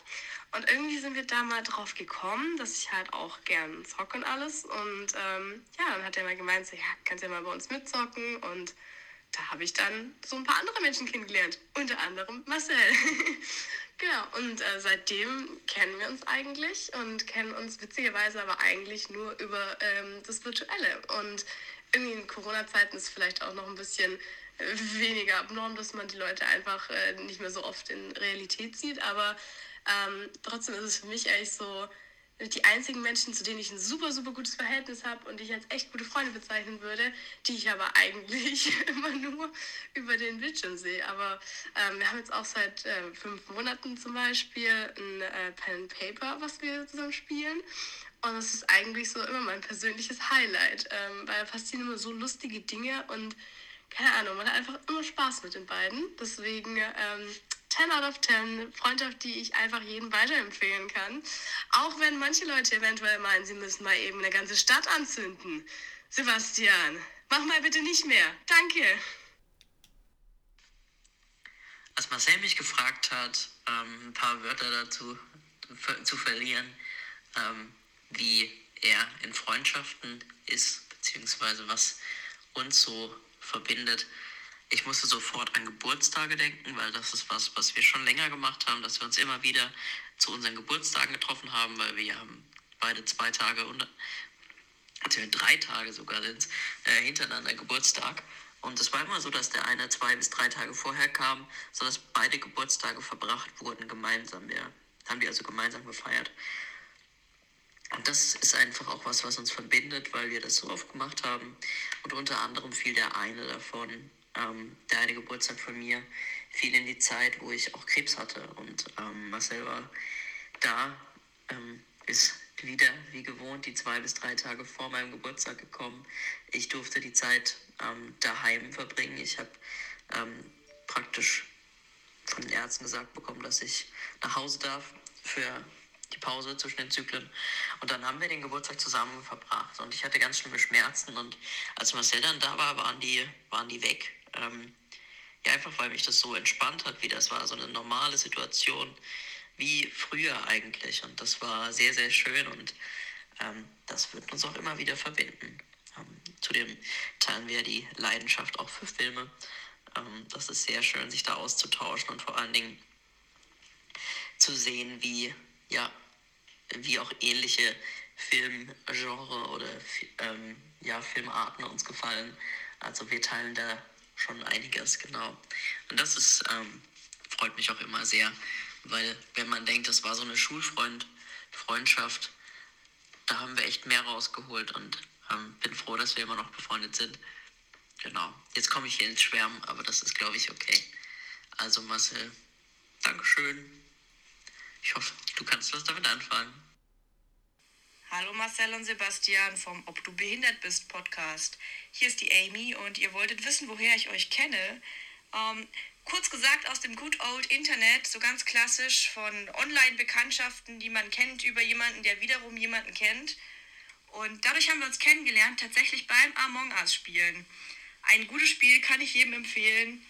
Und irgendwie sind wir da mal drauf gekommen, dass ich halt auch gern zocke und alles. Und ähm, ja, dann hat er mal gemeint, so, ja, kannst ja mal bei uns mitzocken und da habe ich dann so ein paar andere Menschen kennengelernt, unter anderem Marcel. genau, und äh, seitdem kennen wir uns eigentlich und kennen uns witzigerweise aber eigentlich nur über ähm, das Virtuelle. Und irgendwie in Corona-Zeiten ist vielleicht auch noch ein bisschen weniger abnorm, dass man die Leute einfach äh, nicht mehr so oft in Realität sieht, aber ähm, trotzdem ist es für mich eigentlich so, die einzigen Menschen, zu denen ich ein super, super gutes Verhältnis habe und die ich als echt gute Freunde bezeichnen würde, die ich aber eigentlich immer nur über den Bildschirm sehe. Aber ähm, wir haben jetzt auch seit äh, fünf Monaten zum Beispiel ein äh, Pen and Paper, was wir zusammen spielen. Und das ist eigentlich so immer mein persönliches Highlight, ähm, weil da passieren immer so lustige Dinge und keine Ahnung, man hat einfach immer Spaß mit den beiden. Deswegen ähm, 10 out of 10, Freundschaft, die ich einfach jedem weiterempfehlen kann. Auch wenn manche Leute eventuell meinen, sie müssen mal eben eine ganze Stadt anzünden. Sebastian, mach mal bitte nicht mehr. Danke. Als Marcel mich gefragt hat, ähm, ein paar Wörter dazu zu verlieren, ähm, wie er in Freundschaften ist, beziehungsweise was uns so verbindet, ich musste sofort an Geburtstage denken, weil das ist was, was wir schon länger gemacht haben, dass wir uns immer wieder zu unseren Geburtstagen getroffen haben, weil wir haben beide zwei Tage und also drei Tage sogar sind äh, hintereinander Geburtstag. Und es war immer so, dass der eine zwei bis drei Tage vorher kam, sodass beide Geburtstage verbracht wurden gemeinsam. Wir haben die also gemeinsam gefeiert. Das ist einfach auch was, was uns verbindet, weil wir das so oft gemacht haben. Und unter anderem fiel der eine davon ähm, der eine Geburtstag von mir fiel in die Zeit, wo ich auch Krebs hatte. Und ähm, Marcel war da, ähm, ist wieder wie gewohnt die zwei bis drei Tage vor meinem Geburtstag gekommen. Ich durfte die Zeit ähm, daheim verbringen. Ich habe ähm, praktisch von den Ärzten gesagt bekommen, dass ich nach Hause darf für die Pause zwischen den Zyklen. Und dann haben wir den Geburtstag zusammen verbracht. Und ich hatte ganz schlimme Schmerzen. Und als Marcel dann da war, waren die, waren die weg. Ähm, ja, einfach weil mich das so entspannt hat, wie das war, so eine normale Situation wie früher eigentlich. Und das war sehr, sehr schön und ähm, das wird uns auch immer wieder verbinden. Ähm, zudem teilen wir die Leidenschaft auch für Filme. Ähm, das ist sehr schön, sich da auszutauschen und vor allen Dingen zu sehen, wie, ja, wie auch ähnliche Filmgenre oder ähm, ja, Filmarten uns gefallen. Also wir teilen da schon einiges, genau. Und das ist, ähm, freut mich auch immer sehr, weil wenn man denkt, das war so eine Schulfreundschaft, da haben wir echt mehr rausgeholt und ähm, bin froh, dass wir immer noch befreundet sind. Genau. Jetzt komme ich hier ins Schwärmen, aber das ist, glaube ich, okay. Also Marcel, Dankeschön. Ich hoffe, du kannst was damit anfangen. Hallo Marcel und Sebastian vom Ob du behindert bist Podcast. Hier ist die Amy und ihr wolltet wissen, woher ich euch kenne. Ähm, kurz gesagt aus dem Good Old Internet, so ganz klassisch von Online-Bekanntschaften, die man kennt über jemanden, der wiederum jemanden kennt. Und dadurch haben wir uns kennengelernt, tatsächlich beim Among Us spielen. Ein gutes Spiel kann ich jedem empfehlen.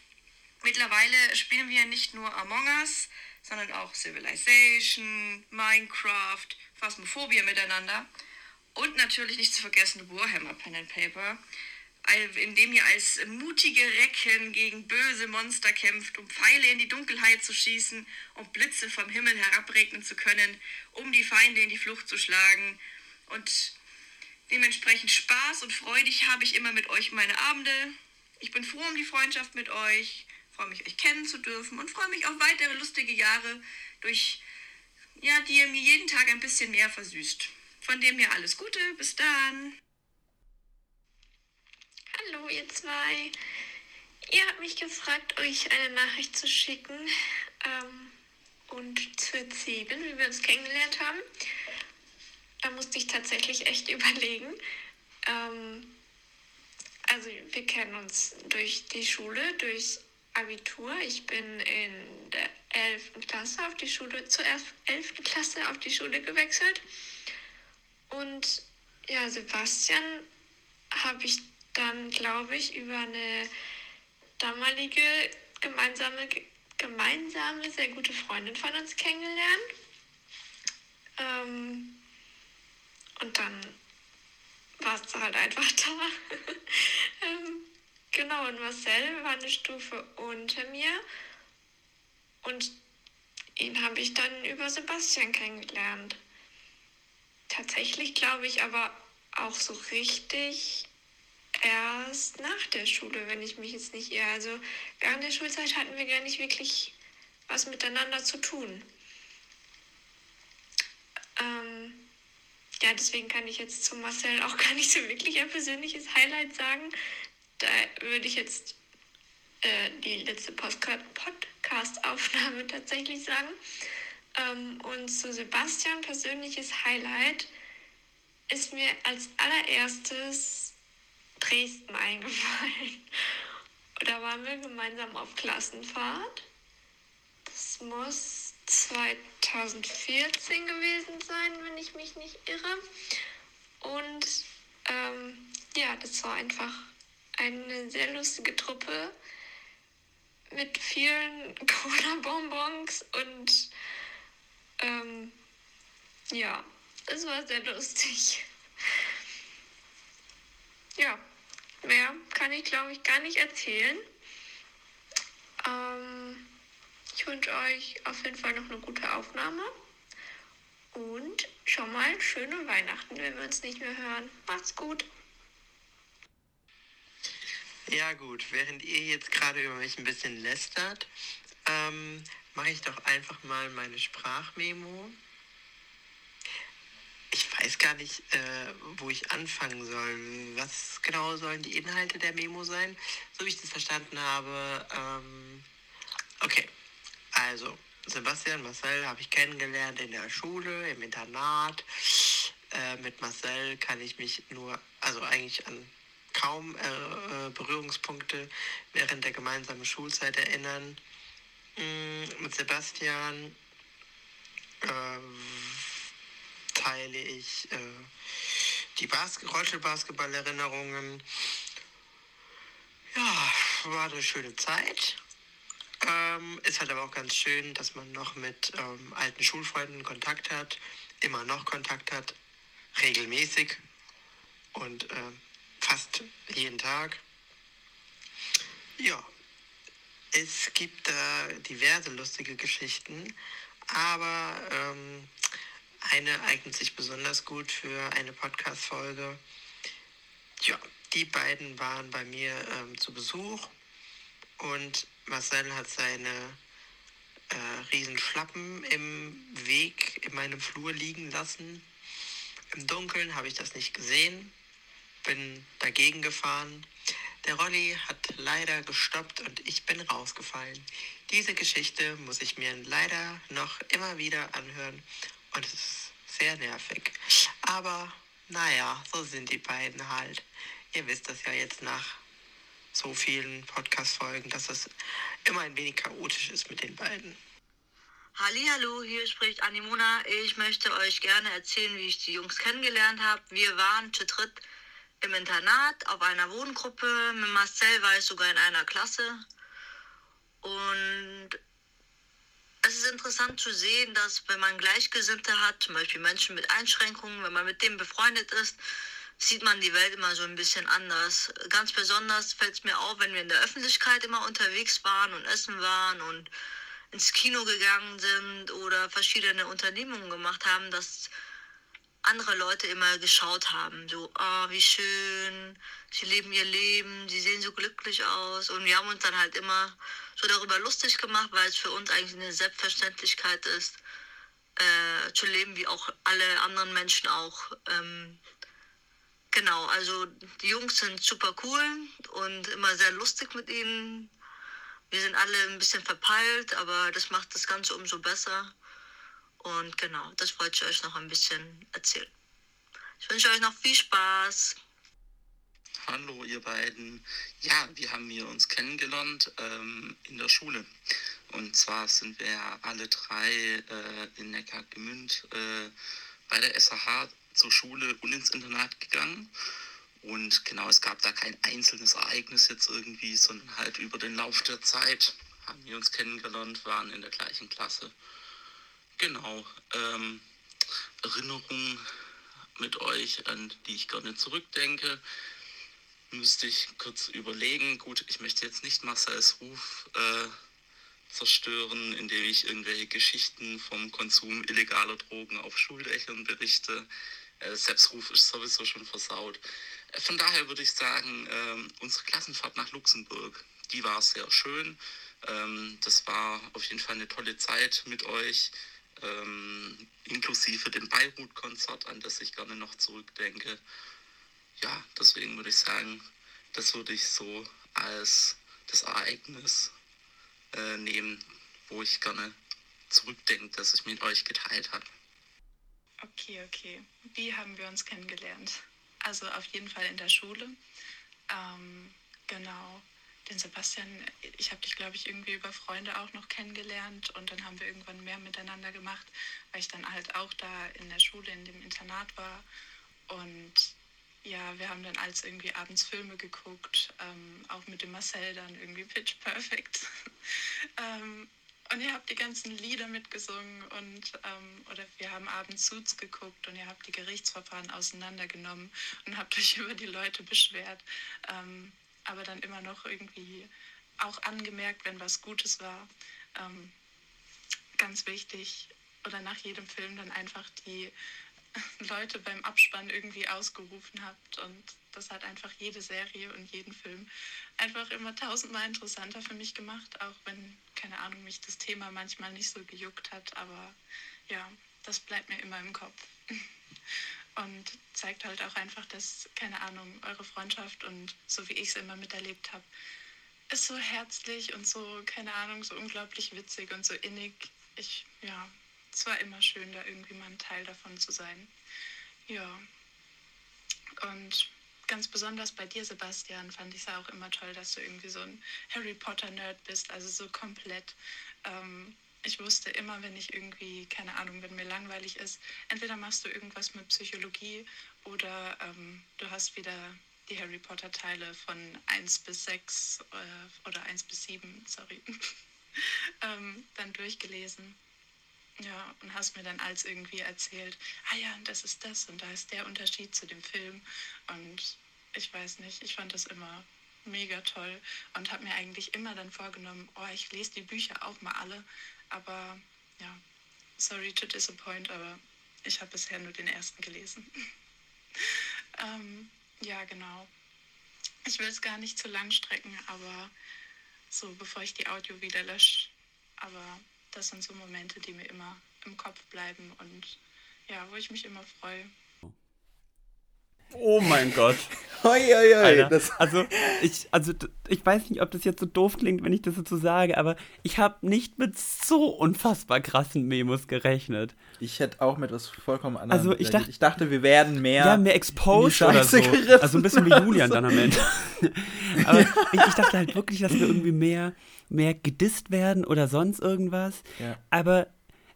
Mittlerweile spielen wir nicht nur Among Us, sondern auch Civilization, Minecraft, Phasmophobia miteinander. Und natürlich nicht zu vergessen Warhammer Pen and Paper, in dem ihr als mutige Recken gegen böse Monster kämpft, um Pfeile in die Dunkelheit zu schießen, um Blitze vom Himmel herabregnen zu können, um die Feinde in die Flucht zu schlagen. Und dementsprechend Spaß und freudig habe ich immer mit euch meine Abende. Ich bin froh um die Freundschaft mit euch, freue mich, euch kennen zu dürfen und freue mich auf weitere lustige Jahre durch ja, die ihr mir jeden Tag ein bisschen mehr versüßt. Von dem her alles Gute, bis dann. Hallo, ihr zwei. Ihr habt mich gefragt, euch eine Nachricht zu schicken ähm, und zu erzählen, wie wir uns kennengelernt haben. Da musste ich tatsächlich echt überlegen. Ähm, also wir kennen uns durch die Schule, durch Abitur. Ich bin in der 11. Klasse auf die Schule, zur 11. Klasse auf die Schule gewechselt. Und ja, Sebastian habe ich dann, glaube ich, über eine damalige gemeinsame, gemeinsame, sehr gute Freundin von uns kennengelernt. Ähm, und dann warst du halt einfach da. ähm, genau, und Marcel war eine Stufe unter mir. Und ihn habe ich dann über Sebastian kennengelernt. Tatsächlich glaube ich aber auch so richtig erst nach der Schule, wenn ich mich jetzt nicht irre. Also während der Schulzeit hatten wir gar nicht wirklich was miteinander zu tun. Ähm, ja, deswegen kann ich jetzt zu Marcel auch gar nicht so wirklich ein persönliches Highlight sagen. Da würde ich jetzt äh, die letzte Podcast-Aufnahme tatsächlich sagen. Ähm, und zu Sebastian persönliches Highlight ist mir als allererstes Dresden eingefallen. Da waren wir gemeinsam auf Klassenfahrt. Das muss 2014 gewesen sein, wenn ich mich nicht irre. Und ähm, ja, das war einfach eine sehr lustige Truppe mit vielen Cola-Bonbons und ähm, ja, es war sehr lustig. Ja, mehr kann ich glaube ich gar nicht erzählen. Ähm, ich wünsche euch auf jeden Fall noch eine gute Aufnahme. Und schon mal schöne Weihnachten, wenn wir uns nicht mehr hören. Macht's gut. Ja gut, während ihr jetzt gerade über mich ein bisschen lästert, ähm, mache ich doch einfach mal meine Sprachmemo. Ich weiß gar nicht, äh, wo ich anfangen soll. Was genau sollen die Inhalte der Memo sein? So wie ich das verstanden habe. Ähm, okay, also, Sebastian Marcel habe ich kennengelernt in der Schule, im Internat. Äh, mit Marcel kann ich mich nur, also eigentlich an kaum äh, Berührungspunkte während der gemeinsamen Schulzeit erinnern. Mm, mit Sebastian äh, teile ich äh, die Bas Rollstuhlbasketball-Erinnerungen. Ja, war eine schöne Zeit. Ähm, ist halt aber auch ganz schön, dass man noch mit ähm, alten Schulfreunden Kontakt hat, immer noch Kontakt hat, regelmäßig und äh, fast jeden Tag. Ja, es gibt da diverse lustige Geschichten, aber ähm, eine eignet sich besonders gut für eine Podcast-Folge. Ja, die beiden waren bei mir ähm, zu Besuch und Marcel hat seine äh, Riesenschlappen im Weg in meinem Flur liegen lassen. Im Dunkeln habe ich das nicht gesehen, bin dagegen gefahren. Der Rolli hat leider gestoppt und ich bin rausgefallen. Diese Geschichte muss ich mir leider noch immer wieder anhören und es ist sehr nervig. Aber naja, so sind die beiden halt. Ihr wisst das ja jetzt nach so vielen Podcast-Folgen, dass es immer ein wenig chaotisch ist mit den beiden. Hallo, hier spricht Animona. Ich möchte euch gerne erzählen, wie ich die Jungs kennengelernt habe. Wir waren zu dritt im Internat auf einer Wohngruppe. Mit Marcel war ich sogar in einer Klasse. Und es ist interessant zu sehen, dass wenn man Gleichgesinnte hat, zum Beispiel Menschen mit Einschränkungen, wenn man mit denen befreundet ist, sieht man die Welt immer so ein bisschen anders. Ganz besonders fällt es mir auf, wenn wir in der Öffentlichkeit immer unterwegs waren und essen waren und ins Kino gegangen sind oder verschiedene Unternehmungen gemacht haben, dass andere Leute immer geschaut haben. So, oh, wie schön, sie leben ihr Leben, sie sehen so glücklich aus. Und wir haben uns dann halt immer so darüber lustig gemacht, weil es für uns eigentlich eine Selbstverständlichkeit ist, äh, zu leben, wie auch alle anderen Menschen auch. Ähm, genau, also die Jungs sind super cool und immer sehr lustig mit ihnen. Wir sind alle ein bisschen verpeilt, aber das macht das Ganze umso besser. Und genau, das wollte ich euch noch ein bisschen erzählen. Ich wünsche euch noch viel Spaß. Hallo ihr beiden. Ja, wir haben hier uns kennengelernt ähm, in der Schule. Und zwar sind wir alle drei äh, in Neckargemünd äh, bei der SAH zur Schule und ins Internat gegangen. Und genau, es gab da kein einzelnes Ereignis jetzt irgendwie, sondern halt über den Lauf der Zeit haben wir uns kennengelernt, waren in der gleichen Klasse. Genau, ähm, Erinnerungen mit euch, an die ich gerne zurückdenke, müsste ich kurz überlegen. Gut, ich möchte jetzt nicht Marcells Ruf äh, zerstören, indem ich irgendwelche Geschichten vom Konsum illegaler Drogen auf Schuldächern berichte. Äh, Selbstruf ist sowieso schon versaut. Äh, von daher würde ich sagen, äh, unsere Klassenfahrt nach Luxemburg, die war sehr schön. Ähm, das war auf jeden Fall eine tolle Zeit mit euch, ähm, inklusive dem Beirut-Konzert, an das ich gerne noch zurückdenke. Ja, deswegen würde ich sagen, das würde ich so als das Ereignis äh, nehmen, wo ich gerne zurückdenke, dass ich mit euch geteilt habe. Okay, okay. Wie haben wir uns kennengelernt? Also auf jeden Fall in der Schule. Ähm, genau. Den Sebastian, ich habe dich, glaube ich, irgendwie über Freunde auch noch kennengelernt und dann haben wir irgendwann mehr miteinander gemacht, weil ich dann halt auch da in der Schule, in dem Internat war. Und ja, wir haben dann als irgendwie abends Filme geguckt, ähm, auch mit dem Marcel dann irgendwie Pitch Perfect. ähm, und ihr habt die ganzen Lieder mitgesungen und ähm, oder wir haben abends Suits geguckt und ihr habt die Gerichtsverfahren auseinandergenommen und habt euch über die Leute beschwert, ähm, aber dann immer noch irgendwie auch angemerkt, wenn was Gutes war. Ähm, ganz wichtig oder nach jedem Film dann einfach die Leute beim Abspann irgendwie ausgerufen habt. Und das hat einfach jede Serie und jeden Film einfach immer tausendmal interessanter für mich gemacht, auch wenn, keine Ahnung, mich das Thema manchmal nicht so gejuckt hat. Aber ja, das bleibt mir immer im Kopf. Und zeigt halt auch einfach, dass, keine Ahnung, eure Freundschaft und so wie ich es immer miterlebt habe, ist so herzlich und so, keine Ahnung, so unglaublich witzig und so innig. Ich, ja, es war immer schön, da irgendwie mal ein Teil davon zu sein. Ja. Und ganz besonders bei dir, Sebastian, fand ich es auch immer toll, dass du irgendwie so ein Harry Potter-Nerd bist, also so komplett. Ähm, ich wusste immer, wenn ich irgendwie, keine Ahnung, wenn mir langweilig ist, entweder machst du irgendwas mit Psychologie oder ähm, du hast wieder die Harry Potter-Teile von 1 bis 6 äh, oder 1 bis 7, sorry, ähm, dann durchgelesen. Ja, und hast mir dann als irgendwie erzählt, ah ja, das ist das und da ist der Unterschied zu dem Film. Und ich weiß nicht, ich fand das immer mega toll und habe mir eigentlich immer dann vorgenommen, oh, ich lese die Bücher auch mal alle. Aber ja, sorry to disappoint, aber ich habe bisher nur den ersten gelesen. ähm, ja, genau. Ich will es gar nicht zu lang strecken, aber so, bevor ich die Audio wieder lösche. Aber das sind so Momente, die mir immer im Kopf bleiben und ja, wo ich mich immer freue. Oh mein Gott. Hoi, hoi, hoi. also, ich, also, ich weiß nicht, ob das jetzt so doof klingt, wenn ich das so sage, aber ich habe nicht mit so unfassbar krassen Memos gerechnet. Ich hätte auch mit was vollkommen anderem. Also, ich, dachte, ich dachte, wir werden mehr. Ja, mehr exposed oder so. Gerissen. Also, ein bisschen wie Julian dann am Ende. aber ich, ich, dachte halt wirklich, dass wir irgendwie mehr, mehr gedisst werden oder sonst irgendwas. Ja. Aber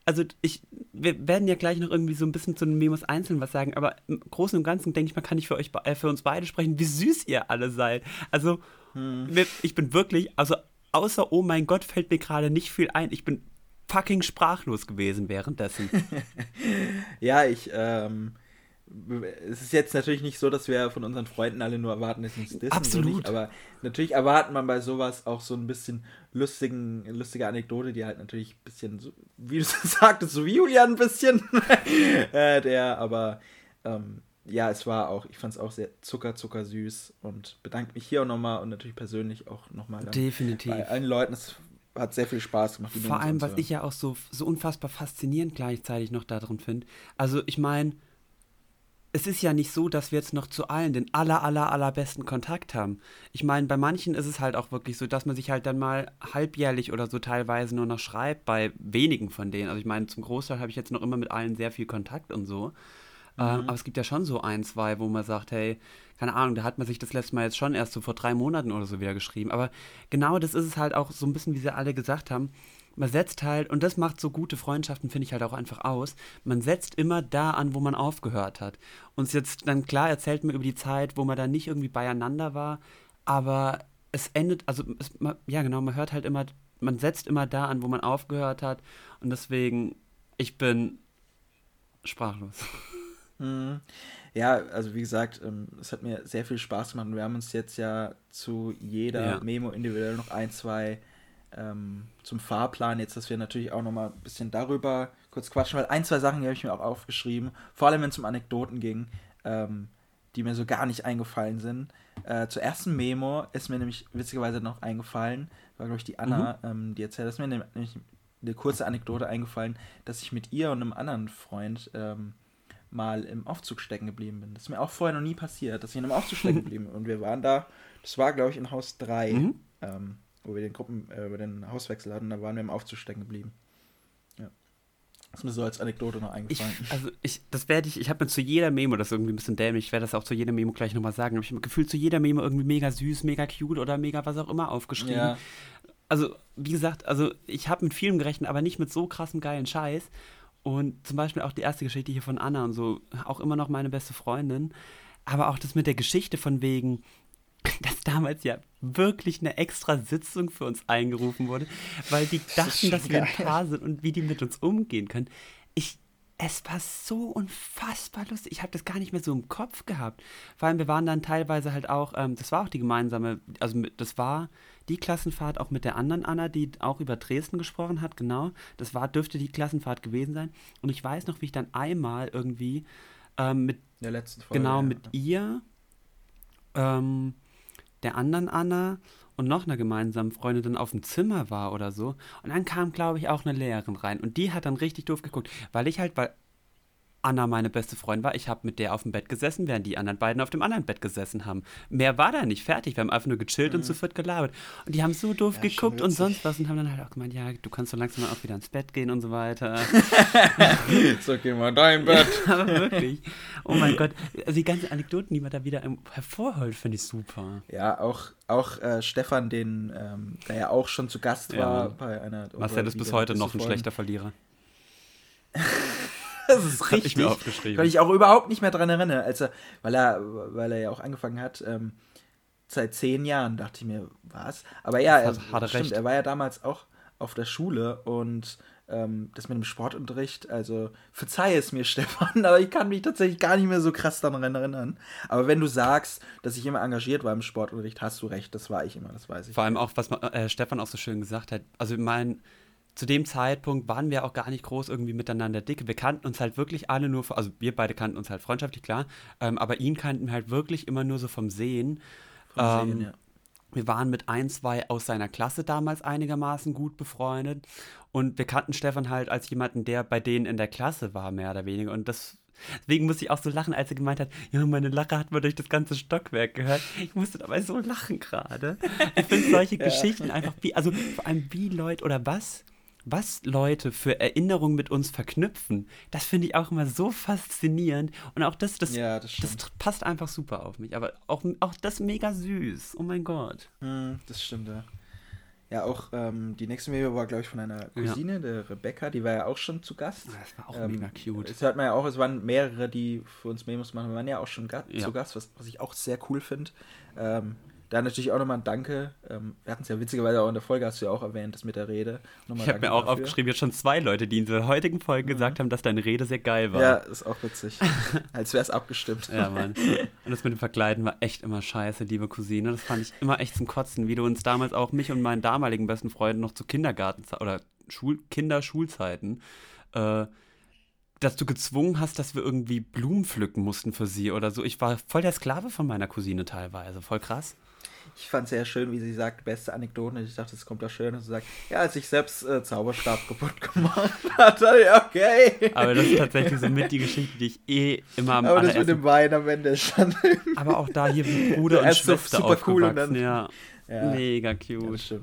also ich, wir werden ja gleich noch irgendwie so ein bisschen zu den Memos einzeln was sagen, aber im Großen und Ganzen denke ich mal, kann ich für euch, äh, für uns beide sprechen, wie süß ihr alle seid. Also hm. ich bin wirklich, also außer oh mein Gott fällt mir gerade nicht viel ein. Ich bin fucking sprachlos gewesen währenddessen. ja, ich, ähm, es ist jetzt natürlich nicht so, dass wir von unseren Freunden alle nur erwarten, dass sie uns dissen. Absolut. So nicht, aber natürlich erwartet man bei sowas auch so ein bisschen lustigen, lustige Anekdote, die halt natürlich ein bisschen, so, wie du sagtest, so wie Julian ein bisschen. äh, der, aber ähm, ja, es war auch, ich fand es auch sehr zucker, zucker süß und bedanke mich hier auch nochmal und natürlich persönlich auch nochmal. Definitiv. Bei allen Leuten, es hat sehr viel Spaß gemacht. Vor allem, was ich ja auch so, so unfassbar faszinierend gleichzeitig noch darin finde. Also, ich meine, es ist ja nicht so, dass wir jetzt noch zu allen den aller, aller, allerbesten Kontakt haben. Ich meine, bei manchen ist es halt auch wirklich so, dass man sich halt dann mal halbjährlich oder so teilweise nur noch schreibt, bei wenigen von denen. Also ich meine, zum Großteil habe ich jetzt noch immer mit allen sehr viel Kontakt und so. Mhm. Ähm, aber es gibt ja schon so ein, zwei, wo man sagt, hey, keine Ahnung, da hat man sich das letzte Mal jetzt schon erst so vor drei Monaten oder so wieder geschrieben. Aber genau das ist es halt auch so ein bisschen, wie sie alle gesagt haben man setzt halt, und das macht so gute Freundschaften, finde ich halt auch einfach aus, man setzt immer da an, wo man aufgehört hat. Und jetzt dann klar erzählt man über die Zeit, wo man da nicht irgendwie beieinander war, aber es endet, also es, ja genau, man hört halt immer, man setzt immer da an, wo man aufgehört hat. Und deswegen, ich bin sprachlos. Mhm. Ja, also wie gesagt, ähm, es hat mir sehr viel Spaß gemacht und wir haben uns jetzt ja zu jeder ja. Memo individuell noch ein, zwei ähm, zum Fahrplan jetzt, dass wir natürlich auch nochmal ein bisschen darüber kurz quatschen, weil ein, zwei Sachen habe ich mir auch aufgeschrieben, vor allem wenn es um Anekdoten ging, ähm, die mir so gar nicht eingefallen sind. Äh, zur ersten Memo ist mir nämlich witzigerweise noch eingefallen, war glaube ich die Anna, mhm. ähm, die erzählt, dass mir nämlich eine kurze Anekdote eingefallen, dass ich mit ihr und einem anderen Freund ähm, mal im Aufzug stecken geblieben bin. Das ist mir auch vorher noch nie passiert, dass ich in einem Aufzug stecken geblieben bin. Und wir waren da, das war glaube ich in Haus 3. Mhm. Ähm, wo wir den Gruppen, äh, über den Hauswechsel hatten, da waren wir im Aufzug stecken geblieben. Ja. Das ist mir so als Anekdote noch eingefallen. Ich, also ich, das werde ich, ich habe mir zu jeder Memo, das ist irgendwie ein bisschen dämlich, ich werde das auch zu jeder Memo gleich nochmal sagen, habe ich mir gefühlt zu jeder Memo irgendwie mega süß, mega cute oder mega was auch immer aufgeschrieben. Ja. Also, wie gesagt, also ich habe mit vielem gerechnet, aber nicht mit so krassem geilen Scheiß. Und zum Beispiel auch die erste Geschichte hier von Anna und so, auch immer noch meine beste Freundin. Aber auch das mit der Geschichte von wegen, dass damals ja wirklich eine extra Sitzung für uns eingerufen wurde, weil die dachten, das dass wir ein Paar sind und wie die mit uns umgehen können. Ich, es war so unfassbar lustig. Ich habe das gar nicht mehr so im Kopf gehabt. Vor allem, wir waren dann teilweise halt auch, ähm, das war auch die gemeinsame, also das war die Klassenfahrt auch mit der anderen Anna, die auch über Dresden gesprochen hat, genau. Das war, dürfte die Klassenfahrt gewesen sein. Und ich weiß noch, wie ich dann einmal irgendwie ähm, mit, der letzten Folge, genau, ja. mit ihr, ähm, der anderen Anna und noch einer gemeinsamen Freundin dann auf dem Zimmer war oder so. Und dann kam, glaube ich, auch eine Lehrerin rein. Und die hat dann richtig doof geguckt, weil ich halt, weil Anna meine beste Freundin war. Ich habe mit der auf dem Bett gesessen, während die anderen beiden auf dem anderen Bett gesessen haben. Mehr war da nicht fertig. Wir haben einfach nur gechillt mhm. und zu viert gelabert. Und die haben so doof ja, geguckt und sonst was und haben dann halt auch gemeint, ja, du kannst so langsam mal auch wieder ins Bett gehen und so weiter. so, geh mal dein Bett. Aber wirklich. Oh mein Gott. Also die ganzen Anekdoten, die man da wieder hervorholt, finde ich super. Ja, auch, auch äh, Stefan, den, ähm, der ja auch schon zu Gast ja. war bei einer. Marcel ist bis heute noch ein schlechter Verlierer. das ist richtig. Ich mir aufgeschrieben. Weil ich auch überhaupt nicht mehr dran erinnere, als er, weil er, weil er ja auch angefangen hat, ähm, seit zehn Jahren, dachte ich mir, was? Aber ja, er, hat, hat stimmt, recht. er war ja damals auch auf der Schule und ähm, das mit dem Sportunterricht, also verzeih es mir, Stefan, aber ich kann mich tatsächlich gar nicht mehr so krass daran erinnern. Aber wenn du sagst, dass ich immer engagiert war im Sportunterricht, hast du recht, das war ich immer, das weiß ich. Vor allem auch, was äh, Stefan auch so schön gesagt hat, also mein zu dem Zeitpunkt waren wir auch gar nicht groß irgendwie miteinander dick. Wir kannten uns halt wirklich alle nur, also wir beide kannten uns halt freundschaftlich, klar, ähm, aber ihn kannten wir halt wirklich immer nur so vom Sehen. Vom ähm, Sehen, ja. Wir waren mit ein, zwei aus seiner Klasse damals einigermaßen gut befreundet und wir kannten Stefan halt als jemanden, der bei denen in der Klasse war, mehr oder weniger. Und das Deswegen musste ich auch so lachen, als er gemeint hat, ja, meine Lache hat man durch das ganze Stockwerk gehört. Ich musste dabei so lachen gerade. Ich finde solche ja. Geschichten einfach wie, also vor allem wie Leute oder was was Leute für Erinnerungen mit uns verknüpfen, das finde ich auch immer so faszinierend. Und auch das, das, ja, das, das, passt einfach super auf mich. Aber auch, auch das mega süß. Oh mein Gott. Hm, das stimmt, ja. Ja, auch ähm, die nächste Mail war, glaube ich, von einer Cousine, ja. der Rebecca, die war ja auch schon zu Gast. Das war auch ähm, mega cute. Das hört man ja auch, es waren mehrere, die für uns Memos machen. Wir waren ja auch schon ga ja. zu Gast, was, was ich auch sehr cool finde. Ähm, da natürlich auch nochmal ein Danke. Ähm, wir hatten es ja witzigerweise auch in der Folge, hast du ja auch erwähnt, das mit der Rede. Nochmal ich habe mir auch dafür. aufgeschrieben, jetzt schon zwei Leute, die in der heutigen Folge mhm. gesagt haben, dass deine Rede sehr geil war. Ja, ist auch witzig. Als wäre es abgestimmt. ja, Mann. Und das mit dem Verkleiden war echt immer scheiße, liebe Cousine. Das fand ich immer echt zum Kotzen, wie du uns damals auch, mich und meinen damaligen besten Freunden noch zu Kindergarten oder Schul Kinderschulzeiten äh, dass du gezwungen hast, dass wir irgendwie Blumen pflücken mussten für sie oder so. Ich war voll der Sklave von meiner Cousine teilweise. Voll krass. Ich fand es sehr schön, wie sie sagt, beste Anekdote. Ich dachte, es kommt doch schön. Und sie sagt, ja, als ich selbst äh, Zauberstab kaputt gemacht hatte, okay. Aber das ist tatsächlich so mit die Geschichte, die ich eh immer am Aber das mit dem Wein am Ende stand. Aber auch da hier wie Bruder und Schwester super cool und dann, ja. ja. Mega cute. Ja.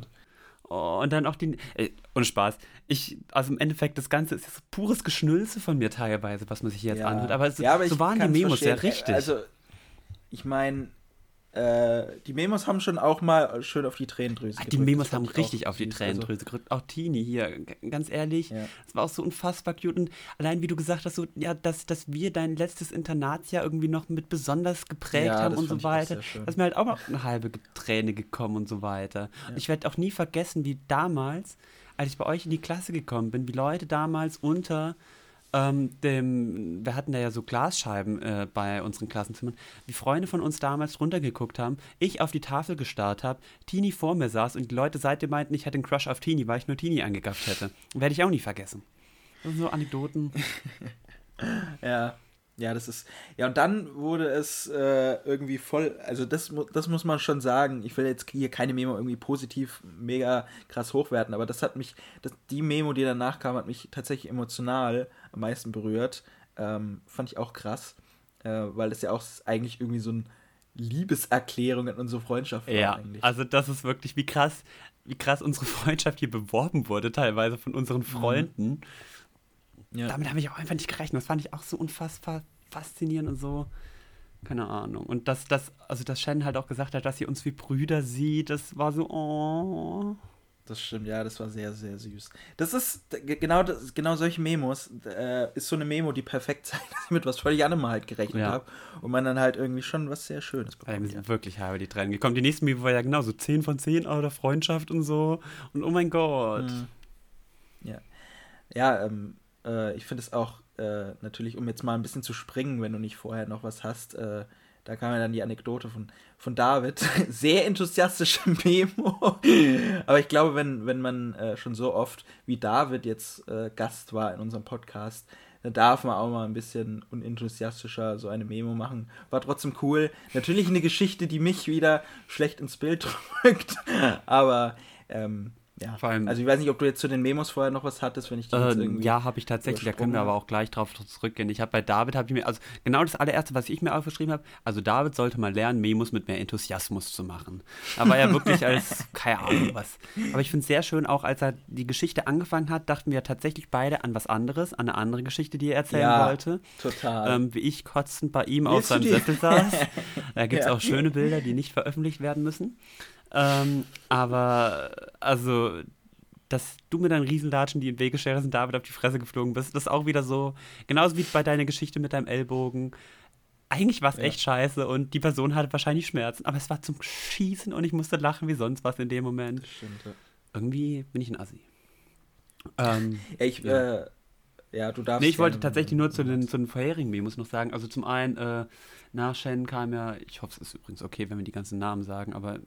Oh, und dann auch die. Äh, ohne Spaß. Ich, also im Endeffekt, das Ganze ist jetzt pures Geschnülze von mir teilweise, was man sich jetzt ja. anhört. Aber, es, ja, aber so waren die Memos ja richtig. Also, ich meine, äh, die Memos haben schon auch mal schön auf die Tränendrüse gedrückt. Die Memos haben richtig auf die also Tränendrüse gedrückt. Auch Tini hier, ganz ehrlich, ja. das war auch so unfassbar cute. Und allein wie du gesagt hast, so, ja, dass, dass wir dein letztes Internatsjahr irgendwie noch mit besonders geprägt ja, haben und so weiter. Da ist mir halt auch noch eine halbe Träne gekommen und so weiter. Ja. Und ich werde auch nie vergessen, wie damals, als ich bei euch in die Klasse gekommen bin, wie Leute damals unter ähm, dem, wir hatten da ja so Glasscheiben äh, bei unseren Klassenzimmern, wie Freunde von uns damals runtergeguckt haben, ich auf die Tafel gestarrt habe, Tini vor mir saß und die Leute seitdem meinten, ich hätte einen Crush auf Tini, weil ich nur Tini angegafft hätte. Werde ich auch nie vergessen. Das sind so Anekdoten. ja. Ja, das ist. Ja, und dann wurde es äh, irgendwie voll. Also, das, das muss man schon sagen. Ich will jetzt hier keine Memo irgendwie positiv mega krass hochwerten, aber das hat mich. Das, die Memo, die danach kam, hat mich tatsächlich emotional am meisten berührt. Ähm, fand ich auch krass, äh, weil es ja auch eigentlich irgendwie so eine Liebeserklärung an unsere Freundschaft war. Ja, eigentlich. also das ist wirklich, wie krass, wie krass unsere Freundschaft hier beworben wurde, teilweise von unseren mhm. Freunden. Mhm. Ja. Damit habe ich auch einfach nicht gerechnet. Das fand ich auch so unfassbar faszinierend und so. Keine Ahnung. Und dass das, also dass Shannon halt auch gesagt hat, dass sie uns wie Brüder sieht, das war so, oh. Das stimmt, ja, das war sehr, sehr süß. Das ist genau, das, genau solche Memos, äh, ist so eine Memo, die perfekt zeigt, dass ich mit was völlig anderem halt gerechnet ja. habe und man dann halt irgendwie schon was sehr Schönes bekommt. Ja, wirklich habe die Tränen gekommen. Die nächste Memo war ja genau so 10 von 10 oder Freundschaft und so und oh mein Gott. Mhm. Ja, ja ähm, äh, ich finde es auch äh, natürlich, um jetzt mal ein bisschen zu springen, wenn du nicht vorher noch was hast, äh, da kam ja dann die Anekdote von, von David. Sehr enthusiastische Memo. Aber ich glaube, wenn, wenn man äh, schon so oft wie David jetzt äh, Gast war in unserem Podcast, dann darf man auch mal ein bisschen unenthusiastischer so eine Memo machen. War trotzdem cool. Natürlich eine Geschichte, die mich wieder schlecht ins Bild drückt. Aber ähm, ja, vor allem. Also ich weiß nicht, ob du jetzt zu den Memos vorher noch was hattest, wenn ich die äh, Ja, habe ich tatsächlich. Da können wir aber auch gleich drauf zurückgehen. Ich habe bei David habe ich mir also genau das allererste, was ich mir aufgeschrieben habe. Also David sollte mal lernen, Memos mit mehr Enthusiasmus zu machen. Aber ja wirklich als keine Ahnung was. Aber ich finde es sehr schön, auch als er die Geschichte angefangen hat, dachten wir tatsächlich beide an was anderes, an eine andere Geschichte, die er erzählen ja, wollte. Total. Ähm, wie ich kotzend bei ihm Willst auf seinem Sessel saß. da gibt es ja. auch schöne Bilder, die nicht veröffentlicht werden müssen. Ähm, aber, also, dass du mit deinen Riesenlatschen, die im Weg gestellt hast, und David auf die Fresse geflogen bist, das ist auch wieder so, genauso wie bei deiner Geschichte mit deinem Ellbogen. Eigentlich war es ja. echt scheiße und die Person hatte wahrscheinlich Schmerzen, aber es war zum Schießen und ich musste lachen wie sonst was in dem Moment. Stimmt, ja. Irgendwie bin ich ein Assi. Ähm, ich, ja. Äh, ja, du darfst. Nee, ich wollte tatsächlich nur zu den, zu den vorherigen Memos noch sagen. Also zum einen, äh, nach Shen kam ja, ich hoffe, es ist übrigens okay, wenn wir die ganzen Namen sagen, aber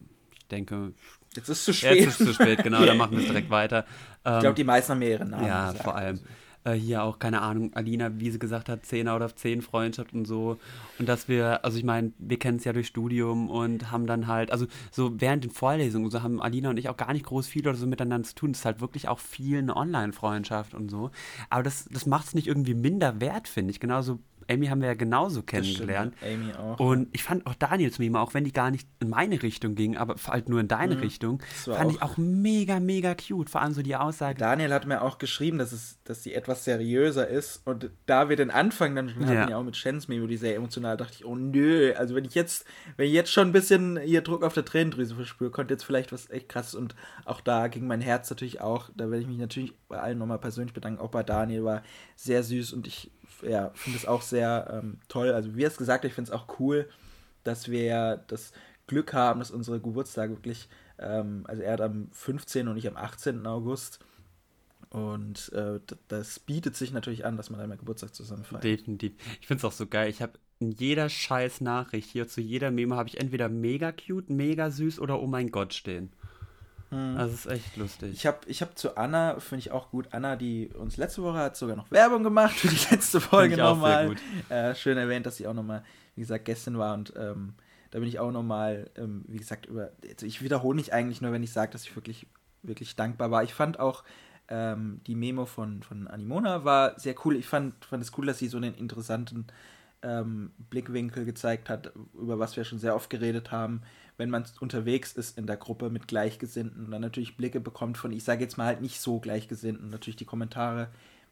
denke, jetzt ist es zu spät. Jetzt ist es zu spät, genau, dann machen wir es direkt weiter. Ähm, ich glaube, die meisten haben mehrere Namen. Ja, gesagt. vor allem. Äh, hier auch, keine Ahnung, Alina, wie sie gesagt hat, 10 out of 10 Freundschaft und so. Und dass wir, also ich meine, wir kennen es ja durch Studium und haben dann halt, also so während den Vorlesungen, so haben Alina und ich auch gar nicht groß viel oder so miteinander zu tun. Das ist halt wirklich auch viel eine Online-Freundschaft und so. Aber das, das macht es nicht irgendwie minder wert, finde ich. Genauso Amy haben wir ja genauso kennengelernt. Stimmt, Amy auch. Und ich fand auch Daniels Meme, auch wenn die gar nicht in meine Richtung ging, aber halt nur in deine mhm. Richtung, fand auch ich auch mega, mega cute. Vor allem so die Aussage. Daniel hat mir auch geschrieben, dass, es, dass sie etwas seriöser ist. Und da wir den Anfang dann schon ja. hatten, ja auch mit Shens Meme, die sehr emotional, dachte ich, oh nö, also wenn ich jetzt, wenn ich jetzt schon ein bisschen hier Druck auf der Tränendrüse verspüre, kommt jetzt vielleicht was echt krasses. Und auch da ging mein Herz natürlich auch, da werde ich mich natürlich bei allen nochmal persönlich bedanken. Auch bei Daniel war sehr süß und ich ja, finde es auch sehr ähm, toll. Also wie es gesagt ich finde es auch cool, dass wir das Glück haben, dass unsere Geburtstage wirklich, ähm, also er hat am 15. und ich am 18. August. Und äh, das bietet sich natürlich an, dass man einmal Geburtstag zusammen. Definitiv. Ich finde es auch so geil. Ich habe in jeder scheiß Nachricht hier zu jeder Meme habe ich entweder mega cute, mega süß oder oh mein Gott stehen. Hm. Das ist echt lustig. Ich habe ich hab zu Anna, finde ich auch gut, Anna, die uns letzte Woche hat sogar noch Werbung gemacht für die letzte Folge nochmal. Äh, schön erwähnt, dass sie auch nochmal, wie gesagt, gestern war und ähm, da bin ich auch nochmal, ähm, wie gesagt, über. Also ich wiederhole mich eigentlich nur, wenn ich sage, dass ich wirklich, wirklich dankbar war. Ich fand auch ähm, die Memo von, von Animona war sehr cool. Ich fand, fand es cool, dass sie so einen interessanten ähm, Blickwinkel gezeigt hat, über was wir schon sehr oft geredet haben, wenn man unterwegs ist in der Gruppe mit Gleichgesinnten und dann natürlich Blicke bekommt von, ich sage jetzt mal halt nicht so Gleichgesinnten, natürlich die Kommentare,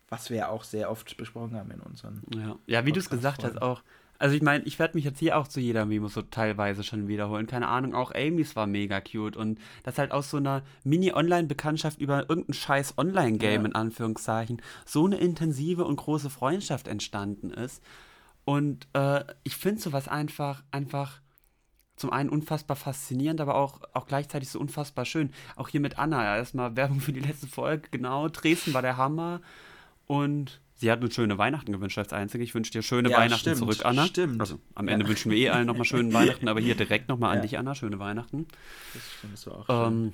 was wir ja auch sehr oft besprochen haben in unseren. Ja, ja wie du es gesagt hast, auch also ich meine, ich werde mich jetzt hier auch zu jeder Memo so teilweise schon wiederholen. Keine Ahnung, auch Amy's war mega cute. Und dass halt aus so einer Mini-Online-Bekanntschaft über irgendein scheiß Online-Game ja. in Anführungszeichen so eine intensive und große Freundschaft entstanden ist. Und äh, ich finde sowas einfach, einfach zum einen unfassbar faszinierend, aber auch, auch gleichzeitig so unfassbar schön. Auch hier mit Anna, ja, erstmal Werbung für die letzte Folge, genau. Dresden war der Hammer. Und Sie hat uns schöne Weihnachten gewünscht als Einzige. Ich wünsche dir schöne ja, Weihnachten stimmt, zurück, Anna. Stimmt. Also am Ende ja. wünschen wir eh allen nochmal schöne Weihnachten, aber hier direkt nochmal an dich, Anna. Schöne Weihnachten. Das stimmt, das war auch ähm,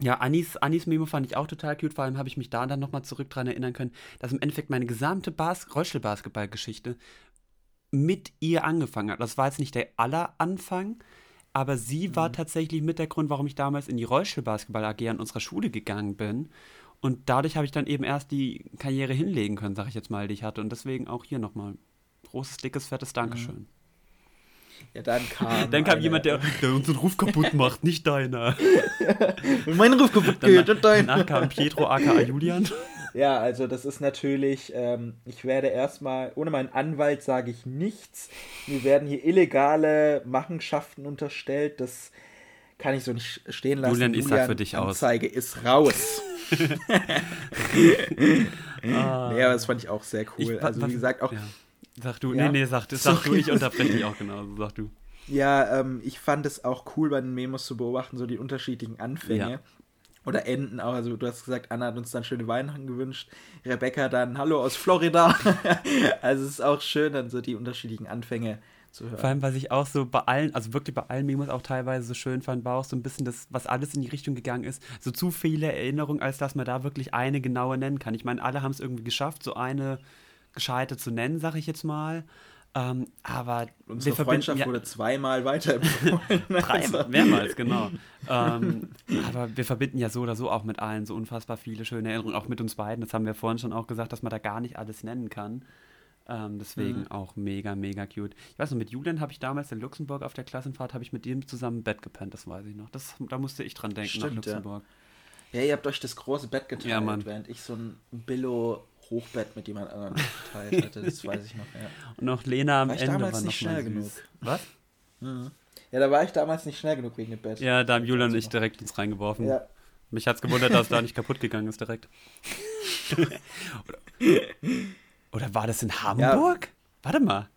Ja, Anis, Anis Memo fand ich auch total cute. Vor allem habe ich mich da dann nochmal zurück dran erinnern können, dass im Endeffekt meine gesamte Bas Rollstuhlbasketball-Geschichte mit ihr angefangen hat. Das war jetzt nicht der aller Anfang, aber sie war mhm. tatsächlich mit der Grund, warum ich damals in die Rollstuhlbasketball AG an unserer Schule gegangen bin und dadurch habe ich dann eben erst die Karriere hinlegen können, sag ich jetzt mal, die ich hatte. Und deswegen auch hier nochmal großes, dickes, fettes Dankeschön. Ja, dann kam. dann kam eine, jemand, der, der unseren Ruf kaputt macht, nicht deiner. mein Ruf kaputt geht und dein. Danach kam Pietro aka Julian. Ja, also das ist natürlich, ähm, ich werde erstmal, ohne meinen Anwalt sage ich nichts. Mir werden hier illegale Machenschaften unterstellt. Das kann ich so nicht stehen lassen. Julian, ich sag für dich aus. Anzeige ist raus. ah. Nee, aber das fand ich auch sehr cool. Ich, also wie gesagt, auch. Ja. Sag du, ja? nee, nee, sag, sag du, ich unterbreche dich auch genauso, sag du. Ja, ähm, ich fand es auch cool bei den Memos zu beobachten, so die unterschiedlichen Anfänge. Ja. Oder Enden auch. Also du hast gesagt, Anna hat uns dann schöne Weihnachten gewünscht. Rebecca dann Hallo aus Florida. also es ist auch schön, dann so die unterschiedlichen Anfänge zu hören. Vor allem, was ich auch so bei allen, also wirklich bei allen Memos auch teilweise so schön fand, war auch so ein bisschen das, was alles in die Richtung gegangen ist, so zu viele Erinnerungen, als dass man da wirklich eine genaue nennen kann. Ich meine, alle haben es irgendwie geschafft, so eine gescheite zu nennen, sag ich jetzt mal. Ähm, aber unsere Freundschaft ja, wurde zweimal weiterempfohlen. Drei, also. mehrmals, genau. ähm, aber wir verbinden ja so oder so auch mit allen so unfassbar viele schöne Erinnerungen, auch mit uns beiden. Das haben wir vorhin schon auch gesagt, dass man da gar nicht alles nennen kann. Ähm, deswegen mhm. auch mega, mega cute. Ich weiß noch, mit Julian habe ich damals in Luxemburg auf der Klassenfahrt, habe ich mit ihm zusammen im Bett gepennt, das weiß ich noch. Das, da musste ich dran denken, Stimmt, nach Luxemburg. Ja. ja. ihr habt euch das große Bett geteilt, ja, während ich so ein Billo Hochbett mit jemand anderem geteilt hatte, das weiß ich noch, ja. Und noch Lena am war ich Ende damals war nicht schnell genug. Süß. Was? Mhm. Ja, da war ich damals nicht schnell genug wegen dem Bett. Ja, da haben Julian und ich direkt uns reingeworfen. Ja. Mich es gewundert, dass da nicht kaputt gegangen ist direkt. oder, oder, war das in Hamburg? Ja. Warte mal.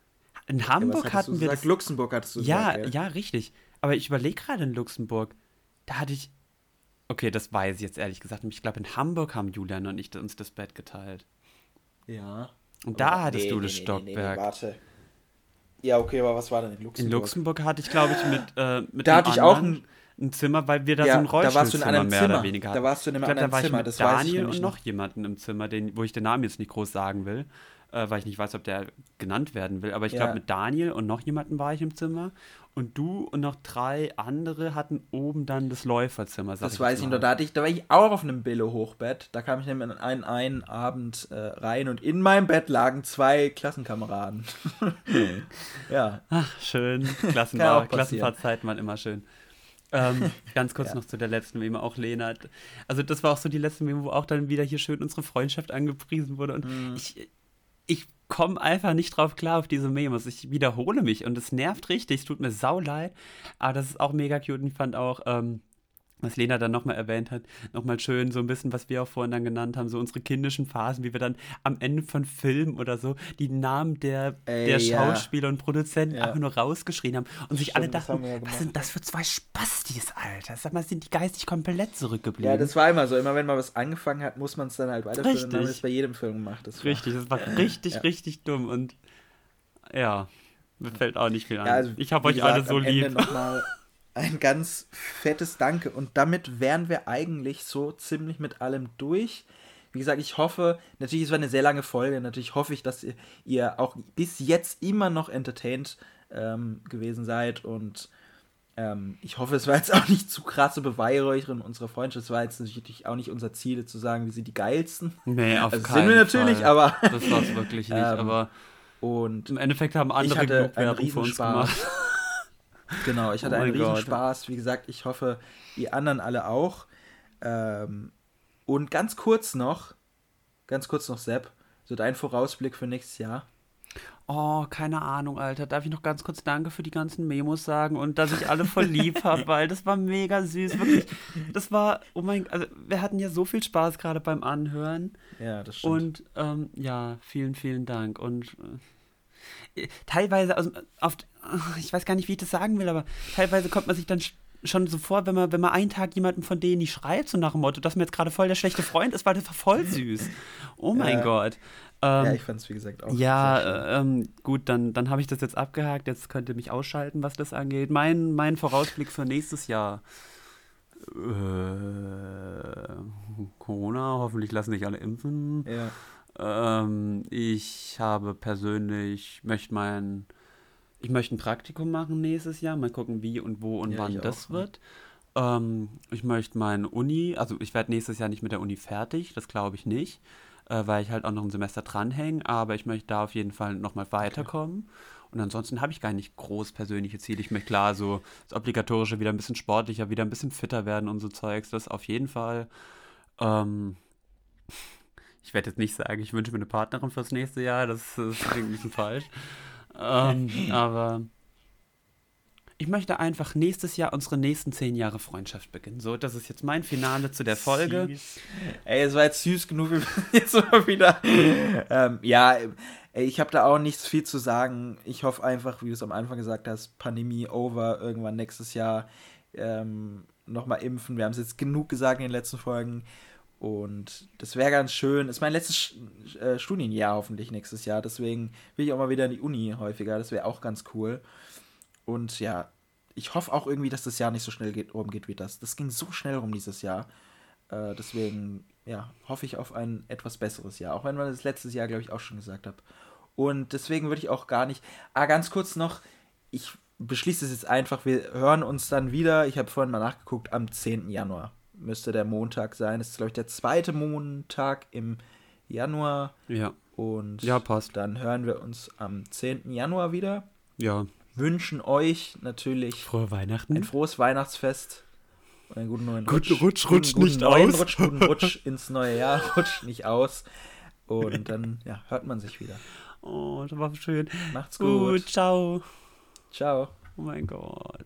In Hamburg ja, hatten wir. Gesagt? Das, Luxemburg hattest du ja, gesagt, ja, ja, richtig. Aber ich überlege gerade in Luxemburg. Da hatte ich. Okay, das weiß ich jetzt ehrlich gesagt. Ich glaube, in Hamburg haben Julian und ich uns das Bett geteilt. Ja. Und da aber hattest nee, du das nee, Stockwerk. Nee, warte. Ja, okay, aber was war denn in Luxemburg? In Luxemburg hatte ich, glaube ich, mit, äh, mit Da hatte ich auch ein, ein, Zimmer, weil wir da ja, so ein Rollstuhlzimmer mehr Zimmer. oder weniger hatten. Da warst du in einem ich glaub, anderen da war Zimmer, ich mit Daniel und noch jemanden im Zimmer, den, wo ich den Namen jetzt nicht groß sagen will äh, weil ich nicht weiß, ob der genannt werden will. Aber ich ja. glaube, mit Daniel und noch jemandem war ich im Zimmer. Und du und noch drei andere hatten oben dann das Läuferzimmer. Das ich weiß ich noch. Da, hatte ich, da war ich auch auf einem Billo-Hochbett. Da kam ich nämlich an einen, einen Abend äh, rein und in meinem Bett lagen zwei Klassenkameraden. ja. Ach, schön. Klassenfahrtzeiten waren immer schön. ähm, ganz kurz ja. noch zu der letzten Memo, auch Lena. Also das war auch so die letzte Memo, wo auch dann wieder hier schön unsere Freundschaft angepriesen wurde. Und mm. ich, ich komme einfach nicht drauf klar auf diese Memos. Ich wiederhole mich und es nervt richtig. Es tut mir sau leid. Aber das ist auch mega cute und ich fand auch, ähm, was Lena dann nochmal erwähnt hat, nochmal schön so ein bisschen, was wir auch vorhin dann genannt haben, so unsere kindischen Phasen, wie wir dann am Ende von Filmen oder so die Namen der, Ey, der Schauspieler ja. und Produzenten ja. einfach nur rausgeschrien haben und sich alle dachten, ja was sind das für zwei Spastis, Alter? Sag mal, sind die geistig komplett zurückgeblieben? Ja, das war immer so. Immer wenn man was angefangen hat, muss man es dann halt weiterführen richtig. und haben wir es bei jedem Film gemacht. Das richtig, das war richtig, richtig dumm und ja, mir fällt auch nicht viel an. Also, ich habe euch gesagt, alle so lieb. Ein ganz fettes Danke. Und damit wären wir eigentlich so ziemlich mit allem durch. Wie gesagt, ich hoffe, natürlich, es war eine sehr lange Folge, natürlich hoffe ich, dass ihr, ihr auch bis jetzt immer noch entertained ähm, gewesen seid und ähm, ich hoffe, es war jetzt auch nicht zu krasse Beweihräucherin unserer Freundschaft. Es war jetzt natürlich auch nicht unser Ziel, zu sagen, wir sind die geilsten. Nee, auf also keinen sind wir natürlich, Fall. aber. Das war es wirklich nicht, Ähm, aber und im Endeffekt haben andere genug Werbung für uns Riesenspaß. gemacht. Genau, ich hatte Oh einen mein Gott. Riesenspaß. Wie gesagt, ich hoffe, die anderen alle auch. Ähm, und ganz kurz noch, ganz kurz noch, Sepp, so dein Vorausblick für nächstes Jahr. Oh, keine Ahnung, Alter. Darf ich noch ganz kurz Danke für die ganzen Memos sagen und dass ich alle voll lieb habe, weil das war mega süß, wirklich. Das war, oh mein, also wir hatten ja so viel Spaß gerade beim Anhören. Ja, das stimmt. Und ähm, ja, vielen, vielen Dank. Und äh, teilweise, also, auf, ich weiß gar nicht, wie ich das sagen will, aber teilweise kommt man sich dann sch- schon so vor, wenn man, wenn man einen Tag jemandem von denen nicht schreibt, so nach dem Motto, dass mir jetzt gerade voll der schlechte Freund ist, weil das war voll süß. Oh mein Ja. Gott. ja, Ähm, ich fand es, wie gesagt, auch. ja, äh, ähm, gut, dann, dann habe ich das jetzt abgehakt. Jetzt könnt ihr mich ausschalten, was das angeht. Mein, mein Vorausblick für nächstes Jahr. Äh, Corona, hoffentlich lassen sich alle impfen. Ja. Ähm, ich habe persönlich, möchte mein, ich möchte ein Praktikum machen nächstes Jahr. Mal gucken, wie und wo und Ja, wann das auch, ja. wird. Ähm, ich möchte meine Uni, also ich werde nächstes Jahr nicht mit der Uni fertig, das glaube ich nicht, äh, weil ich halt auch noch ein Semester dranhänge, aber ich möchte da auf jeden Fall nochmal weiterkommen. Und ansonsten habe ich gar nicht groß persönliche Ziele. Ich möchte klar so das Obligatorische wieder ein bisschen sportlicher, wieder ein bisschen fitter werden und so Zeugs. Das auf jeden Fall. Ähm, ich werde jetzt nicht sagen, ich wünsche mir eine Partnerin fürs nächste Jahr, das, das klingt ein bisschen falsch. Ähm, aber ich möchte einfach nächstes Jahr unsere nächsten zehn Jahre Freundschaft beginnen. So, das ist jetzt mein Finale zu der Folge. Süß. Ey, es war jetzt süß genug, wir müssen jetzt mal wieder. ähm, ja, ey, ich habe da auch nichts viel zu sagen. Ich hoffe einfach, wie du es am Anfang gesagt hast, Pandemie over, irgendwann nächstes Jahr ähm, nochmal impfen. Wir haben es jetzt genug gesagt in den letzten Folgen. Und das wäre ganz schön. Ist mein letztes Sch- äh, Studienjahr hoffentlich nächstes Jahr. Deswegen will ich auch mal wieder in die Uni häufiger. Das wäre auch ganz cool. Und ja, ich hoffe auch irgendwie, dass das Jahr nicht so schnell geht, rumgeht wie das. Das ging so schnell rum dieses Jahr. Äh, deswegen, ja, hoffe ich auf ein etwas besseres Jahr. Auch wenn man das letztes Jahr, glaube ich, auch schon gesagt habe. Und deswegen würde ich auch gar nicht. Ah, ganz kurz noch. Ich beschließe es jetzt einfach. Wir hören uns dann wieder. Ich habe vorhin mal nachgeguckt. Am 10. Januar müsste der Montag sein. Das ist, glaube ich, der zweite Montag im Januar. Ja. Und Ja, passt. dann hören wir uns am 10. Januar wieder. Ja. Wünschen euch natürlich Frohe Weihnachten. ein frohes Weihnachtsfest und einen guten neuen Guten Rutsch. Rutsch, Guten- rutscht guten nicht aus. Rutsch, guten Rutsch ins neue Jahr, rutscht nicht aus. Und dann ja, hört man sich wieder. Oh, das war schön. Macht's gut. ciao. Ciao. Oh mein Gott.